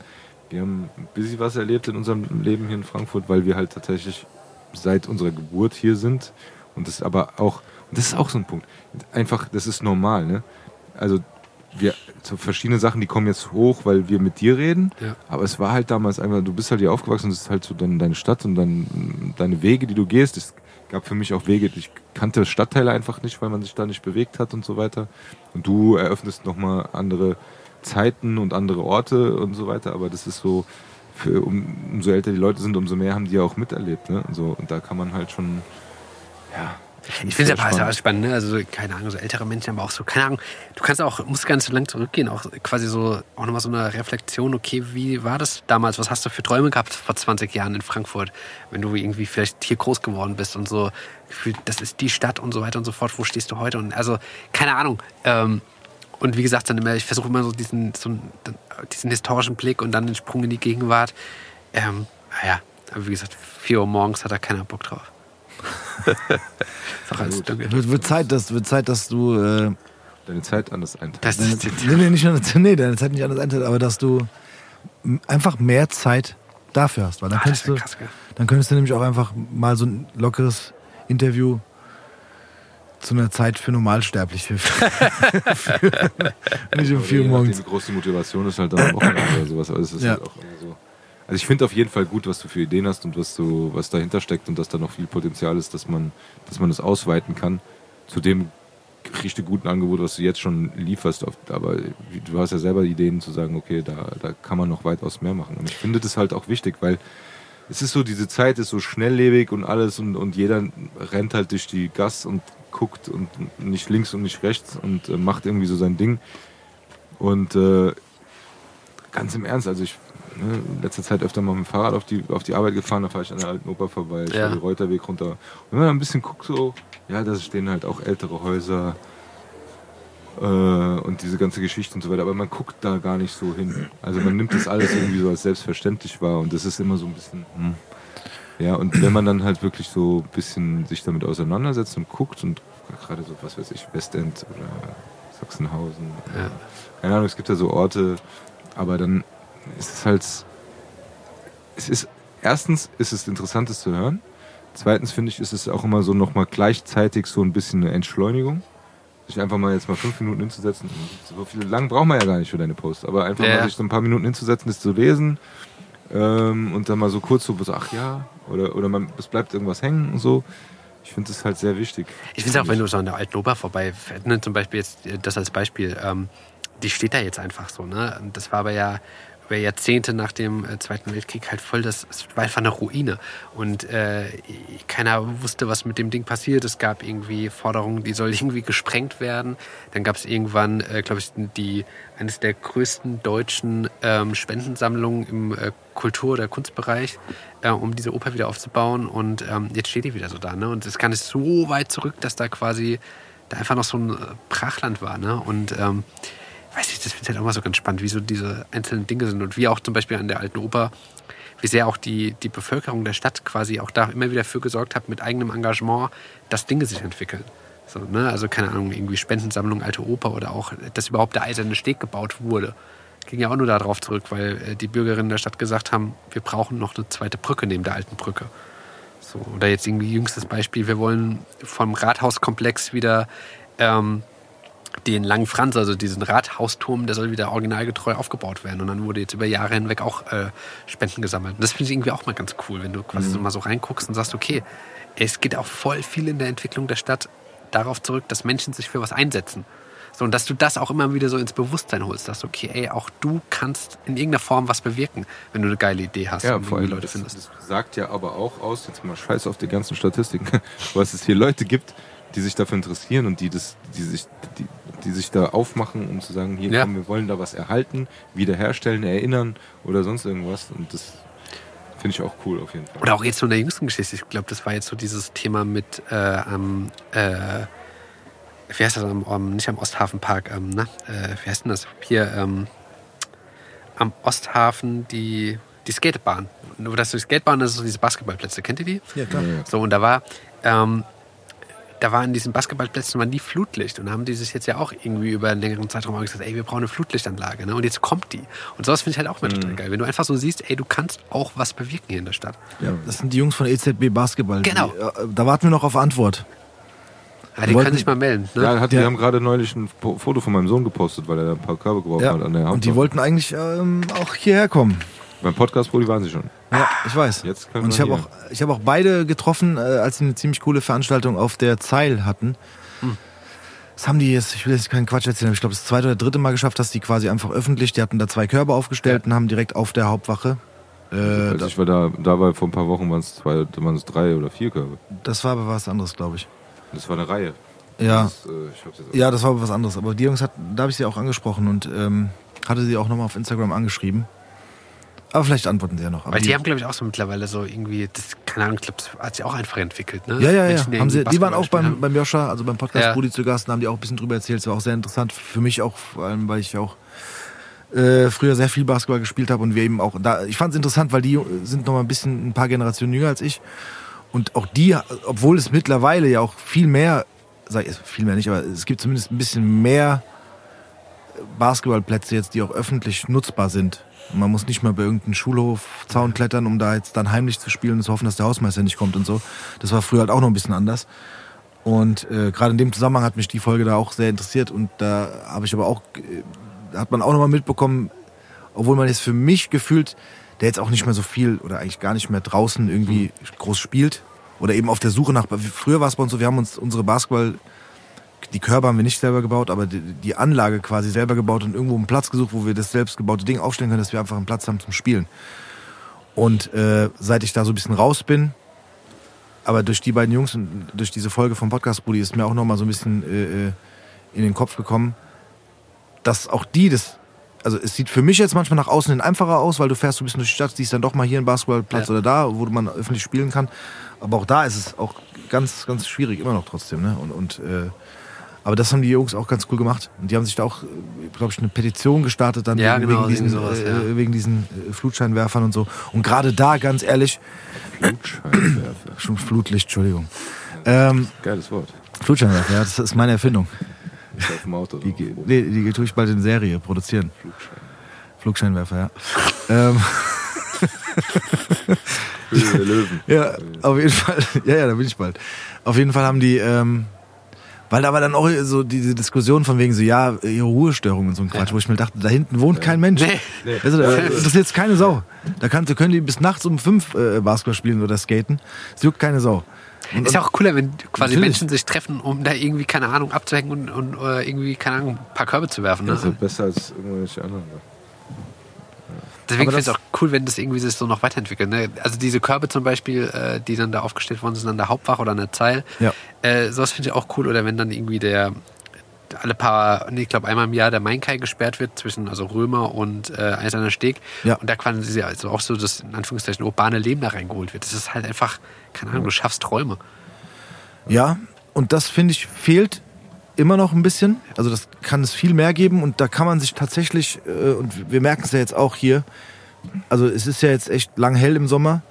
Wir haben ein bisschen was erlebt in unserem Leben hier in Frankfurt, weil wir halt tatsächlich seit unserer Geburt hier sind. Und das aber auch, und das ist auch so ein Punkt. Einfach, das ist normal, ne? Also wir so verschiedene Sachen, die kommen jetzt hoch, weil wir mit dir reden. Ja. Aber es war halt damals einfach, du bist halt hier aufgewachsen, das ist halt so dein, deine Stadt und dann deine Wege, die du gehst. Es gab für mich auch Wege, ich kannte Stadtteile einfach nicht, weil man sich da nicht bewegt hat und so weiter. Und du eröffnest nochmal andere Zeiten und andere Orte und so weiter. Aber das ist so, für, um, umso älter die Leute sind, umso mehr haben die ja auch miterlebt. Ne? Und, so, und da kann man halt schon, ja. Ich finde es aber spannend. spannend, ne? Also, keine Ahnung, so ältere Menschen, aber auch so, keine Ahnung, du kannst auch, musst gar nicht so lang zurückgehen, auch quasi so, auch nochmal so eine Reflexion, okay, wie war das damals? Was hast du für Träume gehabt vor 20 Jahren in Frankfurt, wenn du irgendwie vielleicht hier groß geworden bist und so, das ist die Stadt und so weiter und so fort, wo stehst du heute? Und also, keine Ahnung, ähm, und wie gesagt, dann immer, ich versuche immer so diesen, so diesen historischen Blick und dann den Sprung in die Gegenwart. Ähm, naja, aber wie gesagt, 4 Uhr morgens hat da keiner Bock drauf. ist auch alles dunkel. Wird, wird, Zeit, dass, wird Zeit, dass du. Äh, Deine Zeit anders deine, ist nee, nee, nicht, anders- nee, deine Zeit nicht anders einteilst, aber dass du einfach mehr Zeit dafür hast. Weil dann, Ah, könntest du, krass, dann könntest du nämlich auch einfach mal so ein lockeres Interview zu einer Zeit für Normalsterbliche nicht um 4 Uhr morgens. Die große Motivation ist halt dann am Wochenende oder sowas. Ist Ja. halt so. Also ich finde auf jeden Fall gut, was du für Ideen hast und was du, was dahinter steckt und dass da noch viel Potenzial ist, dass man, dass man das ausweiten kann. Zu dem richtig guten Angebot, was du jetzt schon lieferst. Aber du hast ja selber Ideen zu sagen, okay, da, da kann man noch weitaus mehr machen. Und ich finde das halt auch wichtig, weil es ist so, diese Zeit ist so schnelllebig und alles und, und jeder rennt halt durch die Gas und guckt und nicht links und nicht rechts und äh, macht irgendwie so sein Ding. Und äh, ganz im Ernst, also ich ne, in letzter Zeit öfter mal mit dem Fahrrad auf die, auf die Arbeit gefahren, da fahre ich an der alten Oper vorbei, ich Ja. den Reuterweg runter. Und wenn man ein bisschen guckt, so, ja, da stehen halt auch ältere Häuser äh, und diese ganze Geschichte und so weiter, aber man guckt da gar nicht so hin. Also man nimmt das alles irgendwie so als selbstverständlich wahr und das ist immer so ein bisschen, hm. Ja, und wenn man dann halt wirklich so ein bisschen sich damit auseinandersetzt und guckt und gerade so, was weiß ich, Westend oder Sachsenhausen, Ja. keine Ahnung, es gibt ja so Orte, aber dann ist es halt, es ist, erstens ist es interessant, es zu hören. Zweitens finde ich, ist es auch immer so nochmal gleichzeitig so ein bisschen eine Entschleunigung. Sich einfach mal jetzt mal fünf Minuten hinzusetzen. So viel lang braucht man ja gar nicht für deine Posts, aber einfach Ja. mal sich so ein paar Minuten hinzusetzen, das zu lesen ähm, und dann mal so kurz so, so ach ja, oder, oder man, es bleibt irgendwas hängen und so. Ich finde das halt sehr wichtig. Ich finde es auch, wenn du so an der alten Oper vorbeifährst, ne, zum Beispiel jetzt äh, das als Beispiel, ähm, die steht da jetzt einfach so. Ne? Das war aber ja über Jahrzehnte nach dem äh, Zweiten Weltkrieg halt voll, das es war einfach eine Ruine. Und äh, keiner wusste, was mit dem Ding passiert. Es gab irgendwie Forderungen, die soll irgendwie gesprengt werden. Dann gab es irgendwann, äh, glaube ich, die eines der größten deutschen ähm, Spendensammlungen im äh, Kultur- oder Kunstbereich, äh, um diese Oper wieder aufzubauen. Und ähm, jetzt steht die wieder so da. Ne? Und es kann es so weit zurück, dass da quasi da einfach noch so ein äh, Brachland war. Ne? Und ähm, weiß ich, das finde ich halt auch mal so ganz spannend, wie so diese einzelnen Dinge sind. Und wie auch zum Beispiel an der alten Oper, wie sehr auch die, die Bevölkerung der Stadt quasi auch da immer wieder für gesorgt hat, mit eigenem Engagement, dass Dinge sich entwickeln. So, ne? Also keine Ahnung, irgendwie Spendensammlung, alte Oper oder auch, dass überhaupt der eiserne Steg gebaut wurde. Ging ja auch nur darauf zurück, weil äh, die Bürgerinnen der Stadt gesagt haben, wir brauchen noch eine zweite Brücke neben der alten Brücke. So, oder jetzt irgendwie jüngstes Beispiel, wir wollen vom Rathauskomplex wieder ähm, den langen Franz, also diesen Rathausturm, der soll wieder originalgetreu aufgebaut werden. Und dann wurde jetzt über Jahre hinweg auch äh, Spenden gesammelt. Und das finde ich irgendwie auch mal ganz cool, wenn du quasi so mal so reinguckst und sagst, okay, es geht auch voll viel in der Entwicklung der Stadt darauf zurück, dass Menschen sich für was einsetzen. So, und dass du das auch immer wieder so ins Bewusstsein holst, dass okay, ey, auch du kannst in irgendeiner Form was bewirken, wenn du eine geile Idee hast Ja, und vor allem, Leute das, findest. das sagt ja aber auch aus, jetzt mal scheiß auf die ganzen Statistiken, was es hier Leute gibt, die sich dafür interessieren und die, das, die, sich, die, die sich da aufmachen, um zu sagen, hier Ja. komm, wir wollen da was erhalten, wiederherstellen, erinnern oder sonst irgendwas. Und das finde ich auch cool auf jeden Fall. Oder auch jetzt so in der jüngsten Geschichte. Ich glaube, das war jetzt so dieses Thema mit äh, äh, wie heißt das, am, am, nicht am Osthafenpark, ähm, ne? äh, wie heißt denn das? Hier ähm, am Osthafen die, die Skatebahn. Nur das die Skatebahn, das ist so diese Basketballplätze. Kennt ihr die? Ja, klar. So, und da war, ähm, da war in diesen Basketballplätzen war nie Flutlicht. Und da haben die sich jetzt ja auch irgendwie über einen längeren Zeitraum auch gesagt, ey, wir brauchen eine Flutlichtanlage. Ne? Und jetzt kommt die. Und sowas finde ich halt auch immer total geil. Wenn du einfach so siehst, ey, du kannst auch was bewirken hier in der Stadt. Ja, das sind die Jungs von EZB Basketball. Genau. Die, äh, da warten wir noch auf Antwort. Ja, die wollten- können sich mal melden. Ne? Ja, hat, Der- die haben gerade neulich ein Foto von meinem Sohn gepostet, weil er da ein paar Körbe geworfen Ja. hat an der Hand. Und die wollten eigentlich ähm, auch hierher kommen. Beim Podcast-Poli waren sie schon. Ja, ich weiß. Jetzt können Und ich habe auch, ich hab auch beide getroffen, äh, als sie eine ziemlich coole Veranstaltung auf der Zeil hatten. Das haben die jetzt, ich will jetzt keinen Quatsch erzählen, aber ich glaube, das zweite oder dritte Mal geschafft, dass die quasi einfach öffentlich, die hatten da zwei Körbe aufgestellt und haben direkt auf der Hauptwache. Äh, Als da, ich war da, da war vor ein paar Wochen waren es zwei, da waren es drei oder vier Körbe. das war aber was anderes, glaube ich. Das war eine Reihe. Ja, Das, äh, ich hab's jetzt ja, das war aber was anderes. Aber die Jungs, hat, da habe ich sie auch angesprochen und ähm, hatte sie auch nochmal auf Instagram angeschrieben. Aber vielleicht antworten sie ja noch. Aber Weil die haben, glaube ich, auch so mittlerweile so irgendwie, das, keine Ahnung, ich glaube, das hat sich auch einfach entwickelt. Ne? Ja, ja, ja. Menschen, Haben sie, die waren auch Basketball beim, beim Joscha, also beim Podcast Ja. Brudi zu Gast, haben die auch ein bisschen drüber erzählt. Es war auch sehr interessant für mich auch, vor allem, weil ich auch äh, früher sehr viel Basketball gespielt habe und wir eben auch da. Ich fand es interessant, weil die sind noch mal ein bisschen ein paar Generationen jünger als ich. Und auch die, obwohl es mittlerweile ja auch viel mehr, sag ich viel mehr nicht, aber es gibt zumindest ein bisschen mehr Basketballplätze jetzt, die auch öffentlich nutzbar sind. Und man muss nicht mal bei irgendeinem Schulhofzaun klettern, um da jetzt dann heimlich zu spielen und zu hoffen, dass der Hausmeister nicht kommt und so. Das war früher halt auch noch ein bisschen anders. Und äh, gerade in dem Zusammenhang hat mich die Folge da auch sehr interessiert und da habe ich aber auch, äh, hat man auch nochmal mitbekommen, obwohl man jetzt für mich gefühlt, der jetzt auch nicht mehr so viel oder eigentlich gar nicht mehr draußen irgendwie groß spielt oder eben auf der Suche nach, früher war es bei uns so, wir haben uns unsere Basketball, die Körbe haben wir nicht selber gebaut, aber die, die Anlage quasi selber gebaut und irgendwo einen Platz gesucht, wo wir das selbstgebaute Ding aufstellen können, dass wir einfach einen Platz haben zum Spielen. Und äh, seit ich da so ein bisschen raus bin, aber durch die beiden Jungs und durch diese Folge vom Podcast Buddy ist mir auch noch mal so ein bisschen äh, äh, in den Kopf gekommen, dass auch die das, also es sieht für mich jetzt manchmal nach außen hin einfacher aus, weil du fährst so ein bisschen durch die Stadt, siehst dann doch mal hier einen Basketballplatz Ja. oder da, wo man öffentlich spielen kann. Aber auch da ist es auch ganz, ganz schwierig immer noch trotzdem. Ne? Und, und äh, aber das haben die Jungs auch ganz cool gemacht. Und die haben sich da auch, glaube ich, eine Petition gestartet dann Ja, wegen, genau, wegen diesen, sowas, äh, ja. wegen diesen äh, Flutscheinwerfern und so. Und gerade da, ganz ehrlich, Flutscheinwerfer. schon Flutlicht, Entschuldigung. Ähm, Geiles Wort. Flutscheinwerfer, ja, das ist meine Erfindung. Ist auf dem Auto. Die, ge- nee, die tue ich bald in Serie produzieren. Flugscheinwerfer, ja. ähm, Höhle der Löwen. ja, auf jeden Fall. Ja, ja, da bin ich bald. Auf jeden Fall haben die, ähm, weil da war dann auch so diese Diskussion von wegen so, ja, ihre Ruhestörung und so ein Quatsch, wo ich mir dachte, da hinten wohnt kein Mensch. Nee. Also, da, das ist jetzt keine Sau. Da, kann, können die bis nachts um fünf äh, Basketball spielen oder skaten. Es juckt keine Sau. Und, Ist ja auch cooler, wenn quasi Natürlich. Menschen sich treffen, um da irgendwie, keine Ahnung, abzuhängen und, und äh, irgendwie, keine Ahnung, ein paar Körbe zu werfen. Ne? Das ist besser als irgendwelche anderen. Deswegen aber finde ich es auch cool, wenn das irgendwie sich so noch weiterentwickelt. Ne? Also diese Körbe zum Beispiel, äh, die dann da aufgestellt worden sind an der Hauptwache oder an der Zeil, Ja. äh, sowas finde ich auch cool. Oder wenn dann irgendwie der alle paar, nee, ich glaube einmal im Jahr der Mainkai gesperrt wird zwischen also Römer und äh, Eiserner Steg Ja. und da quasi also auch so das in Anführungszeichen urbane Leben da reingeholt wird. Das ist halt einfach, keine Ahnung, du schaffst Träume. Ja, und das finde ich fehlt immer noch ein bisschen. Also das kann es viel mehr geben und da kann man sich tatsächlich, äh, und wir merken es ja jetzt auch hier, also es ist ja jetzt echt lang hell im Sommer.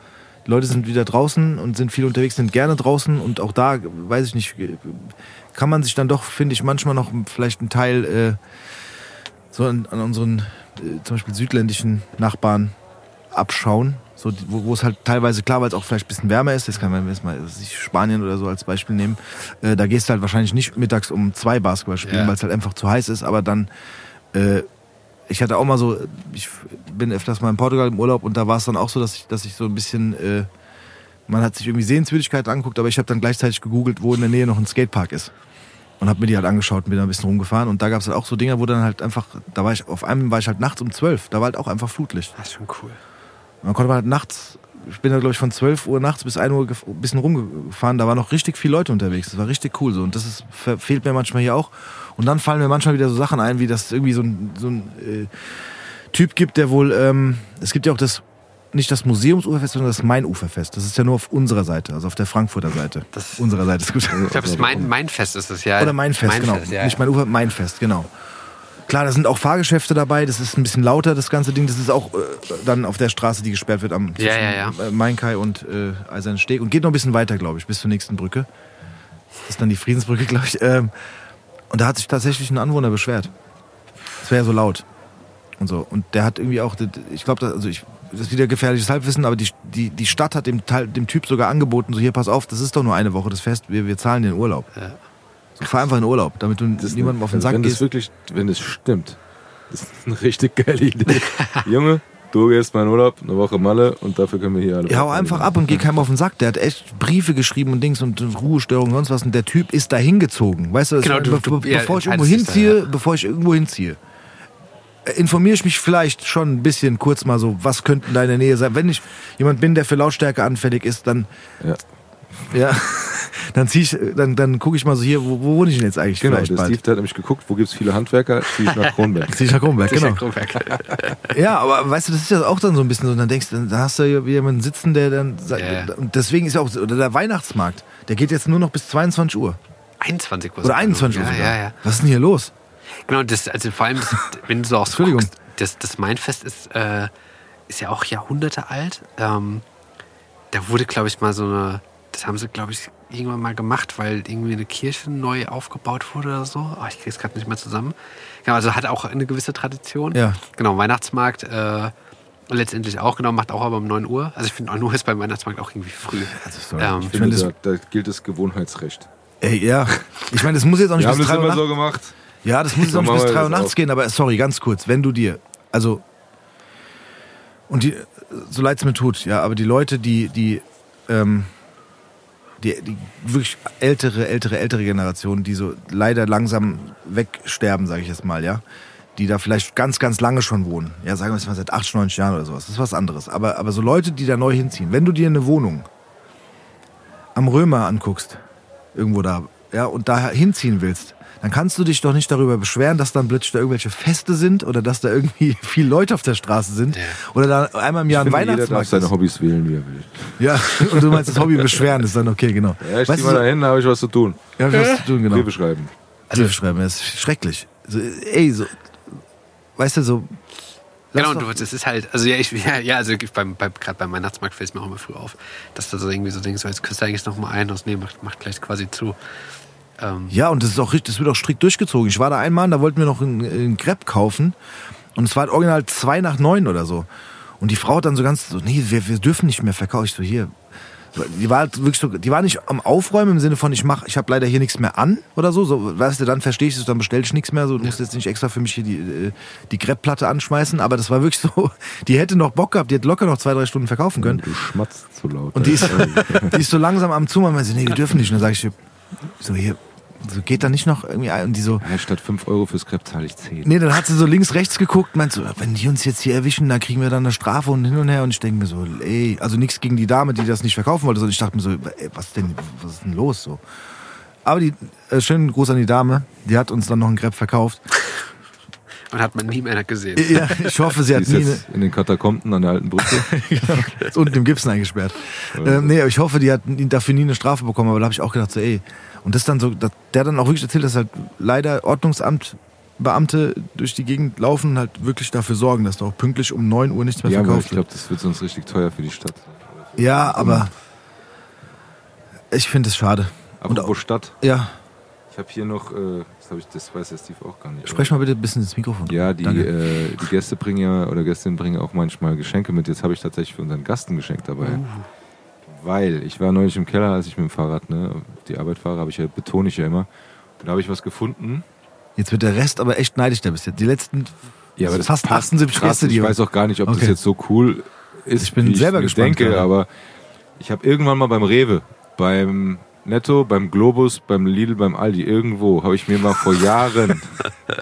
Die Leute sind wieder draußen und sind viel unterwegs, sind gerne draußen und auch da, weiß ich nicht, kann man sich dann doch, finde ich, manchmal noch vielleicht einen Teil äh, so an, an unseren äh, zum Beispiel südländischen Nachbarn abschauen. So, wo, wo es halt teilweise klar, weil es auch vielleicht ein bisschen wärmer ist, jetzt kann man jetzt mal sich Spanien oder so als Beispiel nehmen, äh, da gehst du halt wahrscheinlich nicht mittags um zwei Basketball spielen, Ja. weil es halt einfach zu heiß ist, aber dann, äh, ich hatte auch mal so, ich bin öfters mal in Portugal im Urlaub und da war es dann auch so, dass ich, dass ich so ein bisschen, äh, man hat sich irgendwie Sehenswürdigkeiten angeguckt, aber ich habe dann gleichzeitig gegoogelt, wo in der Nähe noch ein Skatepark ist. Und habe mir die halt angeschaut und bin da ein bisschen rumgefahren. Und da gab es halt auch so Dinger, wo dann halt einfach, da war ich, auf einem war ich halt nachts um zwölf, da war halt auch einfach Flutlicht. Das ist schon cool. Man konnte halt nachts, ich bin da glaube ich von 12 Uhr nachts bis 1 Uhr ein bisschen rumgefahren, da waren noch richtig viele Leute unterwegs. Das war richtig cool so und das ist, fe- fehlt mir manchmal hier auch. Und dann fallen mir manchmal wieder so Sachen ein, wie das irgendwie so ein, so ein äh, Typ gibt, der wohl, ähm, es gibt ja auch das, nicht das Museumsuferfest, sondern das Main-Uferfest. Das ist ja nur auf unserer Seite, also auf der Frankfurter Seite. Das- unserer Seite ist gut. Ich glaube, es ist mein, mein Fest ist es ja. Oder Mainfest, genau. ja, Nicht mein Ufer, Mainfest, genau. Klar, da sind auch Fahrgeschäfte dabei, das ist ein bisschen lauter, das ganze Ding. Das ist auch äh, dann auf der Straße, die gesperrt wird am Ja, ja, ja. äh, Mainkai und äh, Eisernen Steg. Und geht noch ein bisschen weiter, glaube ich, bis zur nächsten Brücke. Das ist dann die Friedensbrücke, glaube ich. Ähm, und da hat sich tatsächlich ein Anwohner beschwert. Es wäre ja so laut. Und so. Und der hat irgendwie auch, ich glaube, also ich, das ist wieder gefährliches Halbwissen, aber die, die, die Stadt hat dem, dem Typ sogar angeboten, so hier, pass auf, das ist doch nur eine Woche das Fest, wir, wir zahlen den Urlaub. Ja. So, fahr einfach in Urlaub, damit du Das niemandem auf den Sack wenn das gehst. wirklich, wenn das stimmt, das ist eine richtig geile Idee. Junge, du gehst mal in Urlaub, eine Woche Malle und dafür können wir hier alle. Ja, hau einfach ab und geh keinem auf den Sack. Der hat echt Briefe geschrieben und Dings und Ruhestörung und sonst was. Und der Typ ist da hingezogen. Weißt du, das Genau, be du- du- be ja, bevor ich irgendwo dich da, hinziehe, ja. bevor ich irgendwo hinziehe, äh, informiere ich mich vielleicht schon ein bisschen kurz mal so, was könnte in deiner Nähe sein. Wenn ich jemand bin, der für Lautstärke anfällig ist, dann, Ja. Ja, dann zieh ich, dann, dann gucke ich mal so hier, wo, wo wohne ich denn jetzt eigentlich Genau, der bald? Steve der hat nämlich geguckt, wo gibt's viele Handwerker, zieh ich nach Kronberg. Zieh ich nach Kronberg, Das ist genau. ja Kronberg. Ja, aber weißt du, das ist ja auch dann so ein bisschen so, dann denkst du, da hast du ja jemanden sitzen, der dann sagt, Ja. und deswegen ist ja auch, so- oder der Weihnachtsmarkt, der geht jetzt nur noch bis 22 Uhr. 21 Uhr. Oder 21 Uhr ja, sogar. Ja, ja. Was ist denn hier los? Genau, das, also vor allem, das, wenn du so auch so Entschuldigung. guckst, das, das Mainfest ist, äh, ist ja auch Jahrhunderte alt. Ähm, da wurde, glaube ich, mal so eine, das haben sie, glaube ich, irgendwann mal gemacht, weil irgendwie eine Kirche neu aufgebaut wurde oder so. Oh, ich kriege es gerade nicht mehr zusammen. Genau, also hat auch eine gewisse Tradition. Ja. Genau, Weihnachtsmarkt äh, letztendlich auch, genau, macht auch aber um 9 Uhr. Also ich finde 9 Uhr ist beim Weihnachtsmarkt auch irgendwie früh. sorry. Ähm, Ich finde, da, da gilt das Gewohnheitsrecht. Ey, ja. Ich meine, das muss jetzt auch nicht Wir haben bis das 3 Uhr immer nachts. so gemacht. Ja, das muss jetzt auch nicht bis wir 3 Uhr nachts auch. gehen, aber sorry, ganz kurz, wenn du dir, also, und die, so leid es mir tut, ja, aber die Leute, die, die, ähm, die, die wirklich ältere, ältere, ältere Generation, die so leider langsam wegsterben, sage ich jetzt mal, ja, die da vielleicht ganz, ganz lange schon wohnen, ja, sagen wir es mal seit 80, 90 Jahren oder sowas, das ist was anderes. Aber, aber so Leute, die da neu hinziehen, wenn du dir eine Wohnung am Römer anguckst, irgendwo da, ja, und da hinziehen willst, dann kannst du dich doch nicht darüber beschweren, dass dann plötzlich da irgendwelche Feste sind oder dass da irgendwie viele Leute auf der Straße sind oder da einmal im Jahr Ich ein finde, jeder darf Weihnachtsmarkt seine ist. Hobbys wählen, wie er will. Ja, und du meinst das Hobby beschweren ist dann okay, genau. Ja, ich weißt zieh du, mal so, dahin, da habe ich was zu tun. ja, hab ich was zu tun, genau. Briefe schreiben. Briefe schreiben, das ist schrecklich. So, ey, so, weißt du, so. lass Genau, doch- du, das ist halt, also ja, ich, ja, ja also ich- beim, beim, gerade beim Weihnachtsmarkt fällt es mir auch immer früh auf, dass du so irgendwie so denkst, so, jetzt küsst du eigentlich noch mal ein, aus nee, macht, macht gleich quasi zu. Ähm, Ja, und das ist auch richtig, das wird auch strikt durchgezogen. Ich war da einmal, da wollten wir noch einen, einen Crepe kaufen und es war halt original zwei nach neun oder so. Und die Frau hat dann so ganz so, nee, wir, wir dürfen nicht mehr verkaufen. Ich so, hier. Die war halt wirklich so, die war nicht am Aufräumen im Sinne von, ich mach, ich habe leider hier nichts mehr an oder so. so weißt du, dann verstehe ich es, dann bestell ich nichts mehr. So, du musst jetzt nicht extra für mich hier die, äh, die Crepe-Platte anschmeißen. Aber das war wirklich so, die hätte noch Bock gehabt, die hätte locker noch zwei, drei Stunden verkaufen können. Du schmatzt zu laut. Und die ist, die ist so langsam am Zumachen, weil sie, nee, wir dürfen nicht. Und dann sage ich, so hier, so geht da nicht noch irgendwie ein? Und die so, Ja, statt 5 Euro fürs Crepe zahle ich 10. nee, dann hat sie so links, rechts geguckt, meint so, wenn die uns jetzt hier erwischen, dann kriegen wir dann eine Strafe und hin und her. Und ich denke mir so, ey, also nichts gegen die Dame, die das nicht verkaufen wollte, sondern ich dachte mir so, ey, was denn, was ist denn los so? Aber die, äh, schönen Gruß an die Dame, die hat uns dann noch einen Crepe verkauft. und hat man nie mehr gesehen. Ja, ich hoffe, sie Die hat ist nie jetzt in den Katakomben an der alten Brücke. ist unten im Gipsen eingesperrt. Ähm, nee, aber ich hoffe, die hat dafür nie eine Strafe bekommen, aber da habe ich auch gedacht, so, ey. Und das dann so, dass der dann auch wirklich erzählt, dass halt leider Ordnungsamt Beamte durch die Gegend laufen und halt wirklich dafür sorgen, dass da auch pünktlich um 9 Uhr nichts mehr ja, aber verkauft ich glaube, das wird sonst richtig teuer für die Stadt. wird. Ja, aber ich finde es schade. Und Apropos Stadt, ja, ich habe hier noch, äh, das, ich, das weiß der Steve auch gar nicht. sprech mal bitte ein bisschen ins Mikrofon. Ja, die, äh, die Gäste bringen ja, oder Gästinnen bringen auch manchmal Geschenke mit. Jetzt habe ich tatsächlich für unseren Gast ein Geschenk dabei. Uh. Weil ich war neulich im Keller, als ich mit dem Fahrrad ne, die Arbeit fahre, habe ich ja, betone ich ja immer. Und da habe ich was gefunden. Jetzt wird der Rest aber echt neidisch, der bis jetzt. Die letzten Ja, aber das fast passt 78 krass. Gäste, die Ich weiß auch gar nicht, ob das Okay. jetzt so cool ist, Ich bin wie selber mir gespannt denke, gerade. aber ich habe irgendwann mal beim Rewe, beim Netto, beim Globus, beim Lidl, beim Aldi, irgendwo habe ich mir mal vor Jahren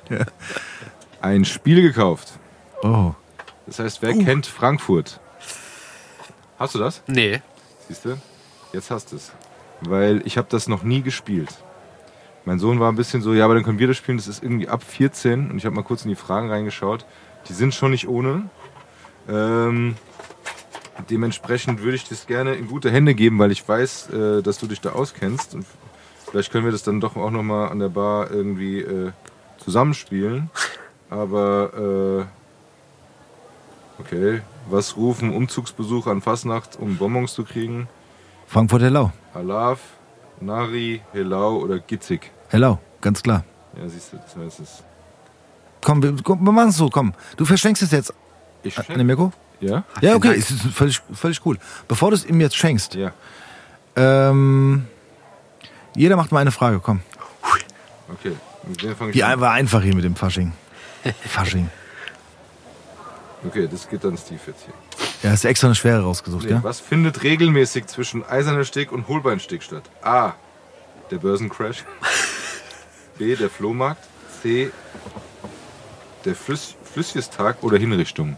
ein Spiel gekauft. Oh. Das heißt, wer kennt Frankfurt? Hast du das? Nee. Siehst du? Jetzt hast du es. Weil ich habe das noch nie gespielt. Mein Sohn war ein bisschen so, ja, aber dann können wir das spielen. Das ist irgendwie ab 14 und ich habe mal kurz in die Fragen reingeschaut. Die sind schon nicht ohne. Ähm, dementsprechend würde ich das gerne in gute Hände geben, weil ich weiß, äh, dass du dich da auskennst. Und vielleicht können wir das dann doch auch noch mal an der Bar irgendwie äh, zusammenspielen. Aber äh, okay, was rufen Umzugsbesucher an Fastnacht, um Bonbons zu kriegen? Frankfurt Hello. Alaf, Nari, Helau oder Gitzig. Hello, ganz klar. Ja, siehst du, das heißt es. Komm, wir, komm, wir machen es so, komm. Du verschenkst es jetzt Ich an den Mirko? Ja? Ja, okay, es ist völlig, völlig cool. Bevor du es ihm jetzt schenkst, Ja. ähm, jeder macht mal eine Frage, komm. Okay. Mit wem fang ich Die an? war einfach hier mit dem Fasching. Fasching. Okay, das geht dann Steve jetzt hier. Ja, hast du extra eine Schwere rausgesucht, Nee, ja? Was findet regelmäßig zwischen Eiserner Steg und Holbeinsteg statt? A. Der Börsencrash. B. Der Flohmarkt. C. Der Flüss Flüsschestag oder Hinrichtung.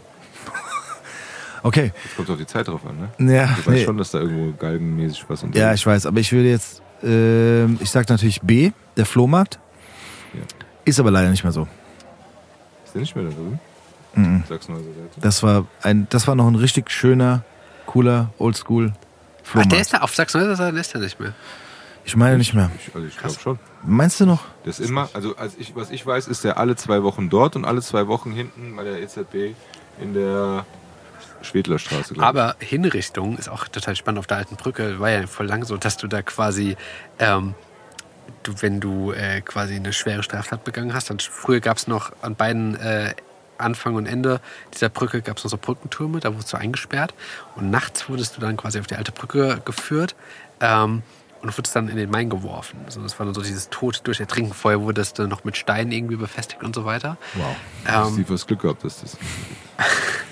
Okay. Jetzt kommt auf die Zeit drauf an, ne? Ja, Du weißt nee. schon, dass da irgendwo galgenmäßig was unterwegs ja, ich weiß, aber ich würde jetzt, ähm, ich sag natürlich B, der Flohmarkt. Ja. Ist aber leider nicht mehr so. Ist der nicht mehr da drüben? Sag's mal so. Das war ein, das war noch ein richtig schöner, cooler, oldschool Ach, Flohmarkt. der ist da auf Sachsen-Anhalt, der ist der nicht mehr. ich meine nicht mehr. Ich, also ich glaube schon. Meinst du noch? Das ist immer, also als ich, was ich weiß, ist der alle zwei Wochen dort und alle zwei Wochen hinten bei der EZB in der Schwedlerstraße. Aber Hinrichtung ist auch total spannend auf der alten Brücke. War ja voll lang so, dass du da quasi, ähm, du, wenn du äh, quasi eine schwere Straftat begangen hast, dann früher gab es noch an beiden äh, Anfang und Ende dieser Brücke gab es noch so Brückentürme, da wurdest du eingesperrt und nachts wurdest du dann quasi auf die alte Brücke geführt. Ähm, und du wurdest dann in den Main geworfen. Also das war dann so dieses Tod durch Ertrinken. Vorher wurdest du noch mit Steinen irgendwie befestigt und so weiter. Wow. Ähm, Steve, hast Glück gehabt, dass das.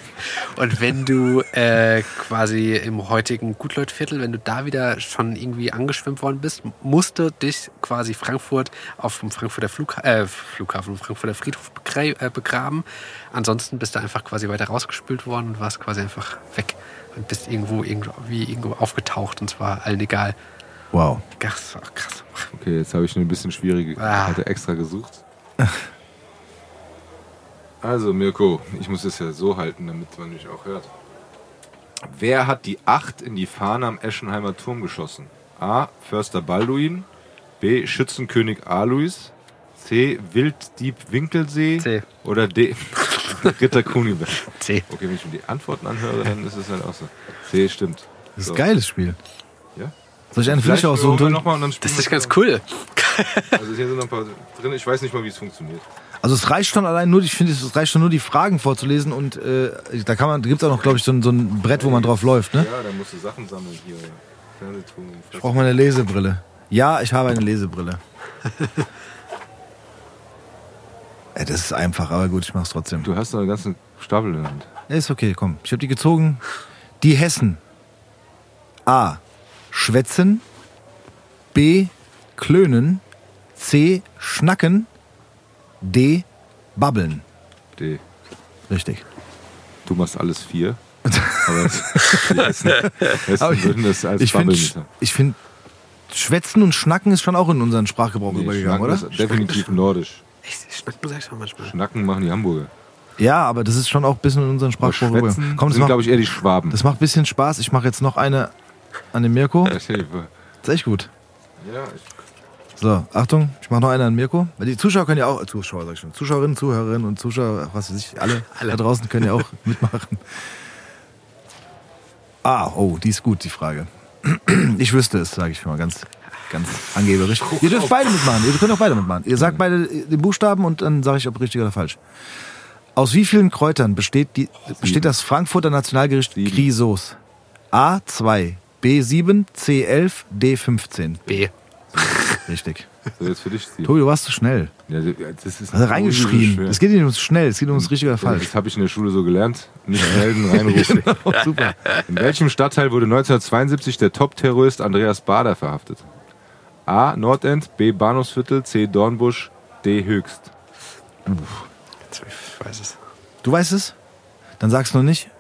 Und wenn du äh, quasi im heutigen Gutleutviertel, wenn du da wieder schon irgendwie angeschwemmt worden bist, musste dich quasi Frankfurt auf dem Frankfurter Flugha äh, Flughafen, Frankfurter Friedhof äh, begraben. Ansonsten bist du einfach quasi weiter rausgespült worden und warst quasi einfach weg und bist irgendwo irgendwie irgendwo aufgetaucht und zwar allen egal. Wow. War krass. Okay, jetzt habe ich eine bisschen schwierige. Ah. Hatte extra gesucht. Also, Mirko, ich muss es ja so halten, damit man mich auch hört. Wer hat die Acht in die Fahne am Eschenheimer Turm geschossen? A. Förster Balduin. B. Schützenkönig Alois. C. Wilddieb Winkelsee. C. Oder D. Ritter Kunibert. C. Okay, wenn ich mir die Antworten anhöre, dann ist es halt auch so. C stimmt. Das ist so. ein geiles Spiel. Ja? Soll ich eine Fläche aussuchen? noch mal und dann Das ist ganz cool. Also hier sind noch ein paar drin. Ich weiß nicht mal, wie es funktioniert. Also es reicht schon allein nur, ich finde, es reicht schon nur die Fragen vorzulesen und äh, da kann man, da gibt's auch noch, glaube ich, so ein, so ein Brett, wo man drauf läuft, ne? Ja, da musst du Sachen sammeln hier. Ich brauche mal eine Lesebrille. Ja, ich habe eine Lesebrille. Ey, das ist einfach, aber gut, ich mach's trotzdem. Du hast noch einen ganzen Stapel in der Hand. Ja, ist okay, komm. Ich habe die gezogen. Die Hessen. A. Schwätzen. B. Klönen. C. Schnacken. D. Babbeln. D. Richtig. Du machst alles vier. Aber es- Hessen Aber ich- würden das als Ich finde, ich find, Schwätzen und Schnacken ist schon auch in unseren Sprachgebrauch Nee, übergegangen, Schnacken oder? ist definitiv nordisch. Echt, Schnacken sag ich manchmal. Schnacken machen die Hamburger. Ja, aber das ist schon auch ein bisschen in unseren Sprachgebrauch übergegangen. Schwätzen Komm, das sind, macht, glaube ich, eher die Schwaben. das macht ein bisschen Spaß. Ich mache jetzt noch eine an den Mirko. Das ist echt gut. Ja, ich, So, Achtung, ich mache noch eine an Mirko. Weil die Zuschauer können ja auch, Zuschauer sag ich schon, Zuschauerinnen, Zuhörerinnen und Zuschauer, was weiß ich, alle, Alle. da draußen können ja auch mitmachen. Ah, oh, die ist gut, die Frage. Ich wüsste es, sage ich mal ganz, ganz angeberisch. Ihr dürft beide mitmachen, ihr könnt auch beide mitmachen. Ihr sagt beide den Buchstaben und dann sage ich, ob richtig oder falsch. Aus wie vielen Kräutern besteht, die, besteht das Frankfurter Nationalgericht. Grisos? A2, B7, C11, D15. B. Richtig. so jetzt für dich, Steve. Tobi, du warst zu schnell. Ja, das ist Also reingeschrien. Es geht nicht ums schnell, es geht ums richtig oder falsch. Das habe ich in der Schule so gelernt. Nicht melden, reinrufen. Oh, super. In welchem Stadtteil wurde 1972 der Top-Terrorist Andreas Bader verhaftet? A. Nordend, B. Bahnhofsviertel, C. Dornbusch, D. Höchst. Ich weiß es. Du weißt es? Dann sag's noch nicht.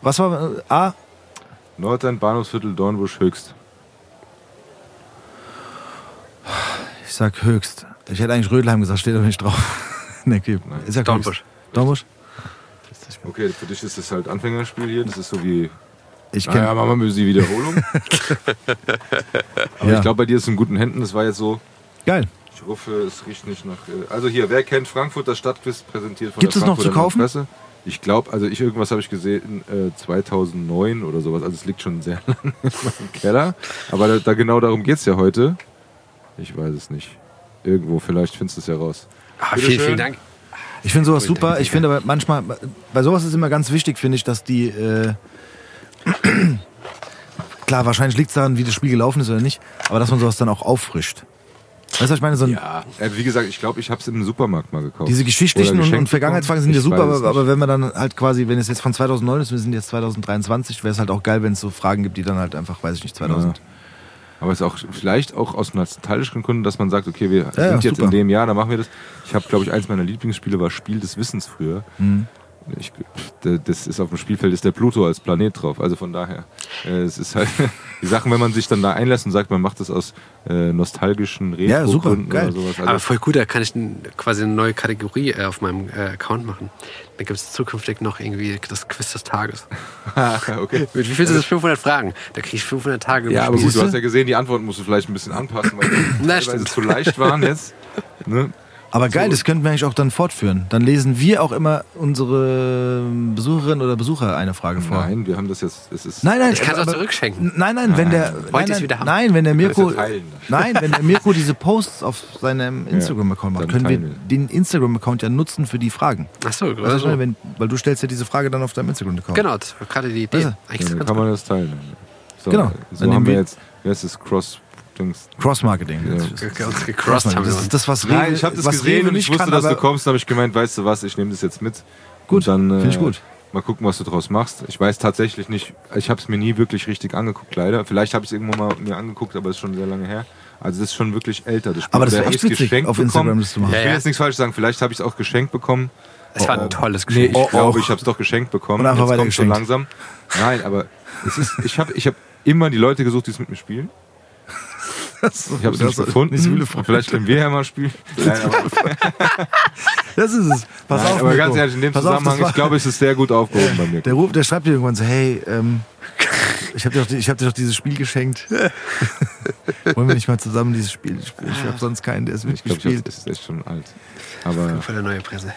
Was war äh, A? Nordend, Bahnhofsviertel, Dornbusch, Höchst. Ich sag höchst. Ich hätte eigentlich Rödelheim gesagt, steht aber nicht drauf. nee, okay. Ich sag Dornbusch. Dornbusch? Okay, für dich ist das halt Anfängerspiel hier. Das ist so wie, Ich kenn, naja, machen wir die Wiederholung. Aber Ja. ich glaube, bei dir ist es in guten Händen. Das war jetzt so, Geil. ich hoffe, es riecht nicht nach... äh, Also hier, wer kennt Frankfurt, das Stadtquiz präsentiert von Gibt der es noch zu kaufen? Presse? Ich glaube, also ich irgendwas habe ich gesehen, äh, 2009 oder sowas. Also es liegt schon sehr lange in meinem Keller. Aber da, da genau darum geht es ja heute. Ich weiß es nicht. Irgendwo, vielleicht findest du es ja raus. Ah, vielen, vielen Dank. Ich finde sowas super. Ich finde aber manchmal, bei sowas ist immer ganz wichtig, finde ich, dass die. Äh, klar, wahrscheinlich liegt es daran, wie das Spiel gelaufen ist oder nicht, aber dass man sowas dann auch auffrischt. Weißt du, was ich meine? So ein, Ja, äh, wie gesagt, ich glaube, ich habe es im Supermarkt mal gekauft. Diese geschichtlichen und, und Vergangenheitsfragen sind ja super, aber, aber wenn man dann halt quasi, wenn es jetzt von 2009 ist, wir sind jetzt 2023, wäre es halt auch geil, wenn es so Fragen gibt, die dann halt einfach, weiß ich nicht, 2000. Aber es ist auch vielleicht auch aus nostalgischen Gründen, dass man sagt, okay, wir ja, sind jetzt super. in dem Jahr, dann machen wir das. Ich habe, glaube ich, eins meiner Lieblingsspiele war Spiel des Wissens früher. Mhm. Ich, das ist auf dem Spielfeld ist der Pluto als Planet drauf. Also von daher, äh, es ist halt die Sachen, wenn man sich dann da einlässt und sagt, man macht das aus äh, nostalgischen Ja, super, geil. oder sowas. Aber Also, voll gut, da kann ich quasi eine neue Kategorie äh, auf meinem äh, Account machen. Da gibt es zukünftig noch irgendwie das Quiz des Tages. okay. Mit wie viel sind das? 500 Fragen. Da kriege ich 500 Tage Ja, aber gut, du hast ja gesehen, die Antworten musst du vielleicht ein bisschen anpassen, weil die zu leicht waren jetzt. Ne? Aber geil, das könnten wir eigentlich auch dann fortführen. Dann lesen wir auch immer unsere Besucherin oder Besucher eine Frage vor. Nein, wir haben das jetzt. Es ist Nein, nein, Ich kann's auch aber- zurückschenken. Nein, nein, wenn der Heute nein, nein, wieder haben. nein, wenn der Mirko. Nein, wenn der Mirko diese Posts auf seinem Instagram-Account macht, dann können wir den Instagram-Account ja nutzen für die Fragen. Ach so, also, meine? wenn, weil du stellst ja diese Frage dann auf deinem Instagram-Account. genau, das war gerade die Idee. Ist dann kann man das teilen. So, Genau. So Dann haben nehmen wir jetzt. Wer ist Cross? Dings. Cross-Marketing. Ja. Das ist- Das ist was Rewe, Nein, ich habe das was gesehen Rewe und ich nicht wusste, kann, dass du kommst. Dann habe ich gemeint, weißt du was, ich nehme das jetzt mit. Gut, finde ich äh, gut. Mal gucken, was du draus machst. Ich weiß tatsächlich nicht, ich habe es mir nie wirklich richtig angeguckt, leider. Vielleicht habe ich es irgendwo mal mir angeguckt, aber es ist schon sehr lange her. Also das ist schon wirklich älter. Das Spiel. Aber das hab echt witzig, geschenkt auf bekommen. Instagram das zu machen. Ich will Ja, ja. jetzt nichts falsch sagen, vielleicht habe ich es auch geschenkt bekommen. Es war ein tolles Nee, Gespräch. ich glaube, ich habe es doch geschenkt bekommen. Und einfach Jetzt so weitergeschenkt. langsam. Nein, aber es ist, ich habe ich hab immer die Leute gesucht, die es mit mir spielen. Ich habe es nicht gefunden. Nicht so viele Freunde. Vielleicht können wir ja mal spielen. Nein, Das ist es. Pass nein, auf, aber ganz ehrlich, in dem Pass auf, das Zusammenhang, war- ich glaube, es ist sehr gut aufgehoben bei mir. Der, Ruf, der schreibt dir irgendwann so, hey, ähm, ich habe dir, doch ich hab dir doch dieses Spiel geschenkt. Wollen wir nicht mal zusammen dieses Spiel spielen? Ich habe sonst keinen, der es Ich glaube, mitgespielt. es ist echt schon alt. Aber Für der neue Presse.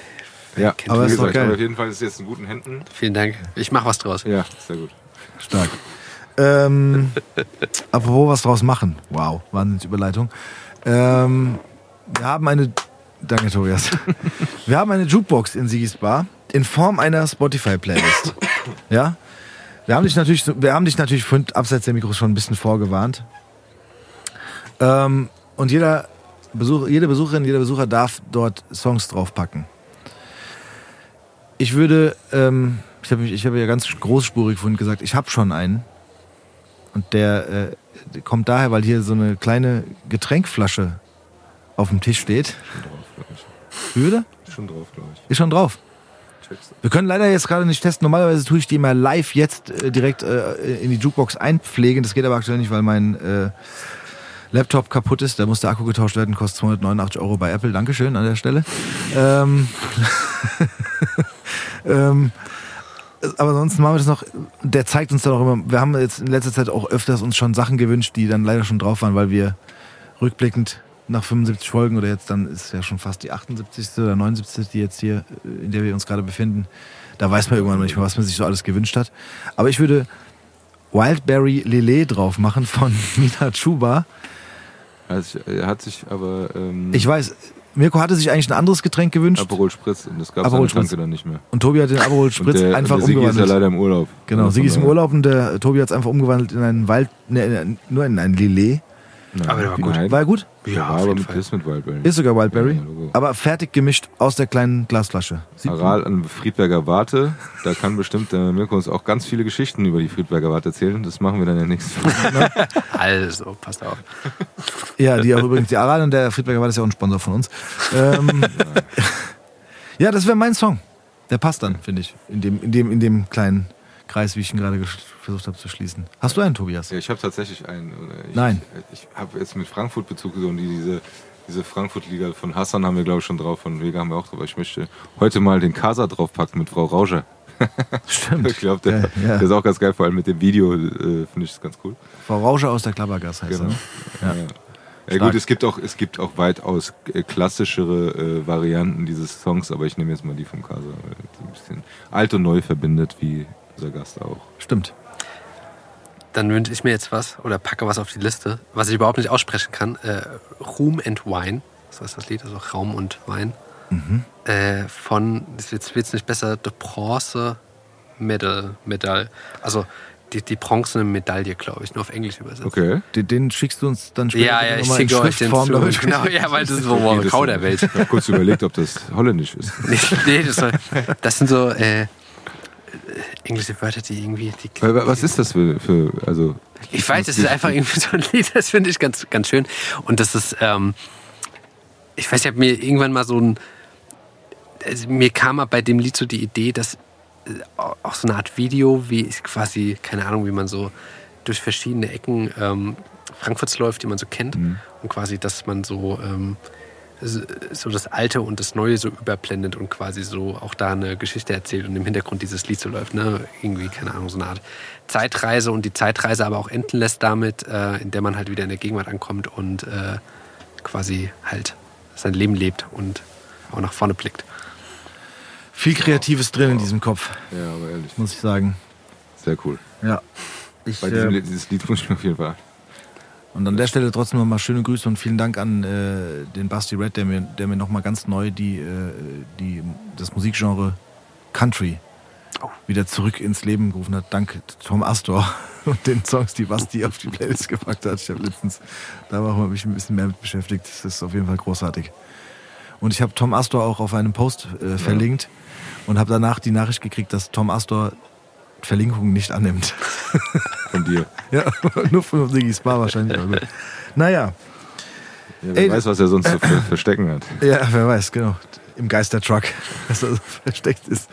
ja, Aber ist gesagt, geil. aber auf jeden Fall ist es jetzt in guten Händen. Vielen Dank. Ich mache was draus. Ja, sehr gut. Stark. Ähm, apropos was draus machen. Wow, Wahnsinnsüberleitung. Ähm, wir haben eine, danke Tobias. Wir haben eine Jukebox in Sigis Bar in Form einer Spotify-Playlist. Ja? Wir haben dich natürlich, wir haben dich natürlich von abseits der Mikros schon ein bisschen vorgewarnt. Ähm, und jeder Besucher, jede Besucherin, jeder Besucher darf dort Songs draufpacken. Ich würde, ähm, ich habe ich hab ja ganz großspurig vorhin gesagt, ich habe schon einen. Und der, äh, kommt daher, weil hier so eine kleine Getränkflasche auf dem Tisch steht. Schon drauf, glaube ich. Wie Würde? Schon drauf, glaube ich. Ist schon drauf. Wir können leider jetzt gerade nicht testen. Normalerweise tue ich die mal live jetzt äh, direkt äh, in die Jukebox einpflegen. Das geht aber aktuell nicht, weil mein äh, Laptop kaputt ist. Da muss der Akku getauscht werden. Kostet 289 Euro bei Apple. Dankeschön an der Stelle. Ähm, ähm, aber ansonsten machen wir das noch. Der zeigt uns dann auch immer. Wir haben jetzt in letzter Zeit auch öfters uns schon Sachen gewünscht, die dann leider schon drauf waren, weil wir rückblickend nach 75 Folgen oder jetzt dann ist ja schon fast die 78. oder 79. die jetzt hier, äh, in der wir uns gerade befinden. Da weiß man irgendwann nicht mehr, was man sich so alles gewünscht hat. Aber ich würde Wildberry Lillet drauf machen von Nina Chuba. Also, er hat sich aber ähm, Ich weiß, Mirko hatte sich eigentlich ein anderes Getränk gewünscht Aperol Spritz und das gab es an der dann nicht mehr. und Tobi hat den Aperol Spritz der, einfach der Sigi ist ja umgewandelt. leider im Urlaub. Genau, Sigi ist im Urlaub und der Tobi hat es einfach umgewandelt in einen Wald, ne, nur in ein Lillet. Nein, Aber der war gut. Nein, War er gut? Der Ja, auf aber jeden Fall. ist mit Wildberry. Ist sogar Wildberry. Ja, Logo. aber fertig gemischt aus der kleinen Glasflasche. Sieht Aral an Friedberger Warte. Da kann bestimmt der Mirko uns auch ganz viele Geschichten über die Friedberger Warte erzählen. Das machen wir dann ja nächste Folge. Also, passt auf. Ja, die auch übrigens, die Aral und der Friedberger war das ja auch ein Sponsor von uns. Ähm, ja, das wäre mein Song. Der passt dann, finde ich, in dem, in, dem, in dem kleinen Kreis, wie ich ihn gerade versucht habe zu schließen. Hast du einen, Tobias? Ja, ich habe tatsächlich einen. Ich, Nein. Ich habe jetzt mit Frankfurt Bezug genommen. Die, diese diese Frankfurt-Liga von Hassan haben wir, glaube ich, schon drauf. Von Vega haben wir auch drauf. Ich möchte heute mal den Casa draufpacken mit Frau Rauscher. Stimmt. Ich glaube, der, Ja, ja. der ist auch ganz geil. Vor allem mit dem Video äh, finde ich das ganz cool. Frau Rauscher aus der Klappergas heißt Genau. er. Ne? Ja. Ja, gut, es gibt auch, es gibt auch weitaus äh, klassischere äh, Varianten dieses Songs, aber ich nehme jetzt mal die vom Casa, weil die ein bisschen alt und neu verbindet, wie unser Gast auch. Stimmt. Dann wünsche ich mir jetzt was oder packe was auf die Liste, was ich überhaupt nicht aussprechen kann. Äh, Room and Wine. Das heißt das Lied, also Raum und Wein. Äh, von, das wird jetzt nicht besser, The Bronze Medal. Medal. Also die, die bronzene Medaille, glaube ich, nur auf Englisch übersetzt. Okay. Den, den schickst du uns dann später Ja, ja, ich nochmal in schicke euch den Schriftform, zu. Genau, ja, weil das ist wo wo das- Kauderwelsch. Ich habe kurz überlegt, ob das holländisch ist. Nee, nee das, soll, das sind so äh, englische Wörter, die irgendwie. Die, Was ist das für, für also Ich weiß, es ist einfach irgendwie so ein Lied, das finde ich ganz, ganz schön. Und das ist, ähm, ich weiß, ich habe mir irgendwann mal so ein, also mir kam mal bei dem Lied so die Idee, dass äh, auch so eine Art Video, wie ich quasi, keine Ahnung, wie man so durch verschiedene Ecken ähm, Frankfurts läuft, die man so kennt. Und quasi, dass man so, ähm, so das Alte und das Neue so überblendet und quasi so auch da eine Geschichte erzählt und im Hintergrund dieses Lied so läuft. Ne? Irgendwie, keine Ahnung, so eine Art Zeitreise und die Zeitreise aber auch enden lässt damit, äh, in der man halt wieder in der Gegenwart ankommt und äh, quasi halt sein Leben lebt und auch nach vorne blickt. Viel Kreatives drin in diesem Kopf, ja, aber ehrlich, muss ich sagen. sehr cool. Ja. Ich, Bei diesem äh, Lied, dieses Lied muss ich mir auf jeden Fall. Und an der Stelle trotzdem nochmal schöne Grüße und vielen Dank an äh, den Basti Red, der mir, der mir nochmal ganz neu die, äh, die, das Musikgenre Country wieder zurück ins Leben gerufen hat. Dank Tom Astor und den Songs, die Basti auf die Playlist gepackt hat. Ich habe letztens, da war ich mich ein bisschen mehr mit beschäftigt. Das ist auf jeden Fall großartig. Und ich habe Tom Astor auch auf einem Post äh, verlinkt und habe danach die Nachricht gekriegt, dass Tom Astor Verlinkungen nicht annimmt. Von dir. ja, nur von Siggy Spa wahrscheinlich. aber gut. Naja, Ja, wer Ey, weiß, was er sonst so für Verstecken hat. ja, wer weiß, genau. Im Geistertruck, dass er so versteckt ist.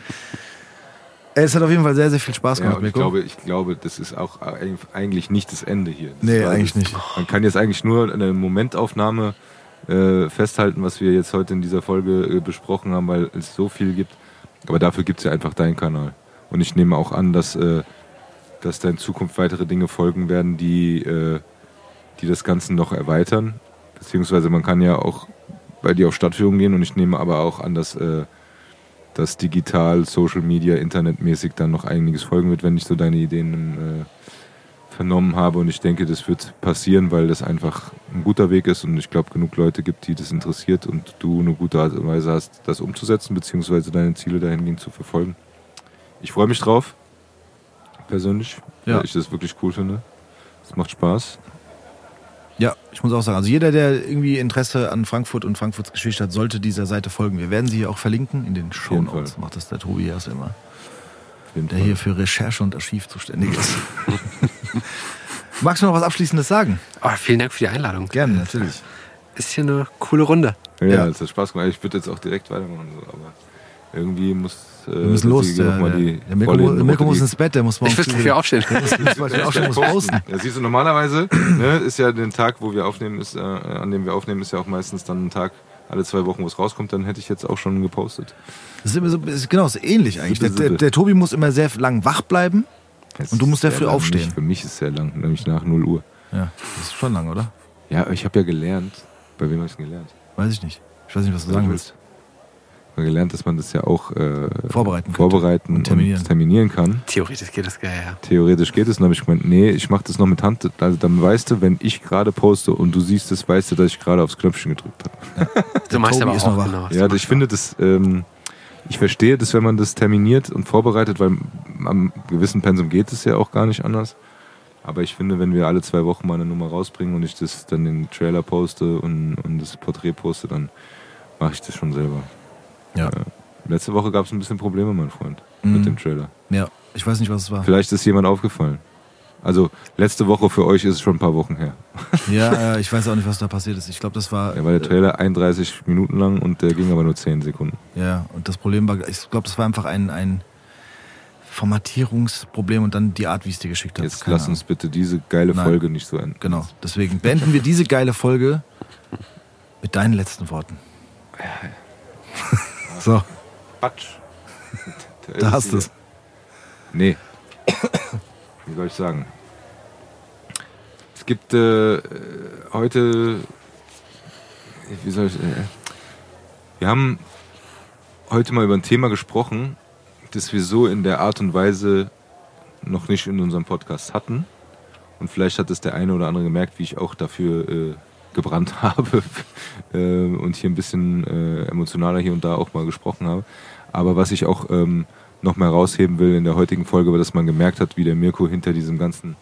Ey, Es hat auf jeden Fall sehr, sehr viel Spaß Ja, gemacht, und ich glaube, ich glaube, das ist auch eigentlich nicht das Ende hier. Das Nee, eigentlich nicht. Man kann jetzt eigentlich nur eine Momentaufnahme äh, festhalten, was wir jetzt heute in dieser Folge äh, besprochen haben, weil es so viel gibt. Aber dafür gibt es ja einfach deinen Kanal. Und ich nehme auch an, dass, äh, dass da in Zukunft weitere Dinge folgen werden, die, äh, die das Ganze noch erweitern. Beziehungsweise man kann ja auch bei dir auf Stadtführungen gehen und ich nehme aber auch an, dass, äh, dass digital, Social Media, internetmäßig dann noch einiges folgen wird, wenn ich so deine Ideen äh, vernommen habe. Und ich denke, das wird passieren, weil das einfach ein guter Weg ist und ich glaube, genug Leute gibt, die das interessiert und du eine gute Art und Weise hast, das umzusetzen, beziehungsweise deine Ziele dahingehend zu verfolgen. Ich freue mich drauf, persönlich, Ja. weil ich das wirklich cool finde. Es macht Spaß. Ja, ich muss auch sagen, also jeder, der irgendwie Interesse an Frankfurt und Frankfurts Geschichte hat, sollte dieser Seite folgen. Wir werden sie hier auch verlinken in den Show Notes. Macht das der Tobi erst immer, der Fall. hier für Recherche und Archiv zuständig ist. Magst du noch was Abschließendes sagen? Oh, vielen Dank für die Einladung. Gerne, natürlich. Ist hier eine coole Runde. Ja, Ja. es hat Spaß gemacht. Ich würde jetzt auch direkt weitermachen, aber irgendwie muss. Äh, Wir müssen los. Der, der, die der Mirko, muss ins Bett, der muss morgen Ich will früh- dafür aufstehen. Der muss, muss muss posten. Ja, siehst du, normalerweise ne, ist ja der Tag, wo wir aufnehmen, ist, äh, an dem wir aufnehmen, ist ja auch meistens dann ein Tag alle zwei Wochen, wo es rauskommt. Dann hätte ich jetzt auch schon gepostet. Das ist immer so, ist, genau, ist ähnlich eigentlich. Der, Sippe, der, der Tobi muss immer sehr lang wach bleiben. Es Und du musst sehr früh lang. aufstehen. Nicht, für mich ist es sehr lang, nämlich nach 0 Uhr. Ja, das ist schon lang, oder? Ja, ich habe ja gelernt. Bei wem habe ich gelernt? Weiß ich nicht. Ich weiß nicht, was du sagen willst. Habe gelernt, dass man das ja auch äh, Vorbereiten vorbereiten Und terminieren. und terminieren kann. Theoretisch geht das geil, ja. Theoretisch geht es. Und dann habe ich gemeint, nee, ich mache das noch mit Hand. Also dann weißt du, wenn ich gerade poste und du siehst es, weißt du, dass ich gerade aufs Knöpfchen gedrückt habe. Du machst Tobi aber auch noch genau. Ja, ich finde das, ähm, ich verstehe das, wenn man das terminiert und vorbereitet, weil am gewissen Pensum geht es ja auch gar nicht anders. Aber ich finde, wenn wir alle zwei Wochen mal eine Nummer rausbringen und ich das dann den Trailer poste und, und das Porträt poste, dann mache ich das schon selber. Ja. Äh, letzte Woche gab es ein bisschen Probleme, mein Freund, Mhm. mit dem Trailer. Ja, ich weiß nicht, was es war. Vielleicht ist jemand aufgefallen. Also letzte Woche für euch ist es schon ein paar Wochen her. Ja, äh, ich weiß auch nicht, was da passiert ist. Ich glaube, das war. Ja, war der Trailer 31 Minuten lang und der ging aber nur 10 Sekunden. Ja, und das Problem war, ich glaube, das war einfach ein, ein Formatierungsproblem und dann die Art, wie es dir geschickt hat. Jetzt lass uns bitte diese geile Nein. Folge nicht so enden. Genau. Deswegen beenden wir diese geile Folge mit deinen letzten Worten. so, Batsch. da hast du es. Nee. Wie soll ich sagen? Es gibt äh, heute. Wie soll ich. Äh, wir haben heute mal über ein Thema gesprochen, das wir so in der Art und Weise noch nicht in unserem Podcast hatten. Und vielleicht hat es der eine oder andere gemerkt, wie ich auch dafür äh, gebrannt habe äh, und hier ein bisschen äh, emotionaler hier und da auch mal gesprochen habe. Aber was ich auch ähm, noch mal rausheben will in der heutigen Folge, war, dass man gemerkt hat, wie der Mirko hinter diesem ganzen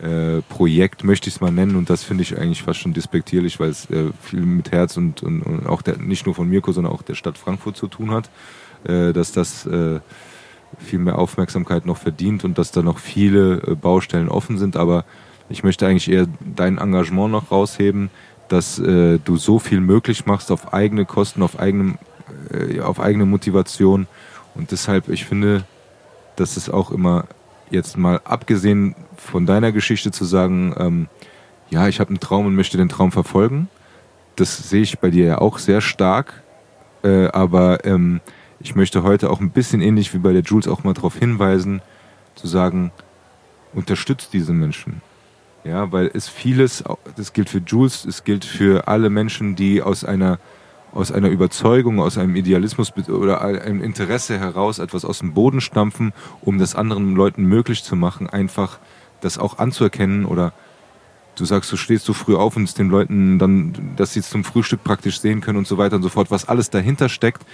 äh, Projekt, möchte ich es mal nennen, und das finde ich eigentlich fast schon despektierlich, weil es äh, viel mit Herz und, und, und auch der, nicht nur von Mirko, sondern auch der Stadt Frankfurt zu tun hat, äh, dass das äh, viel mehr Aufmerksamkeit noch verdient und dass da noch viele Baustellen offen sind. Aber ich möchte eigentlich eher dein Engagement noch rausheben, dass äh, du so viel möglich machst auf eigene Kosten, auf, eigenem, äh, auf eigene Motivation. Und deshalb, ich finde, dass es auch immer jetzt mal abgesehen von deiner Geschichte zu sagen, ähm, ja, ich habe einen Traum und möchte den Traum verfolgen. Das sehe ich bei dir ja auch sehr stark. Äh, aber ähm, ich möchte heute auch ein bisschen ähnlich wie bei der Jules auch mal darauf hinweisen, zu sagen, unterstützt diese Menschen. Ja, weil es vieles, das gilt für Jules, es gilt für alle Menschen, die aus einer, aus einer Überzeugung, aus einem Idealismus oder einem Interesse heraus etwas aus dem Boden stampfen, um das anderen Leuten möglich zu machen, einfach das auch anzuerkennen oder du sagst, du stehst so früh auf und es den Leuten dann, dass sie es zum Frühstück praktisch sehen können und so weiter und so fort, was alles dahinter steckt,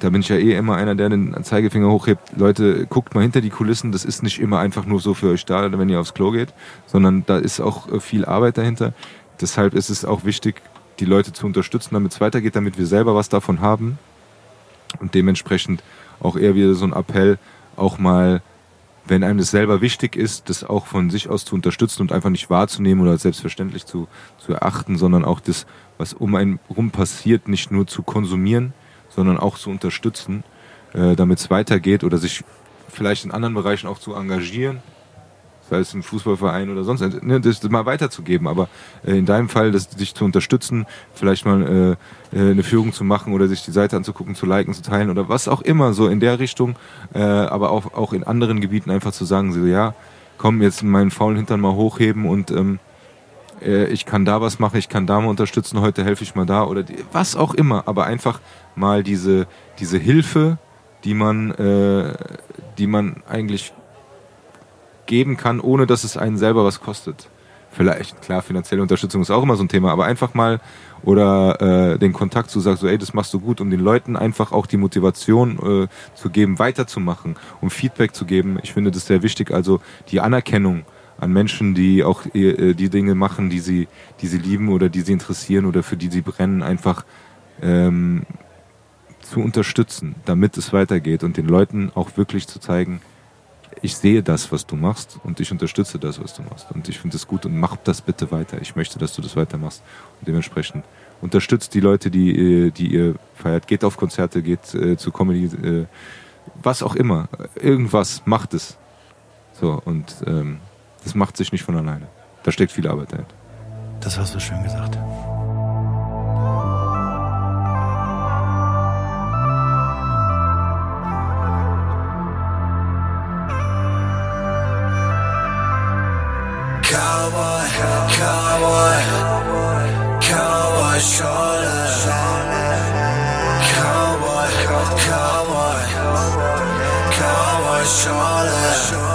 da bin ich ja eh immer einer, der den Zeigefinger hochhebt. Leute, guckt mal hinter die Kulissen. Das ist nicht immer einfach nur so für euch da, wenn ihr aufs Klo geht, sondern da ist auch äh, viel Arbeit dahinter. Deshalb ist es auch wichtig, die Leute zu unterstützen, damit es weitergeht, damit wir selber was davon haben. Und dementsprechend auch eher wieder so ein Appell, auch mal, wenn einem das selber wichtig ist, das auch von sich aus zu unterstützen und einfach nicht wahrzunehmen oder selbstverständlich zu, zu erachten, sondern auch das, was um einen rum passiert, nicht nur zu konsumieren, sondern auch zu unterstützen, äh, damit es weitergeht oder sich vielleicht in anderen Bereichen auch zu engagieren, sei es im Fußballverein oder sonst, ne, das mal weiterzugeben. Aber äh, in deinem Fall, das, dich zu unterstützen, vielleicht mal äh, äh, eine Führung zu machen oder sich die Seite anzugucken, zu liken, zu teilen oder was auch immer, so in der Richtung, äh, aber auch, auch in anderen Gebieten einfach zu sagen, so ja, komm, jetzt meinen faulen Hintern mal hochheben und ähm, äh, ich kann da was machen, ich kann da mal unterstützen, heute helfe ich mal da oder die, was auch immer, aber einfach mal diese, diese Hilfe, die man, äh, die man eigentlich geben kann, ohne dass es einen selber was kostet. Vielleicht, klar, finanzielle Unterstützung ist auch immer so ein Thema, aber einfach mal oder äh, den Kontakt zu sagen, so, ey, das machst du gut, um den Leuten einfach auch die Motivation äh, zu geben, weiterzumachen, um Feedback zu geben. Ich finde das sehr wichtig, also die Anerkennung an Menschen, die auch äh, die Dinge machen, die sie, die sie lieben oder die sie interessieren oder für die sie brennen, einfach ähm, zu unterstützen, damit es weitergeht und den Leuten auch wirklich zu zeigen, ich sehe das, was du machst und ich unterstütze das, was du machst. Und ich finde es gut und mach das bitte weiter. Ich möchte, dass du das weitermachst. Und dementsprechend unterstützt die Leute, die, äh, die ihr feiert. Geht auf Konzerte, geht äh, zu Comedy, äh, was auch immer. Irgendwas, macht es. So, und ähm, das macht sich nicht von alleine. Da steckt viel Arbeit dahinter. Das hast du schön gesagt. Cowboy shoulder. Cowboy, cowboy, cowboy shoulder.